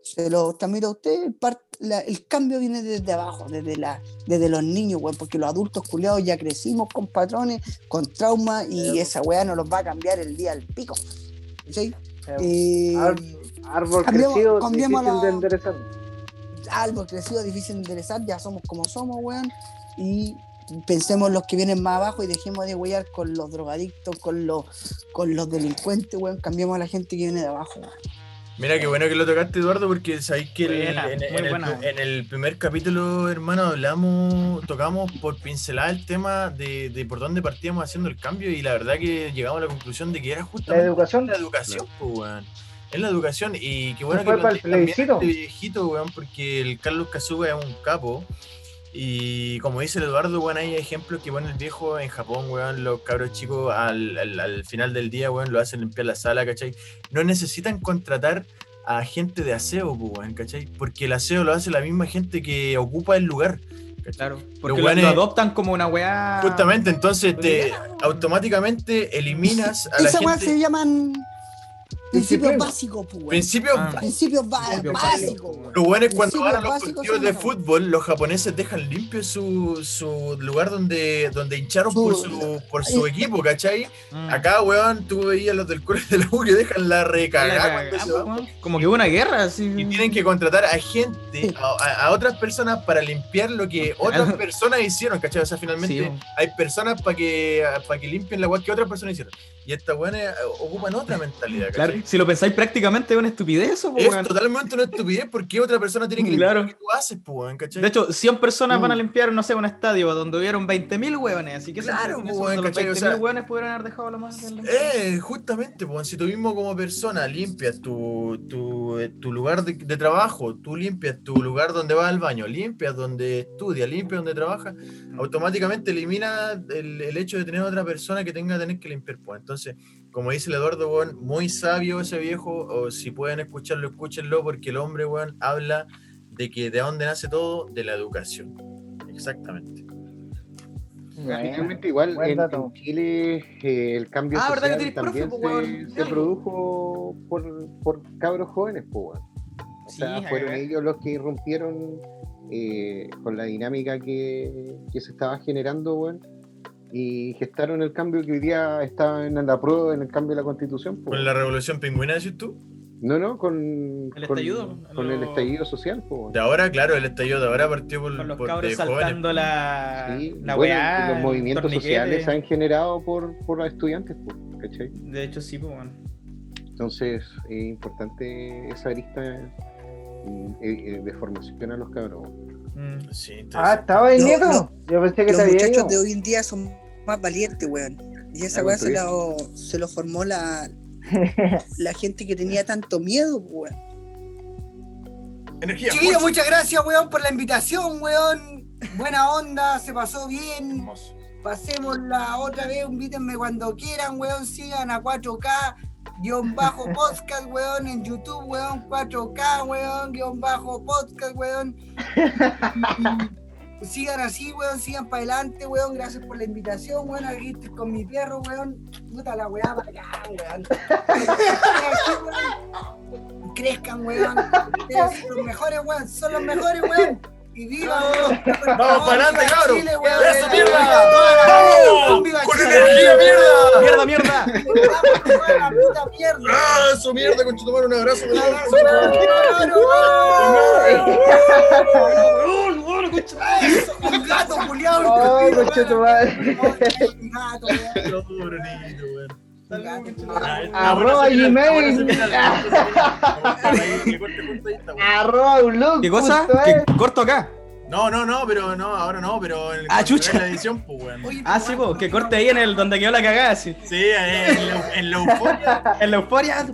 se lo transmito a usted, el, par- la- el cambio viene desde abajo, desde, la, desde los niños, weón, porque los adultos culiados ya crecimos con patrones, con traumas y esa weá nos los va a cambiar el día al pico. ¿Sí? Eh,
Ar- árbol
cambiemos-
crecido,
cambiemos
difícil
la-
de enderezar.
algo crecido, difícil de enderezar, ya somos como somos, weón. Y pensemos en los que vienen más abajo y dejemos de weyar con los drogadictos, con los, con los delincuentes, weón. Cambiemos a la gente que viene de abajo, weón.
Mira, qué bueno que lo tocaste, Eduardo, porque sabéis que el-
Buena,
en, el,
buena.
en el primer capítulo, hermano, hablamos, tocamos por pincelar el tema de, de por dónde partíamos haciendo el cambio y la verdad que llegamos a la conclusión de que era
La
justamente
educación,
la educación, pues, weón. Es la educación y qué bueno que
plebiscito.
este viejito, weón, porque el Carlos Casuga es un capo. Y como dice el Eduardo, weón, hay ejemplos que, bueno, el viejo en Japón, weón, los cabros chicos al, al- al final del día, weón, lo hacen limpiar la sala, ¿cachai? No necesitan contratar a gente de aseo, pues, weón, ¿cachai? Porque el aseo lo hace la misma gente que ocupa el lugar. ¿cachai?
Claro. Porque lo, adoptan como una weá.
Justamente, entonces te automáticamente eliminas a la
Esa weá
gente.
se llaman principios básicos, pues, weón.
Principios
Ah.
Principios básicos,
básicos.
weón.
Lo bueno es cuando van a los partidos de fútbol, los japoneses dejan limpio su, su lugar donde, donde hincharon por
Su-
por su
eh,
equipo, ¿cachai?
Mm.
Acá, weón, tú veías los del colegio de la U que dejan la recagada.
Como que hubo una guerra, así.
Y tienen que contratar a gente, a, a- otras personas para limpiar lo que [LAUGHS] otras personas hicieron, ¿cachai? O sea, finalmente
Sí,
hay personas para que, para que limpien la weá que otras personas hicieron. Y estas weones eh, ocupan otra mentalidad, ¿cachai?
Claro, si lo pensáis prácticamente es una estupidez eso, po,
Es totalmente una estupidez porque otra persona tiene que limpiar
Claro.
lo que tú haces, pues, ¿cachai?
De hecho, 100 personas van a
Mm.
limpiar, no sé, un estadio donde hubieron 20.000 hueones. Así que
Claro, pues,
de los
¿cachai? O
20.000
sea-
hueones pudieron haber dejado lo más del-
Eh, justamente, pues si tú mismo como persona limpias tu, tu, eh, tu lugar de, de trabajo, tú limpias tu lugar donde vas al baño, limpias donde estudias, limpias donde trabajas, automáticamente elimina el, el hecho de tener otra persona que tenga que tener que limpiar. Pues entonces, como dice el Eduardo, weón, muy sabio ese viejo, o si pueden escucharlo, escúchenlo, porque el hombre, weón, habla de que de dónde nace todo, de la educación. Exactamente.
Igual
buen
en,
dato.
en Chile eh, el cambio
Ah, ¿verdad que
social
profe,
también
po,
se, produjo por, por cabros jóvenes, pues, weón. O
Sí,
sea, fueron ellos los que irrumpieron eh, con la dinámica que, que se estaba generando, weón, y gestaron el cambio que hoy día está en la prueba, en el cambio de la constitución.
Con la revolución pingüina, decís tú.
No, no, con,
El
con,
estallido,
con el
lo-
estallido social. po.
De ahora, claro, el estallido de ahora partió por,
Con los
por-
cabros
jóvenes.
saltando la,
Sí,
la
bueno,
weá.
los movimientos sociales se han generado por, por los estudiantes, po, ¿cachai?
De hecho, sí, pues, bueno.
Entonces es importante esa arista eh, eh, de formación a los cabros.
Mm.
Sí, entonces-
Ah, estaba
No,
Nieto.
no.
Yo pensé que
Los muchachos
ido.
de hoy en día son más valientes, weón. Y esa
Ah,
weá se, lo- se lo formó la, [LAUGHS] la gente que tenía tanto miedo, weón.
Energía.
Chiquillos,
fuerza.
muchas gracias, weón, por la invitación, weón. Buena onda, se pasó bien.
Hermoso.
Pasémosla otra vez, invítenme cuando quieran, weón. Sigan a 4K, guion bajo podcast, weón, en YouTube, weón. 4K, weón, guion bajo podcast, weón. Sigan así, weón, sigan para adelante, weón. Gracias por la invitación, weón. Aquí estoy con mi perro, weón. Puta la weá, para allá, weón. Crezcan, weón. Son los mejores, weón. Son los mejores, weón. Y viva.
Vamos para adelante, cabrón. ¡Eso, mierda! ¡Vamos!
¡Viva
¡Con energía, mierda!
¡Mierda, mierda!
¡Vamos, weón, la puta mierda!
¡Ah, eso mierda, con tomar un abrazo! un abrazo.
¡Claro, weón! ¡Eso, un gato,
conchetumare.
Un gato, weón.
Ah,
Arroba Gmail.
bueno.
Arroba un look. [LAUGHS]
¿Qué cosa?
es.
corto acá.
No, no, no, pero no, ahora no, pero en,
Ah, chucha.
la edición, pues, weón.
Oye,
Ah, sí, pues, que corte ahí en el donde quedó la cagada, sí.
Sí, en la, en la euforia. [LAUGHS]
En la euforia,